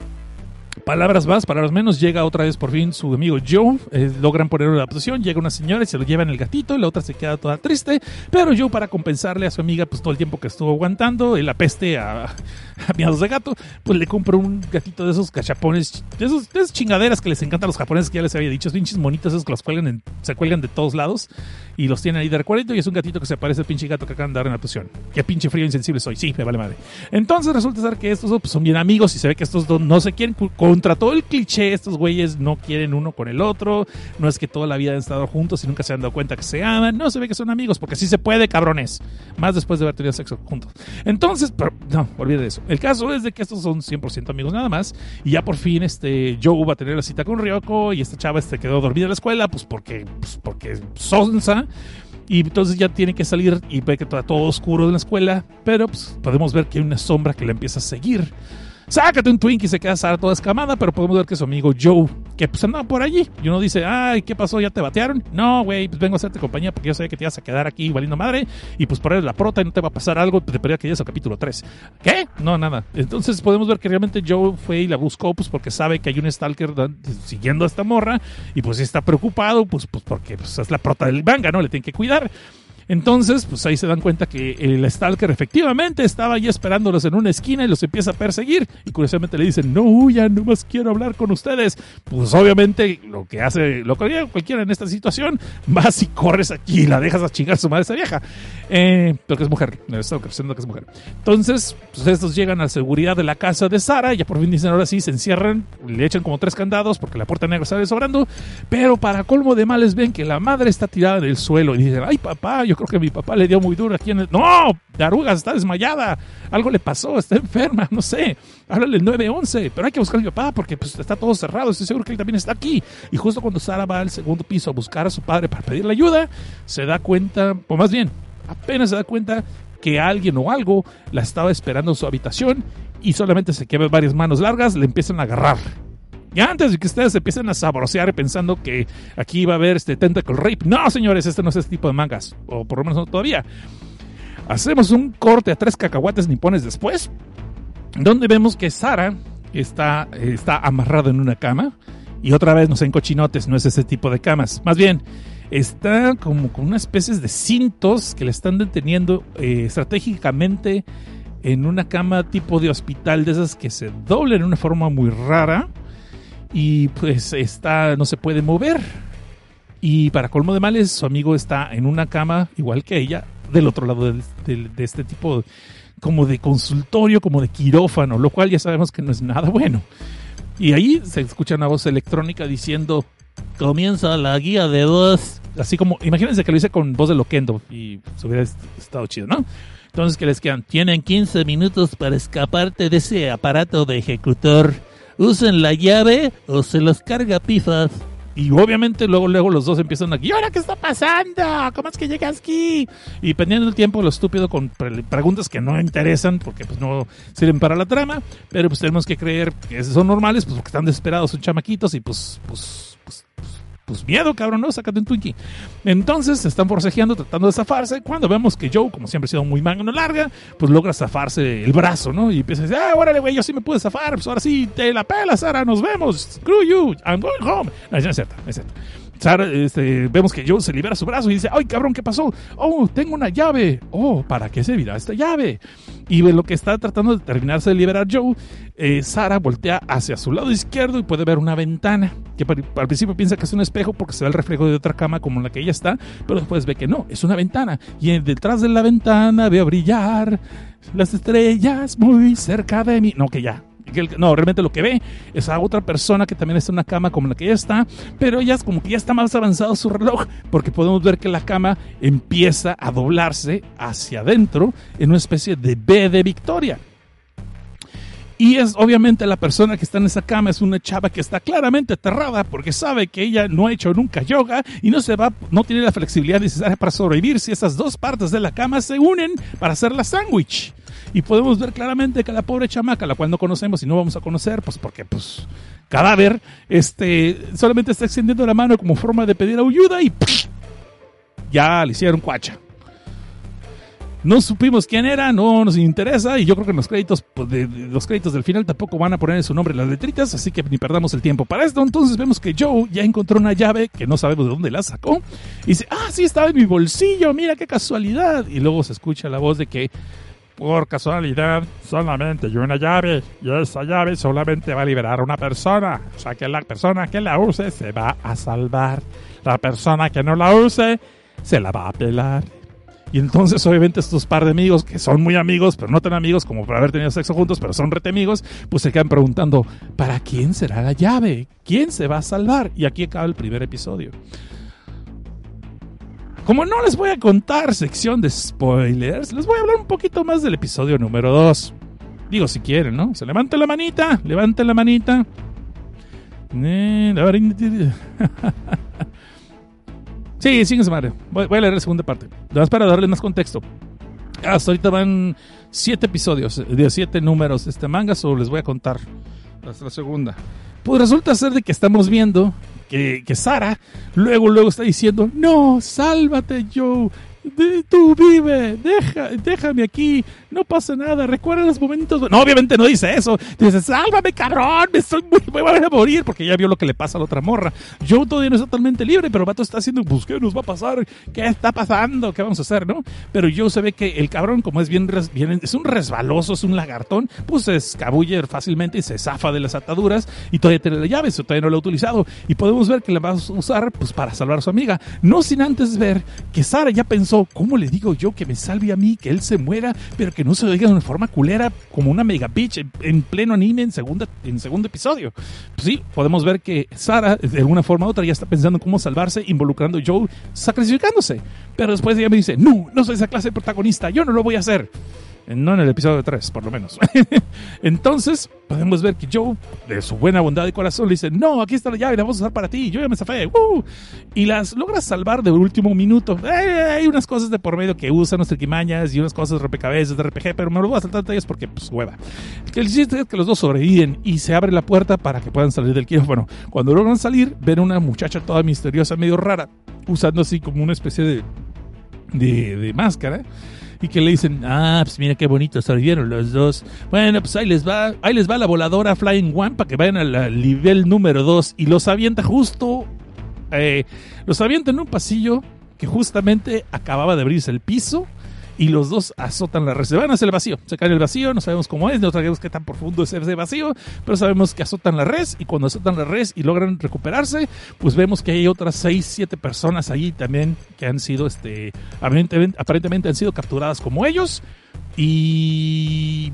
Palabras más, palabras menos, llega otra vez por fin su amigo Joe, eh, logran ponerlo en la posición, llega una señora y se lo lleva en el gatito, y la otra se queda toda triste, pero Joe para compensarle a su amiga pues todo el tiempo que estuvo aguantando, el apeste a, a miados de gato, pues le compra un gatito de esos cachapones, de, esos, esas chingaderas que les encantan a los japoneses que ya les había dicho, esos pinches monitos esos que los cuelgan en- se cuelgan de todos lados y los tienen ahí de recuerdo y es un gatito que se parece al pinche gato que acaban de dar en la posición. Qué pinche frío insensible soy, sí, me vale madre. Entonces resulta ser que estos dos pues, son bien amigos y se ve que estos dos no se quieren, contra todo el cliché, estos güeyes no quieren uno con el otro, no es que toda la vida han estado juntos y nunca se han dado cuenta que se aman, no se ve que son amigos, porque sí se puede, cabrones, más después de haber tenido sexo juntos. Entonces, pero, no, olvide de eso. El caso es de que estos son 100% amigos nada más y ya por fin este Joe va a tener la cita con Ryoko y esta chava este quedó dormida en la escuela, pues porque, pues porque sonsa. Y entonces ya tiene que salir y ve que está todo oscuro en la escuela, pero pues, podemos ver que hay una sombra que la empieza a seguir. Sácate un Twinkie y se queda Sara toda escamada, pero podemos ver que su amigo Joe, que pues andaba por allí, y uno dice, ay, ¿qué pasó? ¿Ya te batearon? No, güey, pues vengo a hacerte compañía porque yo sabía que te ibas a quedar aquí valiendo madre, y pues por ahí la prota y no te va a pasar algo, te pedía que llegues al capítulo 3. ¿Qué? No, nada. Entonces podemos ver que realmente Joe fue y la buscó, pues porque sabe que hay un stalker siguiendo a esta morra, y pues está preocupado, pues, pues porque pues, es la prota del manga, ¿no? Le tiene que cuidar. Entonces, pues ahí se dan cuenta que el Stalker efectivamente estaba ahí esperándolos en una esquina y los empieza a perseguir. Y curiosamente le dicen, no huyan, no más quiero hablar con ustedes. Pues obviamente lo que hace, lo que haría cualquiera en esta situación, vas y corres aquí y la dejas a chingar a su madre esa vieja. Eh, pero que es mujer, el Stalker, siendo que es mujer. Entonces, pues estos llegan a la seguridad de la casa de Sara y ya por fin dicen, ahora sí, se encierran, le echan como tres candados porque la puerta negra sale sobrando. Pero para colmo de males ven que la madre está tirada en el suelo y dicen, ay papá, yo creo que mi papá le dio muy duro aquí en el... No, Daruga está desmayada, algo le pasó, está enferma, no sé. Háblale el 911, pero hay que buscar a mi papá porque pues, está todo cerrado, estoy seguro que él también está aquí. Y justo cuando Sara va al segundo piso a buscar a su padre para pedirle ayuda, se da cuenta, o más bien, apenas se da cuenta que alguien o algo la estaba esperando en su habitación y solamente se queda varias manos largas, le empiezan a agarrar. Y antes de que ustedes empiecen a sabrosear pensando que aquí va a haber este tentacle rape. No, señores, este no es ese tipo de mangas. O por lo menos no todavía. Hacemos un corte a tres cacahuates nipones después. Donde vemos que Sara está, está amarrada en una cama. Y otra vez no sé en cochinotes, no es ese tipo de camas. Más bien, está como con unas especies de cintos que le están deteniendo eh, estratégicamente en una cama tipo de hospital de esas que se doblan en una forma muy rara y pues está no se puede mover y para colmo de males su amigo está en una cama igual que ella del otro lado de este tipo como de consultorio como de quirófano lo cual ya sabemos que no es nada bueno y ahí se escucha una voz electrónica diciendo Comienza la guía de dos. así como imagínense que lo hice con voz de loquendo y se hubiera est- estado chido no entonces que les quedan Tienen 15 minutos para escaparte de ese aparato de ejecutor. Usen la llave o se los carga pifas. Y obviamente luego, luego los dos empiezan aquí, ¿y ahora qué está pasando? ¿Cómo es que llegas aquí? Y pendiendo el tiempo, lo estúpido con pre- preguntas que no interesan porque pues no sirven para la trama, pero pues tenemos que creer que son normales, pues porque están desesperados, son chamaquitos y pues, pues, pues, miedo, cabrón, ¿no? Sácate un Twinkie. Entonces se están forcejeando, tratando de zafarse. Cuando vemos que Joe, como siempre ha sido muy mano larga, pues logra zafarse el brazo, ¿no? Y empieza a decir, ah, órale, güey, yo sí me pude zafar, pues ahora sí, te la pela, Sara, nos vemos, screw you, I'm going home. No, es cierto, es cierto. Sara, este, vemos que Joe se libera su brazo y dice, ay, cabrón, ¿qué pasó? Oh, tengo una llave. Oh, ¿para qué servirá esta llave? Y ve lo que está tratando de terminarse de liberar Joe, eh, Sara voltea hacia su lado izquierdo y puede ver una ventana, que al principio piensa que es un espejo porque se ve el reflejo de otra cama como en la que ella está, pero después ve que no, es una ventana. Y detrás de la ventana veo brillar las estrellas muy cerca de mí. No, que ya. No, realmente lo que ve es a otra persona que también está en una cama como la que ella está, pero ella es como que ya está más avanzado su reloj, porque podemos ver que la cama empieza a doblarse hacia adentro en una especie de B de Victoria. Y es obviamente la persona que está en esa cama es una chava que está claramente aterrada porque sabe que ella no ha hecho nunca yoga y no se va, no tiene la flexibilidad necesaria para sobrevivir si esas dos partes de la cama se unen para hacer la sándwich. Y podemos ver claramente que la pobre chamaca, la cual no conocemos y no vamos a conocer, pues porque pues cadáver, este, solamente está extendiendo la mano como forma de pedir ayuda y ya le hicieron cuacha. No supimos quién era, no nos interesa y yo creo que los créditos pues, de, los créditos del final tampoco van a poner su nombre en las letritas, así que ni perdamos el tiempo. Para esto entonces vemos que Joe ya encontró una llave que no sabemos de dónde la sacó y dice, ah, sí, estaba en mi bolsillo, mira qué casualidad. Y luego se escucha la voz de que por casualidad solamente hay una llave y esa llave solamente va a liberar a una persona. O sea que la persona que la use se va a salvar. La persona que no la use se la va a pelar. Y entonces, obviamente, estos par de amigos, que son muy amigos, pero no tan amigos como por haber tenido sexo juntos, pero son rete amigos, pues se quedan preguntando, ¿para quién será la llave? ¿Quién se va a salvar? Y aquí acaba el primer episodio. Como no les voy a contar sección de spoilers, les voy a hablar un poquito más del episodio número 2. Digo, si quieren, ¿no? Se levante la manita, levante la manita. Sí, sí, madre. Voy, voy a leer la segunda parte. Además, para darle más contexto. Hasta ahorita van siete episodios, de siete números de este manga, solo les voy a contar hasta la segunda. Pues resulta ser de que estamos viendo que, que Sara luego, luego está diciendo, no, sálvate Joe, de- tú vive, deja, déjame aquí, no pasa nada, recuerda los momentos. bu-". No, obviamente no dice eso. Dice, sálvame, cabrón, me, estoy muy, voy a morir, porque ya vio lo que le pasa a la otra morra. Joe todavía no está totalmente libre, pero el vato está haciendo, pues, ¿qué nos va a pasar? ¿Qué está pasando? ¿Qué vamos a hacer, no? Pero Joe se ve que el cabrón, como es bien es un resbaloso, es un lagartón, pues se escabulle fácilmente y se zafa de las ataduras y todavía tiene la llave, eso todavía no lo ha utilizado. Y podemos ver que la va a usar, pues, para salvar a su amiga. No sin antes ver que Sara ya pensó, ¿cómo le digo yo que me salve a mí, que él se muera, pero que no se lo de una forma culera como una mega bitch en, en pleno anime en, en segundo episodio? Pues sí, podemos ver que Sara, de alguna forma u otra, ya está pensando en cómo salvarse, involucrando a Joe, sacrificándose. Pero después ella me dice, no, no soy esa clase de protagonista, yo no lo voy a hacer. No en el episodio 3, por lo menos. Entonces, podemos ver que Joe, de su buena bondad de corazón, le dice, no, aquí está la llave, la vamos a usar para ti, yo ya me zafé. ¡uh!". Y las logra salvar de último minuto. Eh, hay unas cosas de por medio que usan los triquimañas y unas cosas rompecabezas de RPG, pero me lo voy a saltar detalles porque, pues, hueva. El chiste es que los dos sobreviven y se abre la puerta para que puedan salir del quirófano. Cuando logran salir, ven una muchacha toda misteriosa, medio rara, usando así como una especie de, de, de máscara y que le dicen, ah, pues mira qué bonito sobrevivieron los dos. Bueno, pues ahí les va, ahí les va la voladora Flying One para que vayan al nivel número 2 y los avienta justo, eh, los avienta en un pasillo que justamente acababa de abrirse el piso y los dos azotan la red. Se van hacia el vacío, se cae el vacío, no sabemos cómo es, no sabemos qué tan profundo es ese vacío, pero sabemos que azotan la red y cuando azotan la red y logran recuperarse, pues vemos que hay otras 6, 7 personas allí también que han sido, este, aparentemente, aparentemente han sido capturadas como ellos y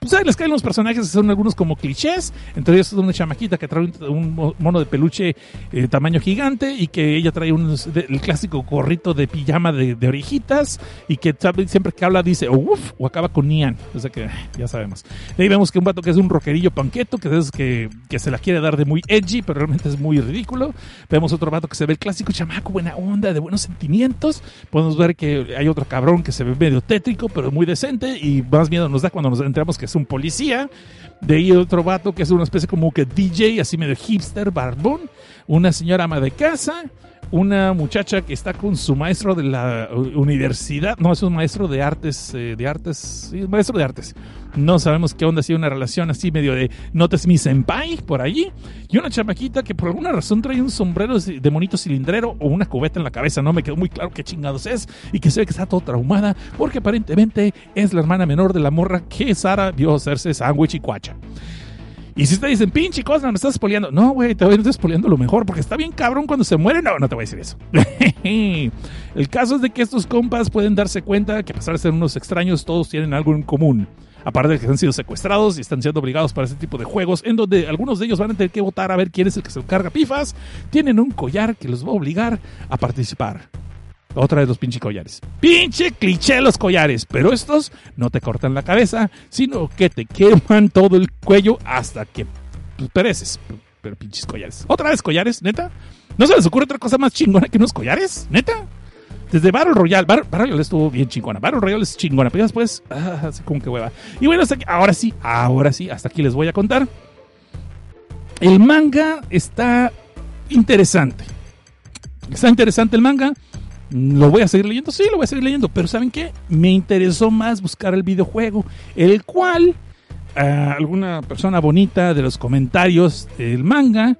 pues les caen los personajes son algunos como clichés. Entre ellos una chamaquita que trae un, un mo- mono de peluche eh, tamaño gigante y que ella trae un, el clásico gorrito de pijama de, orejitas y que siempre que habla dice uff o acaba con Nian. O sea que ya sabemos. Ahí vemos que un vato que es un rockerillo panqueto, que es que, que se la quiere dar de muy edgy, pero realmente es muy ridículo. Vemos otro vato que se ve el clásico chamaco, buena onda, de buenos sentimientos. Podemos ver que hay otro cabrón que se ve medio tétrico, pero muy decente y más miedo nos da cuando nos enteramos que un policía. De ahí otro vato que es una especie como que DJ, así medio hipster, barbón. Una señora ama de casa. Una muchacha que está con su maestro de la universidad. No, es un maestro de artes. eh, de artes. Maestro de artes. No sabemos qué onda, sido una relación así medio de notes mi senpai por allí. Y una chamaquita que por alguna razón trae un sombrero de monito cilindrero o una cubeta en la cabeza. No me quedó muy claro qué chingados es. Y que se ve que está todo traumada porque aparentemente es la hermana menor de la morra que Sara vio hacerse sándwich y cuacha. Y si te dicen, pinche cosa, me estás spoileando. No, güey, te voy a estar spoileando lo mejor, porque está bien cabrón cuando se muere. No, no te voy a decir eso. El caso es de que estos compas pueden darse cuenta que a pesar de ser unos extraños, todos tienen algo en común. Aparte de que han sido secuestrados y están siendo obligados para ese tipo de juegos, en donde algunos de ellos van a tener que votar a ver quién es el que se carga pifas, tienen un collar que los va a obligar a participar. Otra de los pinche collares. Pinche cliché los collares, pero estos no te cortan la cabeza, sino que te queman todo el cuello hasta que pereces. Pero pinches collares. Otra vez collares, neta. ¿No se les ocurre otra cosa más chingona que unos collares? Neta. Desde Battle Royale. Battle Royale estuvo bien chingona. Battle Royale es chingona. Pero después, ah, así como que hueva. Y bueno, hasta aquí- ahora sí, ahora sí, hasta aquí les voy a contar. El manga está interesante. Está interesante el manga. ¿Lo voy a seguir leyendo? Sí, lo voy a seguir leyendo. Pero ¿saben qué? Me interesó más buscar el videojuego, el cual a alguna persona bonita de los comentarios del manga,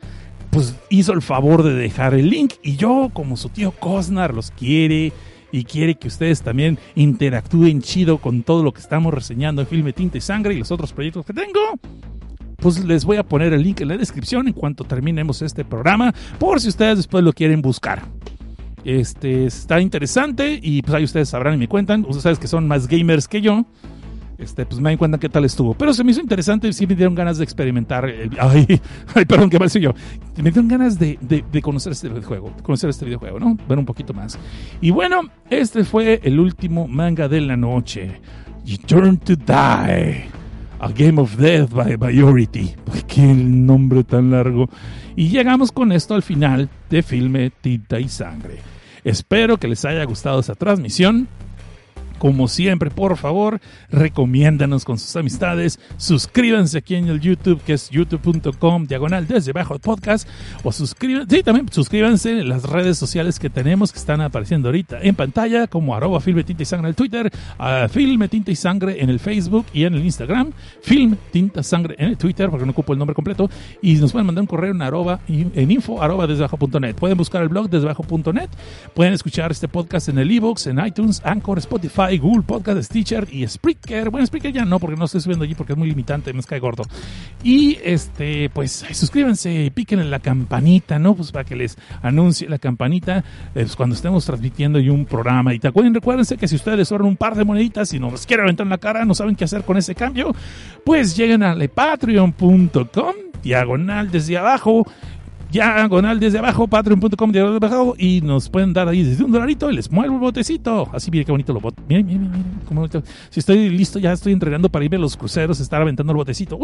pues hizo el favor de dejar el link. Y yo, como su tío Cosnar, los quiere y quiere que ustedes también interactúen chido con todo lo que estamos reseñando en Filme Tinta y Sangre y los otros proyectos que tengo. Pues les voy a poner el link en la descripción en cuanto terminemos este programa, por si ustedes después lo quieren buscar. Este está interesante y pues ahí ustedes sabrán y me cuentan. Ustedes que son más gamers que yo, este, pues me dan cuenta qué tal estuvo. Pero se me hizo interesante y sí me dieron ganas de experimentar. el- ay, ay, perdón, qué mal soy yo. Me dieron ganas de, de- conocer este videojuego, de conocer este videojuego, ¿no? Ver un poquito más. Y bueno, este fue el último manga de la noche. You Turn to Die. A Game of Death by Priority. Qué nombre tan largo. Y llegamos con esto al final de Filme Tinta y Sangre. Espero que les haya gustado esa transmisión. Como siempre, por favor, recomiéndanos con sus amistades. Suscríbanse aquí en el YouTube, que es youtube.com, diagonal desde abajo el podcast. O suscríbanse, sí, también suscríbanse en las redes sociales que tenemos que están apareciendo ahorita en pantalla, como arroba Filme Tinta y Sangre en el Twitter, Filme Tinta y Sangre en el Facebook y en el Instagram, Film Tinta Sangre en el Twitter, porque no ocupo el nombre completo. Y nos pueden mandar un correo en, arroba, en info desde abajo punto net. Pueden buscar el blog desde abajo punto net. Pueden escuchar este podcast en el iVoox, en iTunes, Anchor, Spotify, Google Podcast, Stitcher y Spreaker. Bueno, Spreaker ya no, porque no estoy subiendo allí porque es muy limitante, me cae gordo. Y este, pues suscríbanse piquen en la campanita, ¿no? Pues para que les anuncie la campanita eh, pues, cuando estemos transmitiendo y un programa. Y te acuerden, recuérdense que si ustedes sobran un par de moneditas y nos quieren aventar en la cara, no saben qué hacer con ese cambio, pues lleguen a lepatreon.com, diagonal desde abajo diagonal desde abajo, patreon.com diagonal desde abajo y nos pueden dar ahí desde un dolarito y les muevo el botecito. Así, miren qué bonito lo bote. Miren, miren, miren, cómo bonito. Si estoy listo, ya estoy entrenando para irme a los cruceros, estar aventando el botecito.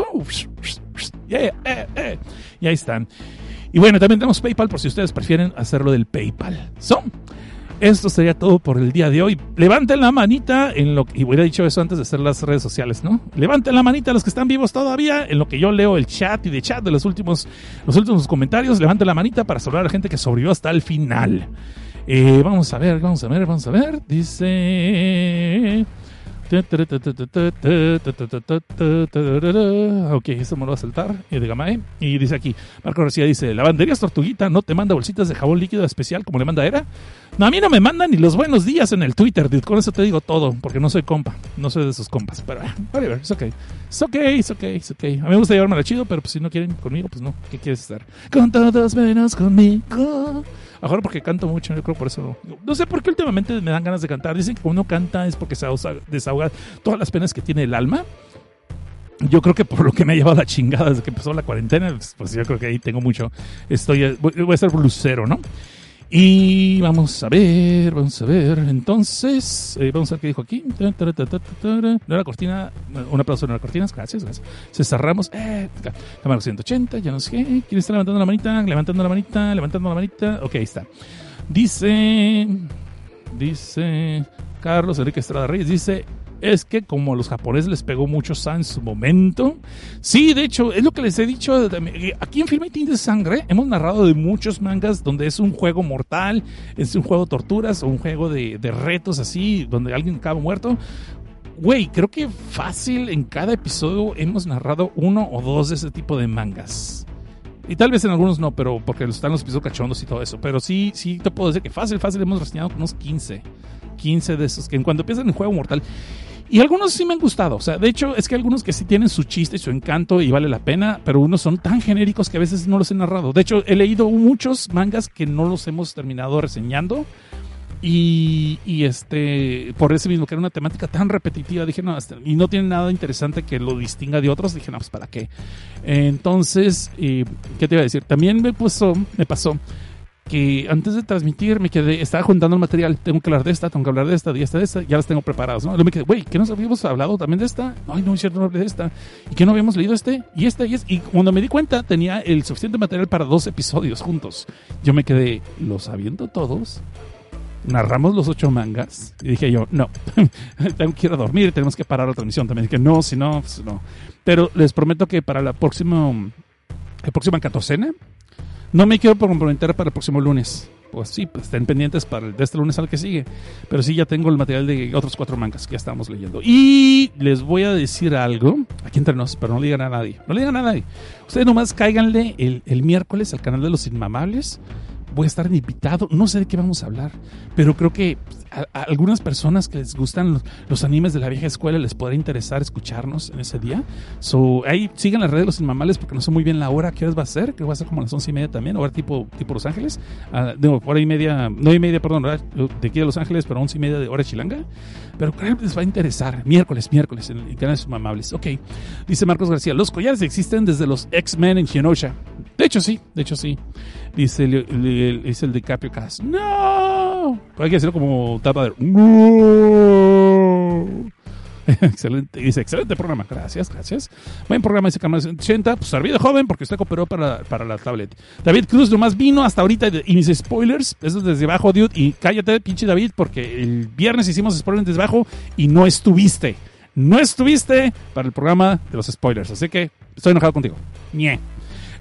Eh, eh. Y ahí están. Y bueno, también tenemos PayPal por si ustedes prefieren hacerlo del PayPal. So, esto sería todo por el día de hoy. Levanten la manita en lo que, y hubiera dicho eso antes de hacer las redes sociales, ¿no? Levanten la manita los que están vivos todavía, en lo que yo leo el chat y de chat de los últimos, los últimos comentarios. Levanten la manita para saludar a la gente que sobrevivió hasta el final. Eh, vamos a ver, vamos a ver, vamos a ver. Dice. Ok, eso me lo va a saltar. eh, Gamae. Y dice aquí, Marco García dice, Lavanderías Tortuguita no te manda bolsitas de jabón líquido especial como le manda Era. No, a mí no me mandan ni los buenos días en el Twitter. Con eso te digo todo, porque no soy compa. No soy de esos compas. Pero, whatever, es ok. Es ok, es ok, es ok. A mí me gusta llevarme chido, pero pues, si no quieren conmigo, pues no. ¿Qué quieres estar? Con todos menos conmigo. Mejor porque canto mucho, yo creo por eso. No sé por qué últimamente me dan ganas de cantar. Dicen que cuando uno canta es porque se desahoga- todas las penas que tiene el alma. Yo creo que por lo que me ha llevado la chingada desde que empezó la cuarentena, pues, yo creo que ahí tengo mucho. Estoy, voy, voy a ser blusero, ¿no? Y vamos a ver, vamos a ver. Entonces, eh, vamos a ver qué dijo aquí. No era cortina. Un aplauso, no era cortinas. Gracias, gracias. César Ramos. Eh, cámara 180, ya no sé. ¿Quién está levantando la manita? Levantando la manita, levantando la manita. Ok, ahí está. Dice. Dice. Carlos Enrique Estrada Reyes. Dice. Es que como a los japoneses les pegó mucho Sa en su momento. Sí, de hecho, es lo que les he dicho. también, eh, Aquí en Filme de Sangre hemos narrado de muchos mangas donde es un juego mortal, es un juego de torturas o un juego de, de retos así, donde alguien acaba muerto. Güey, creo que fácil en cada episodio hemos narrado uno o dos de ese tipo de mangas. Y tal vez en algunos no, pero porque están los episodios cachondos y todo eso. Pero sí, sí te puedo decir que fácil, fácil hemos reseñado unos 15. 15 de esos que en cuanto empiezan el juego mortal. Y algunos sí me han gustado. O sea, de hecho, es que algunos que sí tienen su chiste y su encanto y vale la pena, pero unos son tan genéricos que a veces no los he narrado. De hecho, he leído muchos mangas que no los hemos terminado reseñando. Y, y, este, por eso mismo, que era una temática tan repetitiva, dije, no, hasta- y no tiene nada interesante que lo distinga de otros, dije, no, pues para qué. Entonces, eh, ¿qué te iba a decir? También me pasó, me pasó que antes de transmitir me quedé, estaba juntando el material, tengo que hablar de esta, tengo que hablar de esta, de esta, de esta, ya las tengo preparadas, ¿no? Luego me quedé, güey, ¿qué nos habíamos hablado también de esta? Ay, no, es cierto, no hablé de esta. ¿Y qué no habíamos leído este? Y este, y este. Y cuando me di cuenta, tenía el suficiente material para dos episodios juntos. Yo me quedé, ¿los habiendo todos? narramos los ocho mangas y dije yo, no, tengo que ir a dormir, tenemos que parar la transmisión también. Dije, no, si no, pues no. Pero les prometo que para la próxima, la próxima catorcena, no me quiero comprometer para el próximo lunes. pues sí, pues estén pendientes para el de este lunes al que sigue. Pero sí, ya tengo el material de otros cuatro mangas que ya estamos leyendo. Y les voy a decir algo, aquí entre nos, pero no le digan a nadie. No le digan a nadie. Ustedes nomás cáiganle el, el miércoles al canal de los Inmamables. Voy a estar invitado, no sé de qué vamos a hablar, pero creo que a, a algunas personas que les gustan los, los animes de la vieja escuela les podrá interesar escucharnos en ese día. So, ahí sigan las redes de los Inmamables porque no sé muy bien la hora, qué horas va a ser, que va a ser como a las once y media también, hora tipo, tipo Los Ángeles. Ah, no, hora y media, no y media, perdón, de aquí de Los Ángeles, pero once y media de hora chilanga. Pero creo que les va a interesar. Miércoles, miércoles, en el canal de los Inmamables. Ok. Dice Marcos García, los collares existen desde los X-Men en Genosha. De hecho, sí, de hecho, sí. Dice el, dice el DiCaprio Cast. ¡No! Hay que hacerlo como tapa de. ¡No! excelente, dice, excelente programa. Gracias, gracias. Buen programa, dice Cámara 80. Pues servido joven porque usted cooperó para, para la tablet. David Cruz nomás vino hasta ahorita y mis spoilers. Eso es desde abajo, dude. Y cállate, pinche David, porque el viernes hicimos spoilers desde abajo y no estuviste. No estuviste para el programa de los spoilers. Así que estoy enojado contigo. Ñe.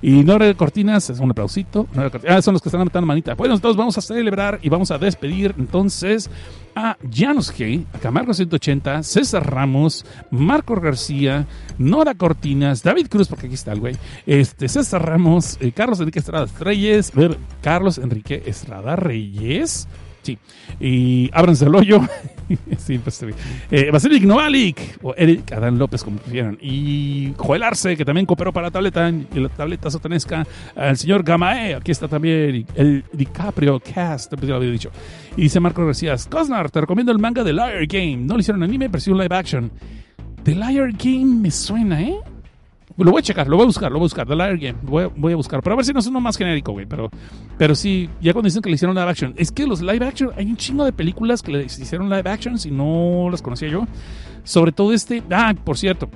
Y Nora Cortinas, es un aplausito. Ah, son los que están levantando manita. Bueno, entonces vamos a celebrar y vamos a despedir entonces a Janos G, a Camargo 180, César Ramos, Marco García, Nora Cortinas, David Cruz, porque aquí está el güey, este, César Ramos, eh, Carlos Enrique Estrada Reyes, Carlos Enrique Estrada Reyes, sí, y ábranse el hoyo. sí, pues. Eh, Basilik Novalik, o Eric Adán López, como prefieran. Y Joel Arce, que también cooperó para la tableta, y la tableta satanesca. El señor Gamae, aquí está también. El DiCaprio Cast, ya lo había dicho. Y dice Marco García, Cosnar, te recomiendo el manga de Liar Game. No lo hicieron anime, pero sí un live action. The Liar Game me suena, ¿eh? Lo voy a checar, lo voy a buscar, lo voy a buscar. The Liar Game, voy a, buscar. Pero a ver si no es uno más genérico, güey. Pero, pero sí, ya cuando dicen que le hicieron live action. Es que los live action, hay un chingo de películas que le hicieron live action y no las conocía yo. Sobre todo este. Ah, por cierto.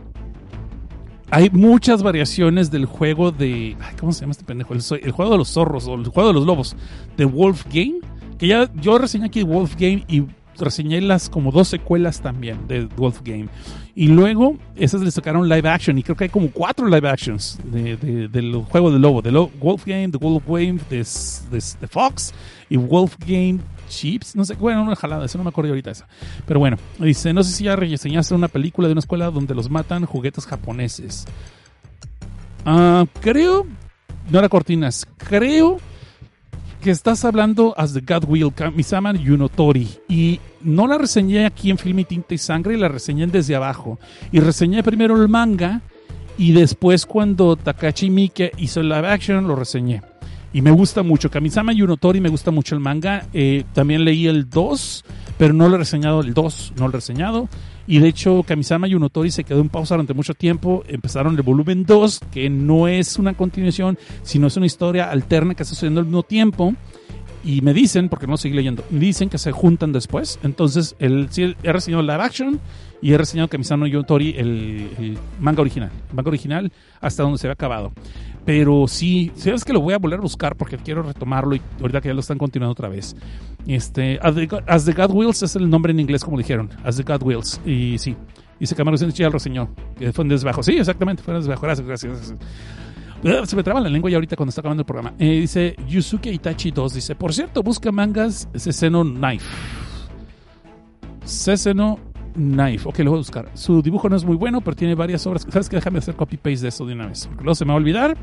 Hay muchas variaciones del juego de. ay, ¿Cómo se llama este pendejo? El, el juego de los zorros o el juego de los lobos. De Wolf Game. Que ya yo reseñé aquí Wolf Game y reseñé las como dos secuelas también de Wolf Game. Y luego esas le sacaron live action. Y creo que hay como cuatro live actions de, de- del juego del lobo. De Wolf Game, de Wolf Game, de, de, de Fox y Wolf Game Chips. No sé, bueno, una jalada, eso no me acuerdo ahorita esa. Pero bueno, dice, no sé si ya reseñaste una película de una escuela donde los matan juguetes japoneses. Ah, creo, no era Cortinas, creo que estás hablando as the God Will, Kamisama Yunotori. Y no la reseñé aquí en Film y Tinta y Sangre, la reseñé desde abajo. Y reseñé primero el manga y después cuando Takashi Miike hizo el live action lo reseñé. Y me gusta mucho. Kamisama Yunotori me gusta mucho el manga. Eh, también leí el 2, pero no lo he reseñado el 2, no lo he reseñado. Y de hecho, Kamisama Yunotori se quedó en pausa durante mucho tiempo. Empezaron el volumen 2, que no es una continuación, sino es una historia alterna que está sucediendo al mismo tiempo. Y me dicen, porque no seguí leyendo, dicen que se juntan después. Entonces, el, sí, he reseñado live action y he reseñado Kamisama Yunotori, el, el manga original. El manga original hasta donde se había acabado. Pero sí, sabes que lo voy a volver a buscar porque quiero retomarlo y ahorita que ya lo están continuando otra vez. Este, As the, God- As Wills es el nombre en inglés, como dijeron. As the God Wills. Y sí, dice Camargo ya lo reseñó. Fue en desbajo. Sí, exactamente, fue en desbajo. Gracias, gracias. Se me traba la lengua ya ahorita cuando está acabando el programa. Eh, dice Yusuke Itachi 2. Dice, por cierto, busca mangas Seseno Knife. Seseno Knife. Ok, lo voy a buscar. Su dibujo no es muy bueno, pero tiene varias obras. ¿Sabes qué? Déjame hacer copy-paste de eso de una vez. Porque luego se me va a olvidar.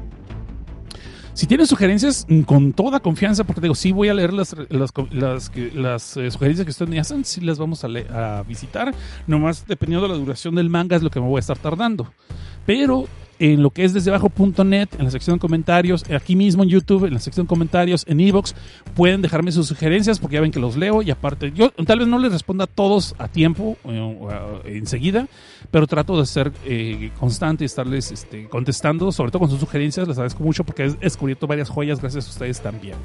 Si tienen sugerencias, mm, con toda confianza, porque digo, sí voy a leer las, las, las, eh, sugerencias que ustedes me hacen, sí las vamos a, a visitar. Nomás dependiendo de la duración del manga es lo que me voy a estar tardando. Pero en lo que es desde abajo.net, en la sección de comentarios, aquí mismo en YouTube, en la sección de comentarios, en Evox, pueden dejarme sus sugerencias porque ya ven que los leo y aparte, yo tal vez no les responda a todos a tiempo eh, a- enseguida, pero trato de ser eh, constante y estarles este, contestando, sobre todo con sus sugerencias, les agradezco mucho porque he descubierto varias joyas gracias a ustedes también.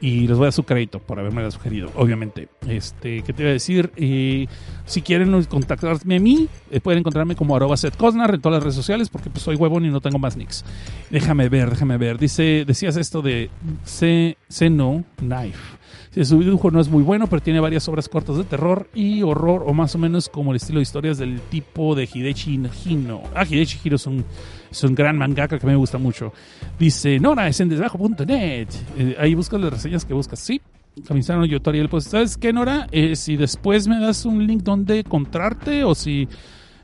Y les voy a su crédito por haberme sugerido, obviamente. Este, ¿Qué te iba a decir? Eh, si quieren contactarme a mí, eh, pueden encontrarme como arroba Seth Cosnar en todas las redes sociales porque pues, soy huevón y no tengo más nicks. Déjame ver, déjame ver. Dice, decías esto de C, C no knife. Su dibujo no es muy bueno, pero tiene varias obras cortas de terror y horror, o más o menos como el estilo de historias del tipo de Hidechi Hino. Ah, Hidechi Hino es un, gran mangaka que me gusta mucho. Dice, Nora, es en desbajo.net. Eh, ahí buscas las reseñas que buscas. Sí, Kamisano Yotori. Pues, ¿sabes qué, Nora? Eh, si después me das un link donde encontrarte o si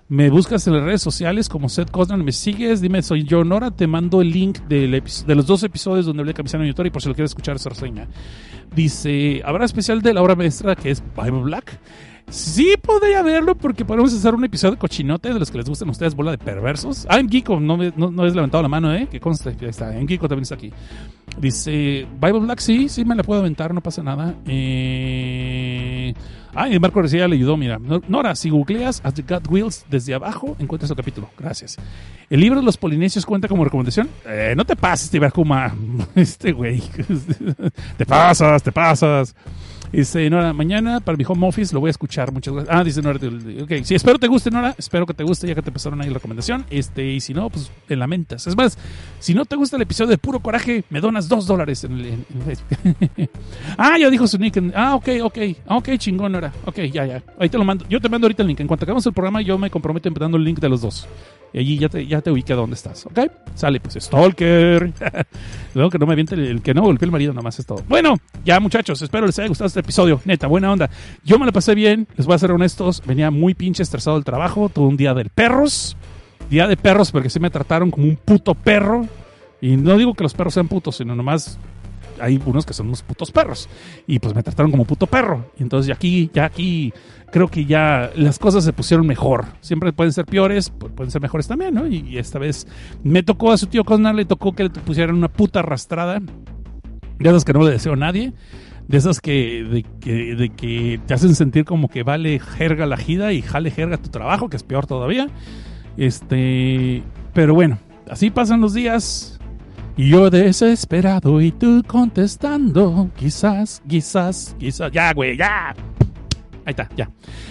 me buscas en las redes sociales como Seth Cosner, me sigues, dime, soy yo, Nora, te mando el link del de los dos episodios donde hablé de Kamisano Yotori por si lo quieres escuchar esa reseña. Dice, ¿habrá especial de la obra maestra que es Bible Black? Sí, podría verlo porque podemos hacer un episodio de cochinote de los que les gustan a ustedes, bola de perversos. Ah, en Kiko, no, no, no has levantado la mano, ¿eh? Que conste, ahí está. En Kiko también está aquí. Dice, Bible Black, sí, sí me la puedo aventar, no pasa nada. Eh... Ah, y Marco García le ayudó, mira. Nora, si googleas As the God Wheels desde abajo, encuentras el capítulo. Gracias. ¿El libro de los polinesios cuenta como recomendación? Eh, no te pases, Tibercuma. Este güey. te pasas, te pasas. Dice Nora, mañana para mi home office lo voy a escuchar. Muchas gracias. Ah, dice Nora. Ok, sí, espero te guste, Nora. Espero que te guste ya que te pasaron ahí la recomendación. Este, y si no, pues en lamentas. Es más, si no te gusta el episodio de puro coraje, me donas dos dólares en, el- en- ah, ya dijo su nick. Ah, ok, ok. Ah, ok, chingón, Nora. Ok, ya, ya. Ahí te lo mando. Yo te mando ahorita el link. En cuanto acabemos el programa, yo me comprometo dando el link de los dos. Y allí ya te, ya te ubiqué dónde estás, ¿ok? Sale, pues, Stalker. Luego que no me aviente el, que no golpeé el marido, nomás es todo. Bueno, ya muchachos, espero les haya gustado este episodio. Neta, buena onda. Yo me la pasé bien, les voy a ser honestos. Venía muy pinche estresado del trabajo. Tuve un día del perros. Día de perros porque sí me trataron como un puto perro. Y no digo que los perros sean putos, sino nomás hay unos que son unos putos perros. Y pues me trataron como puto perro. Y entonces ya aquí, ya aquí, creo que ya las cosas se pusieron mejor. Siempre pueden ser peores, pu- pueden ser mejores también, ¿no? Y, y esta vez me tocó a su tío Cosnar, le tocó que le pusieran una puta arrastrada. De esas que no le deseo a nadie. De esas que de, que, de que te hacen sentir como que vale jerga la jida y jale jerga tu trabajo, que es peor todavía. Este, pero bueno, así pasan los días. Yo desesperado y tú contestando. Quizás, quizás, quizás. Ya, güey, ya. Ahí está, ya.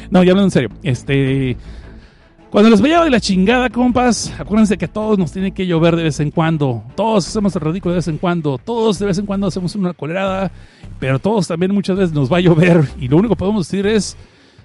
No, ya hablando en serio. Este. Cuando les vaya de la chingada, compas, acuérdense que a todos nos tiene que llover de vez en cuando. Todos hacemos el ridículo de vez en cuando. Todos de vez en cuando hacemos una colerada. Pero todos también muchas veces nos va a llover. Y lo único que podemos decir es,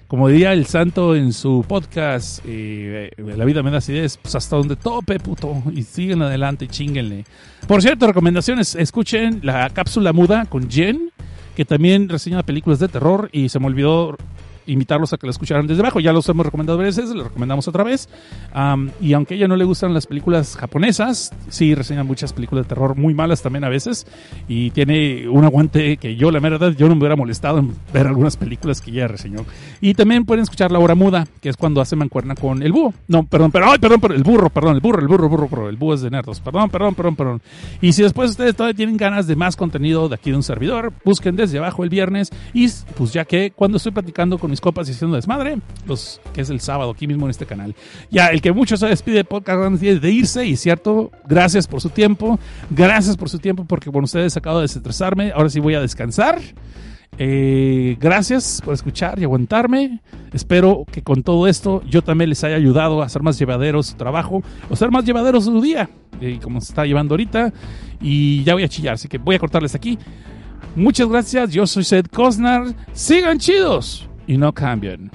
como diría el santo en su podcast, eh, La vida me da acidez, pues hasta donde tope, puto. Y siguen adelante chinguenle. Por cierto, recomendaciones. Escuchen la cápsula muda con Jen, que también reseña películas de terror. Y se me olvidó invitarlos a que la escucharan desde abajo. Ya los hemos recomendado veces, lo recomendamos otra vez. Am, y aunque a ella no le gustan las películas japonesas, sí reseña muchas películas de terror muy malas también a veces. Y tiene un aguante que yo, la verdad, yo no me hubiera molestado en ver algunas películas que ella reseñó. Y también pueden escuchar La Hora Muda, que es cuando hace mancuerna con el búho. No, perdón, pero, ay, perdón, pero el burro, perdón, el burro, el burro, burro, burro, el búho es de nerdos. Perdón, perdón, perdón, perdón. Y si después ustedes todavía tienen ganas de más contenido de aquí de un servidor, busquen desde abajo el viernes. Y pues ya que cuando estoy platicando con mis copas y haciendo desmadre, los, que es el sábado aquí mismo en este canal. Ya, el que mucho se despide de podcast de irse, y cierto, gracias por su tiempo, gracias por su tiempo, porque con ustedes acabo de desestresarme, ahora sí voy a descansar. Eh, gracias por escuchar y aguantarme. Espero que con todo esto yo también les haya ayudado a hacer más llevadero su trabajo o ser más llevadero su día, eh, como se está llevando ahorita. Y ya voy a chillar, así que voy a cortarles aquí. Muchas gracias, yo soy Seth Cosnar. Sigan chidos y no cambien.